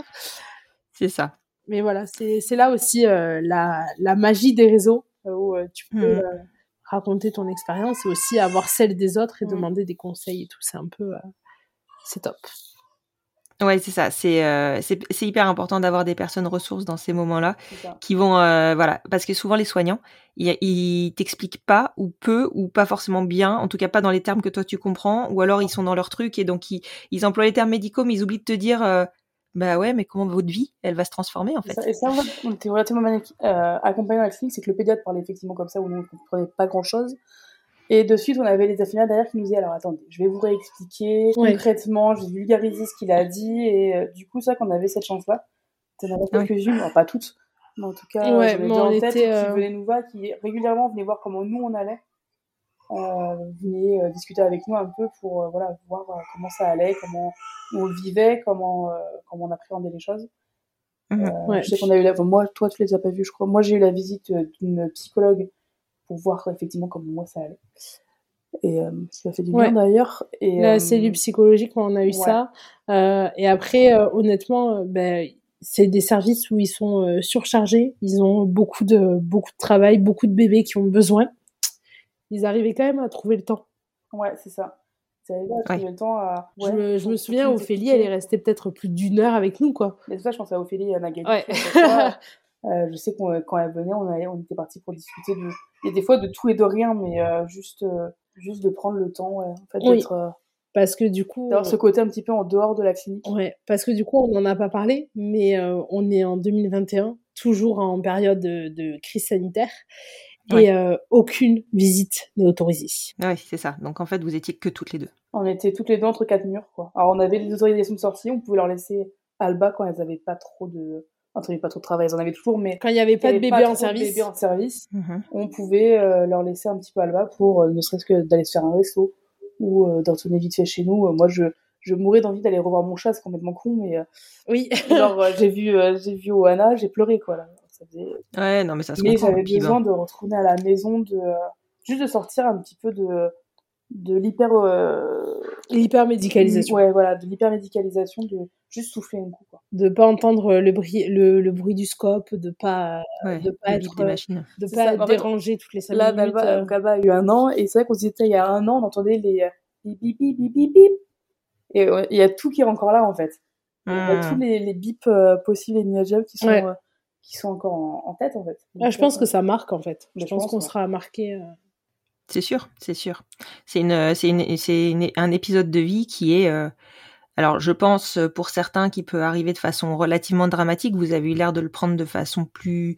C'est ça. Mais voilà, c'est là aussi la, la magie des réseaux où tu peux mmh. raconter ton expérience et aussi avoir celle des autres et mmh. demander des conseils et tout. C'est un peu. c'est top. Ouais, c'est ça. C'est euh, c'est hyper important d'avoir des personnes ressources dans ces moments-là qui vont euh, voilà parce que souvent les soignants ils, ils t'expliquent pas ou peu ou pas forcément bien, en tout cas pas dans les termes que toi tu comprends, ou alors ils sont dans leur truc et donc ils, ils emploient les termes médicaux mais ils oublient de te dire euh, bah ouais mais comment votre vie elle va se transformer en fait? et ça on était relativement euh, accompagné dans la clinique, c'est que le pédiatre parlait effectivement comme ça où nous on comprenait pas grand chose et de suite, on avait les infirmières derrière qui nous disaient alors attendez, je vais vous réexpliquer concrètement, je vais vulgariser ce qu'il a dit. Et euh, du coup, ça qu'on avait cette chance-là. T'en avais quelques-unes, pas toutes, mais en tout cas, ouais, j'avais en tête qui euh, venaient nous voir, qui régulièrement venaient voir comment nous on allait. Euh, venaient euh, discuter avec nous un peu pour voilà voir comment ça allait, comment on vivait, comment comment on appréhendait les choses. Mmh. ouais, je sais qu'on a eu la... moi, toi, tu les as pas vus, je crois. Moi, j'ai eu la visite d'une psychologue pour voir effectivement comment moi ça allait. Et euh, ça fait du bien d'ailleurs. Et, La euh, cellule psychologique, on a eu ça. Euh, et après, euh, honnêtement, ben, c'est des services où ils sont surchargés. Ils ont beaucoup de, beaucoup de travail, beaucoup de bébés qui ont besoin. Ils arrivaient quand même à trouver le temps. Ouais, c'est ça. À trouver le temps à... je, me, je me souviens, Ophélie, elle est restée peut-être plus d'une heure avec nous, quoi. Mais ça, je pense à Ophélie et à Magali. Ouais. Euh, je sais qu'on euh, quand elle venait, on, allait, on était parti pour discuter de, et des fois de tout et de rien, mais euh, juste, juste de prendre le temps, ouais, en fait, d'être. parce que du coup. D'avoir ce côté un petit peu en dehors de la clinique. Ouais, parce que du coup, on n'en a pas parlé, mais on est en 2021, toujours en période de, de crise sanitaire. Et aucune visite n'est autorisée. Oui, c'est ça. Donc en fait, vous étiez que toutes les deux. On était toutes les deux entre quatre murs, quoi. Alors on avait les autorisations de sortie, on pouvait leur laisser Alba quand elles avaient pas trop de, entre pas trop de travail, ils en avaient toujours, mais quand il n'y avait pas de bébé en service, en service, on pouvait euh, leur laisser un petit peu Alba pour euh, ne serait-ce que d'aller se faire un resto ou euh, d'en retourner vite fait chez nous. moi, je je mourais d'envie d'aller revoir mon chat, c'est complètement con, mais oui, genre j'ai vu j'ai vu Oana, j'ai pleuré quoi là. Ça faisait... Ouais, non mais ça se Mais j'avais besoin de retourner à la maison, de juste de sortir un petit peu de de l'hyper euh... l'hyper médicalisation ouais voilà de l'hyper médicalisation de juste souffler un coup quoi. De pas entendre le bruit le, le bruit du scope de pas de pas être des machines. de pas être dérangé toutes les cinq là, minutes là euh... a eu un an et c'est vrai qu'on se disait il y a un an on entendait les bip bip bip bip bip, bip. et il y a tout qui est encore là en fait. Il y a tous hmm. les, les bips euh, possibles et imaginables qui sont euh, qui sont encore en, en, tête en fait ah, je pense que ça marque en fait je, je pense, pense qu'on sera marqué c'est sûr, c'est sûr. C'est une, c'est une, c'est un épisode de vie qui est, euh, alors je pense pour certains qui peut arriver de façon relativement dramatique. Vous avez eu l'air de le prendre de façon plus,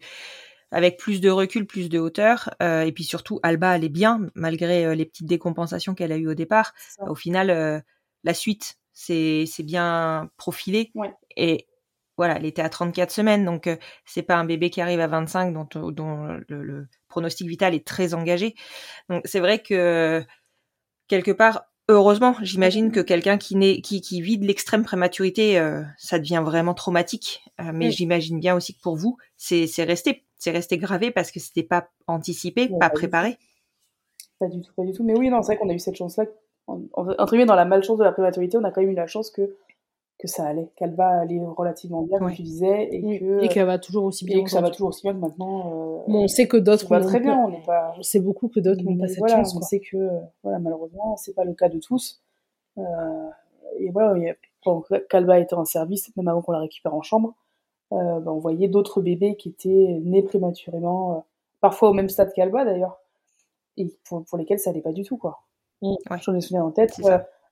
avec plus de recul, plus de hauteur, euh, et puis surtout Alba elle est bien malgré euh, les petites décompensations qu'elle a eues au départ. Au final, la suite c'est c'est bien profilé ouais. et voilà, elle était à 34 semaines, donc c'est pas un bébé qui arrive à 25 dont, dont le, le, pronostic vital est très engagé. Donc c'est vrai que quelque part, heureusement, j'imagine que quelqu'un qui, naît, qui, qui vit de l'extrême prématurité, euh, ça devient vraiment traumatique. Euh, mais j'imagine bien aussi que pour vous, c'est resté, c'est resté gravé parce que c'était pas anticipé, pas préparé. Pas du tout, pas du tout. Mais oui, non, c'est vrai qu'on a eu cette chance-là. Entre guillemets, dans la malchance de la prématurité, on a quand même eu la chance que que ça allait, qu'elle va aller relativement bien, comme tu disais, et que et qu'elle va toujours aussi bien. Et que ça va toujours aussi bien que maintenant. Euh, bon, on sait que d'autres. Va très bien, on n'est pas. On sait beaucoup que d'autres n'ont pas cette voilà, chance. On sait que voilà, malheureusement, c'est pas le cas de tous. Euh, et voilà, il quand Calva était en service, même avant qu'on la récupère en chambre, euh, bah, on voyait d'autres bébés qui étaient nés prématurément, euh, parfois au même stade qu'Alba d'ailleurs, et pour, pour, lesquels ça allait pas du tout quoi. Mmh. J'en ai souviens en tête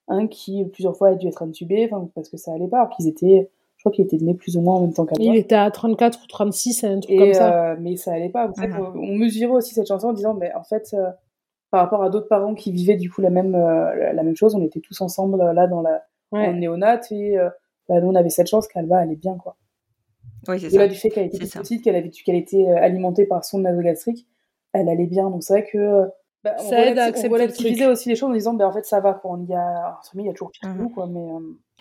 un qui plusieurs fois a dû être intubé, parce que ça allait pas, alors qu'ils étaient, je crois qu'il était né plus ou moins en même temps qu'à Il était à 34 ou 36, un truc comme ça. Euh, mais ça allait pas. En mhm. on mesurait aussi cette chanson en disant, mais en fait, euh, par rapport à d'autres parents qui vivaient du coup la même, euh, la même chose, on était tous ensemble là dans la ouais. néonate et bah, nous on avait cette chance qu'Alba allait bien quoi. Oui, c'est ça. du fait qu'elle était petite, qu'elle avait, qu'elle était alimentée par son nasogastrique, elle allait bien. Donc c'est vrai que bah, on ça aide à accepter aussi les choses en disant ben en fait ça va quoi il y a il y a toujours pire que nous quoi mais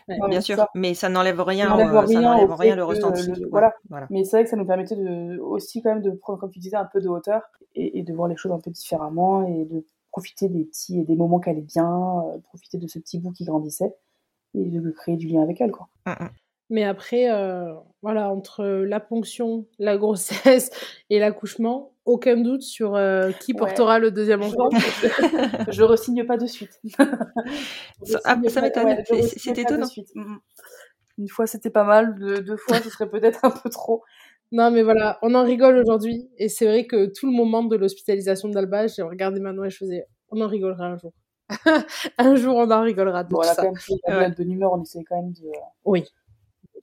euh, bien sûr mais ça n'enlève rien ça n'enlève rien, rien, le ressenti voilà. voilà. mais c'est vrai que ça nous permettait de aussi quand même de prendre comme tu disais un peu de hauteur et, de voir les choses un peu différemment et de profiter des petits des moments qu'elle est bien, profiter de ce petit bout qui grandissait et de créer du lien avec elle. Quoi. Mmh, mmh. Mais après, euh, voilà, entre la ponction, la grossesse et l'accouchement, aucun doute sur euh, qui portera le deuxième enfant. je resigne pas de suite. ça, ah, m'étonne. C'est étonnant. Mm. Une fois, c'était pas mal. Deux, fois, ce serait peut-être un peu trop. Non, mais voilà, on en rigole aujourd'hui. Et c'est vrai que tout le moment de l'hospitalisation d'Alba, j'ai regardé Manon et je faisais, on en rigolera un jour. un jour, on en rigolera de bon, tout ça. Quand même, de bonne humeur, on essaie quand même de... Oui.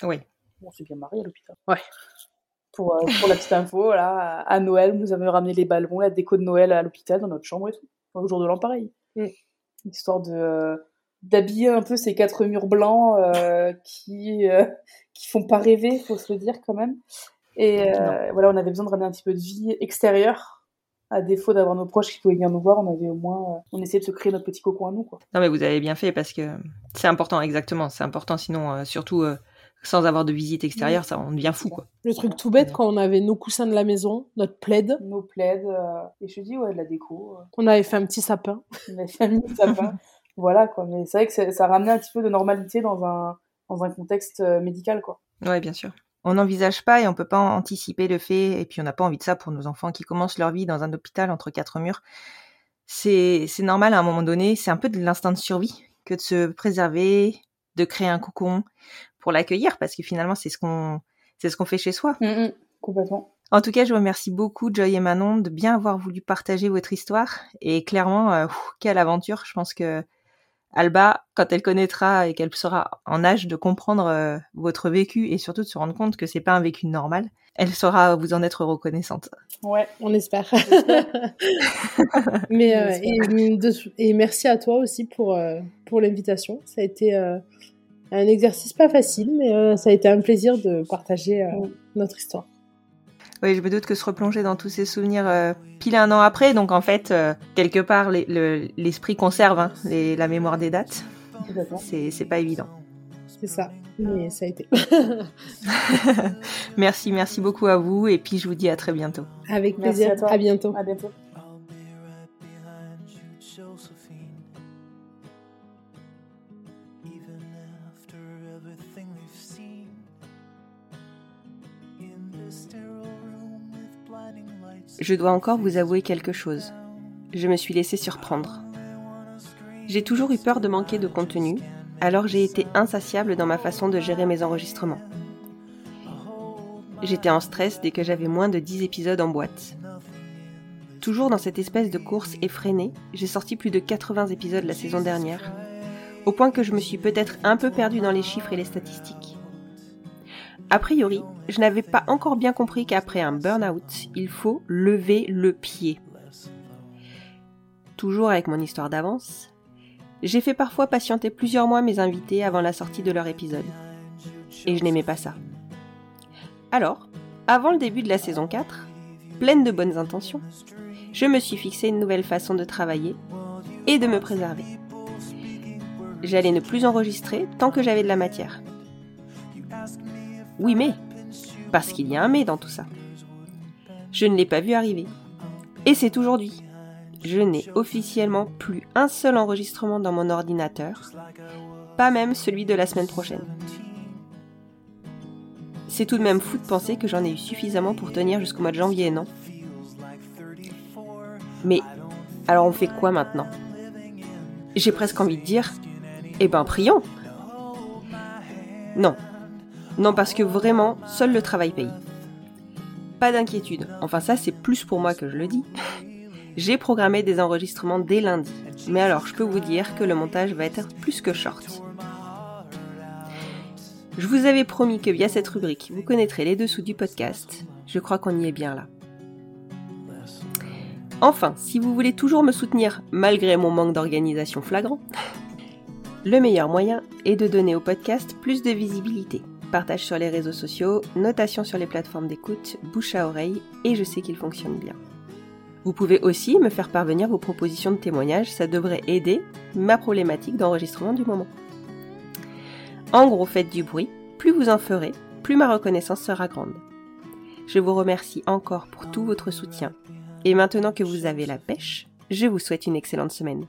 Oui. On s'est bien marié à l'hôpital. Ouais. Pour, euh, pour la petite info, là, à Noël, nous avons ramené les ballons, la déco de Noël à l'hôpital, dans notre chambre et tout. Au jour de l'an, pareil. Mm. Histoire de euh, d'habiller un peu ces quatre murs blancs euh, qui qui font pas rêver, faut se le dire quand même. Et voilà, on avait besoin de ramener un petit peu de vie extérieure à défaut d'avoir nos proches qui pouvaient venir nous voir, on avait au moins, on essayait de se créer notre petit cocon à nous, quoi. Non, mais vous avez bien fait parce que c'est important, exactement, c'est important. Sinon, surtout, sans avoir de visite extérieure, ça on devient fou quoi. Le truc tout bête quand on avait nos coussins de la maison, notre plaid, nos plaids euh, et je dis ouais de la déco. Euh. On avait fait un petit sapin. On avait fait un petit sapin. voilà quoi, mais c'est vrai que ça ramenait un petit peu de normalité dans un dans un contexte euh, médical quoi. Ouais, bien sûr. On n'envisage pas et on peut pas anticiper le fait et puis on n'a pas envie de ça pour nos enfants qui commencent leur vie dans un hôpital entre quatre murs. C'est c'est normal à un moment donné, c'est un peu de l'instinct de survie que de se préserver, de créer un cocon pour l'accueillir parce que finalement c'est ce qu'on c'est ce qu'on fait chez soi. Mm, mm, complètement. En tout cas, je vous remercie beaucoup Joy et Manon de bien avoir voulu partager votre histoire et clairement euh, quelle aventure. Je pense que Alba, quand elle connaîtra et qu'elle sera en âge de comprendre euh, votre vécu et surtout de se rendre compte que c'est pas un vécu normal, elle saura vous en être reconnaissante. Ouais, on espère. Mais euh, et, merci à toi aussi pour pour l'invitation. Ça a été un exercice pas facile, mais euh, ça a été un plaisir de partager euh, notre histoire. Oui, je me doute que se replonger dans tous ces souvenirs euh, pile un an après, donc en fait, quelque part, l'esprit conserve hein, la mémoire des dates. C'est pas évident. C'est ça, mais ça a été. merci, merci beaucoup à vous, et puis je vous dis à très bientôt. Avec plaisir, à, à bientôt. À bientôt. Je dois encore vous avouer quelque chose. Je me suis laissé surprendre. J'ai toujours eu peur de manquer de contenu, alors j'ai été insatiable dans ma façon de gérer mes enregistrements. J'étais en stress dès que j'avais moins de 10 épisodes en boîte. Toujours dans cette espèce de course effrénée, j'ai sorti plus de 80 épisodes la saison dernière, au point que je me suis peut-être un peu perdue dans les chiffres et les statistiques. A priori, je n'avais pas encore bien compris qu'après un burn-out, il faut lever le pied. Toujours avec mon histoire d'avance, j'ai fait parfois patienter plusieurs mois mes invités avant la sortie de leur épisode. Et je n'aimais pas ça. Alors, avant le début de la saison 4, pleine de bonnes intentions, je me suis fixé une nouvelle façon de travailler et de me préserver. J'allais ne plus enregistrer tant que j'avais de la matière. Oui, mais. Parce qu'il y a un mais dans tout ça. Je ne l'ai pas vu arriver. Et c'est aujourd'hui. Je n'ai officiellement plus un seul enregistrement dans mon ordinateur, pas même celui de la semaine prochaine. C'est tout de même fou de penser que j'en ai eu suffisamment pour tenir jusqu'au mois de janvier, non? Mais alors on fait quoi maintenant? J'ai presque envie de dire, eh ben prions Non, non, parce que vraiment, seul le travail paye. Pas d'inquiétude, enfin ça c'est plus pour moi que je le dis. J'ai programmé des enregistrements dès lundi, mais alors je peux vous dire que le montage va être plus que short. Je vous avais promis que via cette rubrique, vous connaîtrez les dessous du podcast. Je crois qu'on y est bien là. Enfin, si vous voulez toujours me soutenir malgré mon manque d'organisation flagrant, le meilleur moyen est de donner au podcast plus de visibilité partage sur les réseaux sociaux, notation sur les plateformes d'écoute, bouche à oreille, et je sais qu'il fonctionne bien. Vous pouvez aussi me faire parvenir vos propositions de témoignages, ça devrait aider ma problématique d'enregistrement du moment. En gros, faites du bruit, plus vous en ferez, plus ma reconnaissance sera grande. Je vous remercie encore pour tout votre soutien Et maintenant que vous avez la pêche, je vous souhaite une excellente semaine.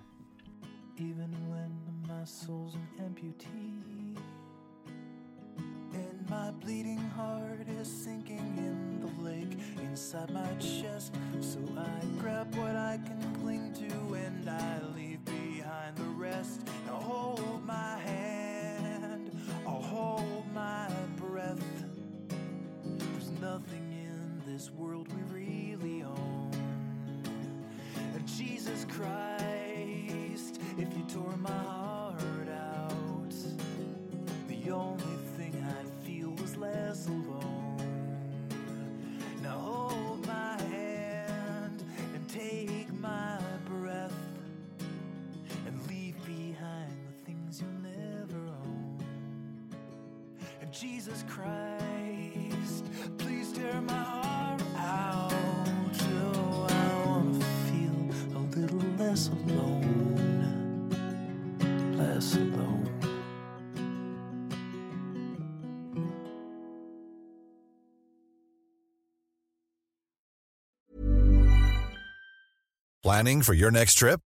My chest. So I grab what I can cling to and I leave behind the rest. Now hold my hand, I'll hold my breath. There's nothing in this world we really own. And Jesus Christ, if you tore my heart out, the only thing I'd feel was less alone. Jesus Christ, please tear my heart out. Oh, I wanna feel a little less alone, less alone. Planning for your next trip?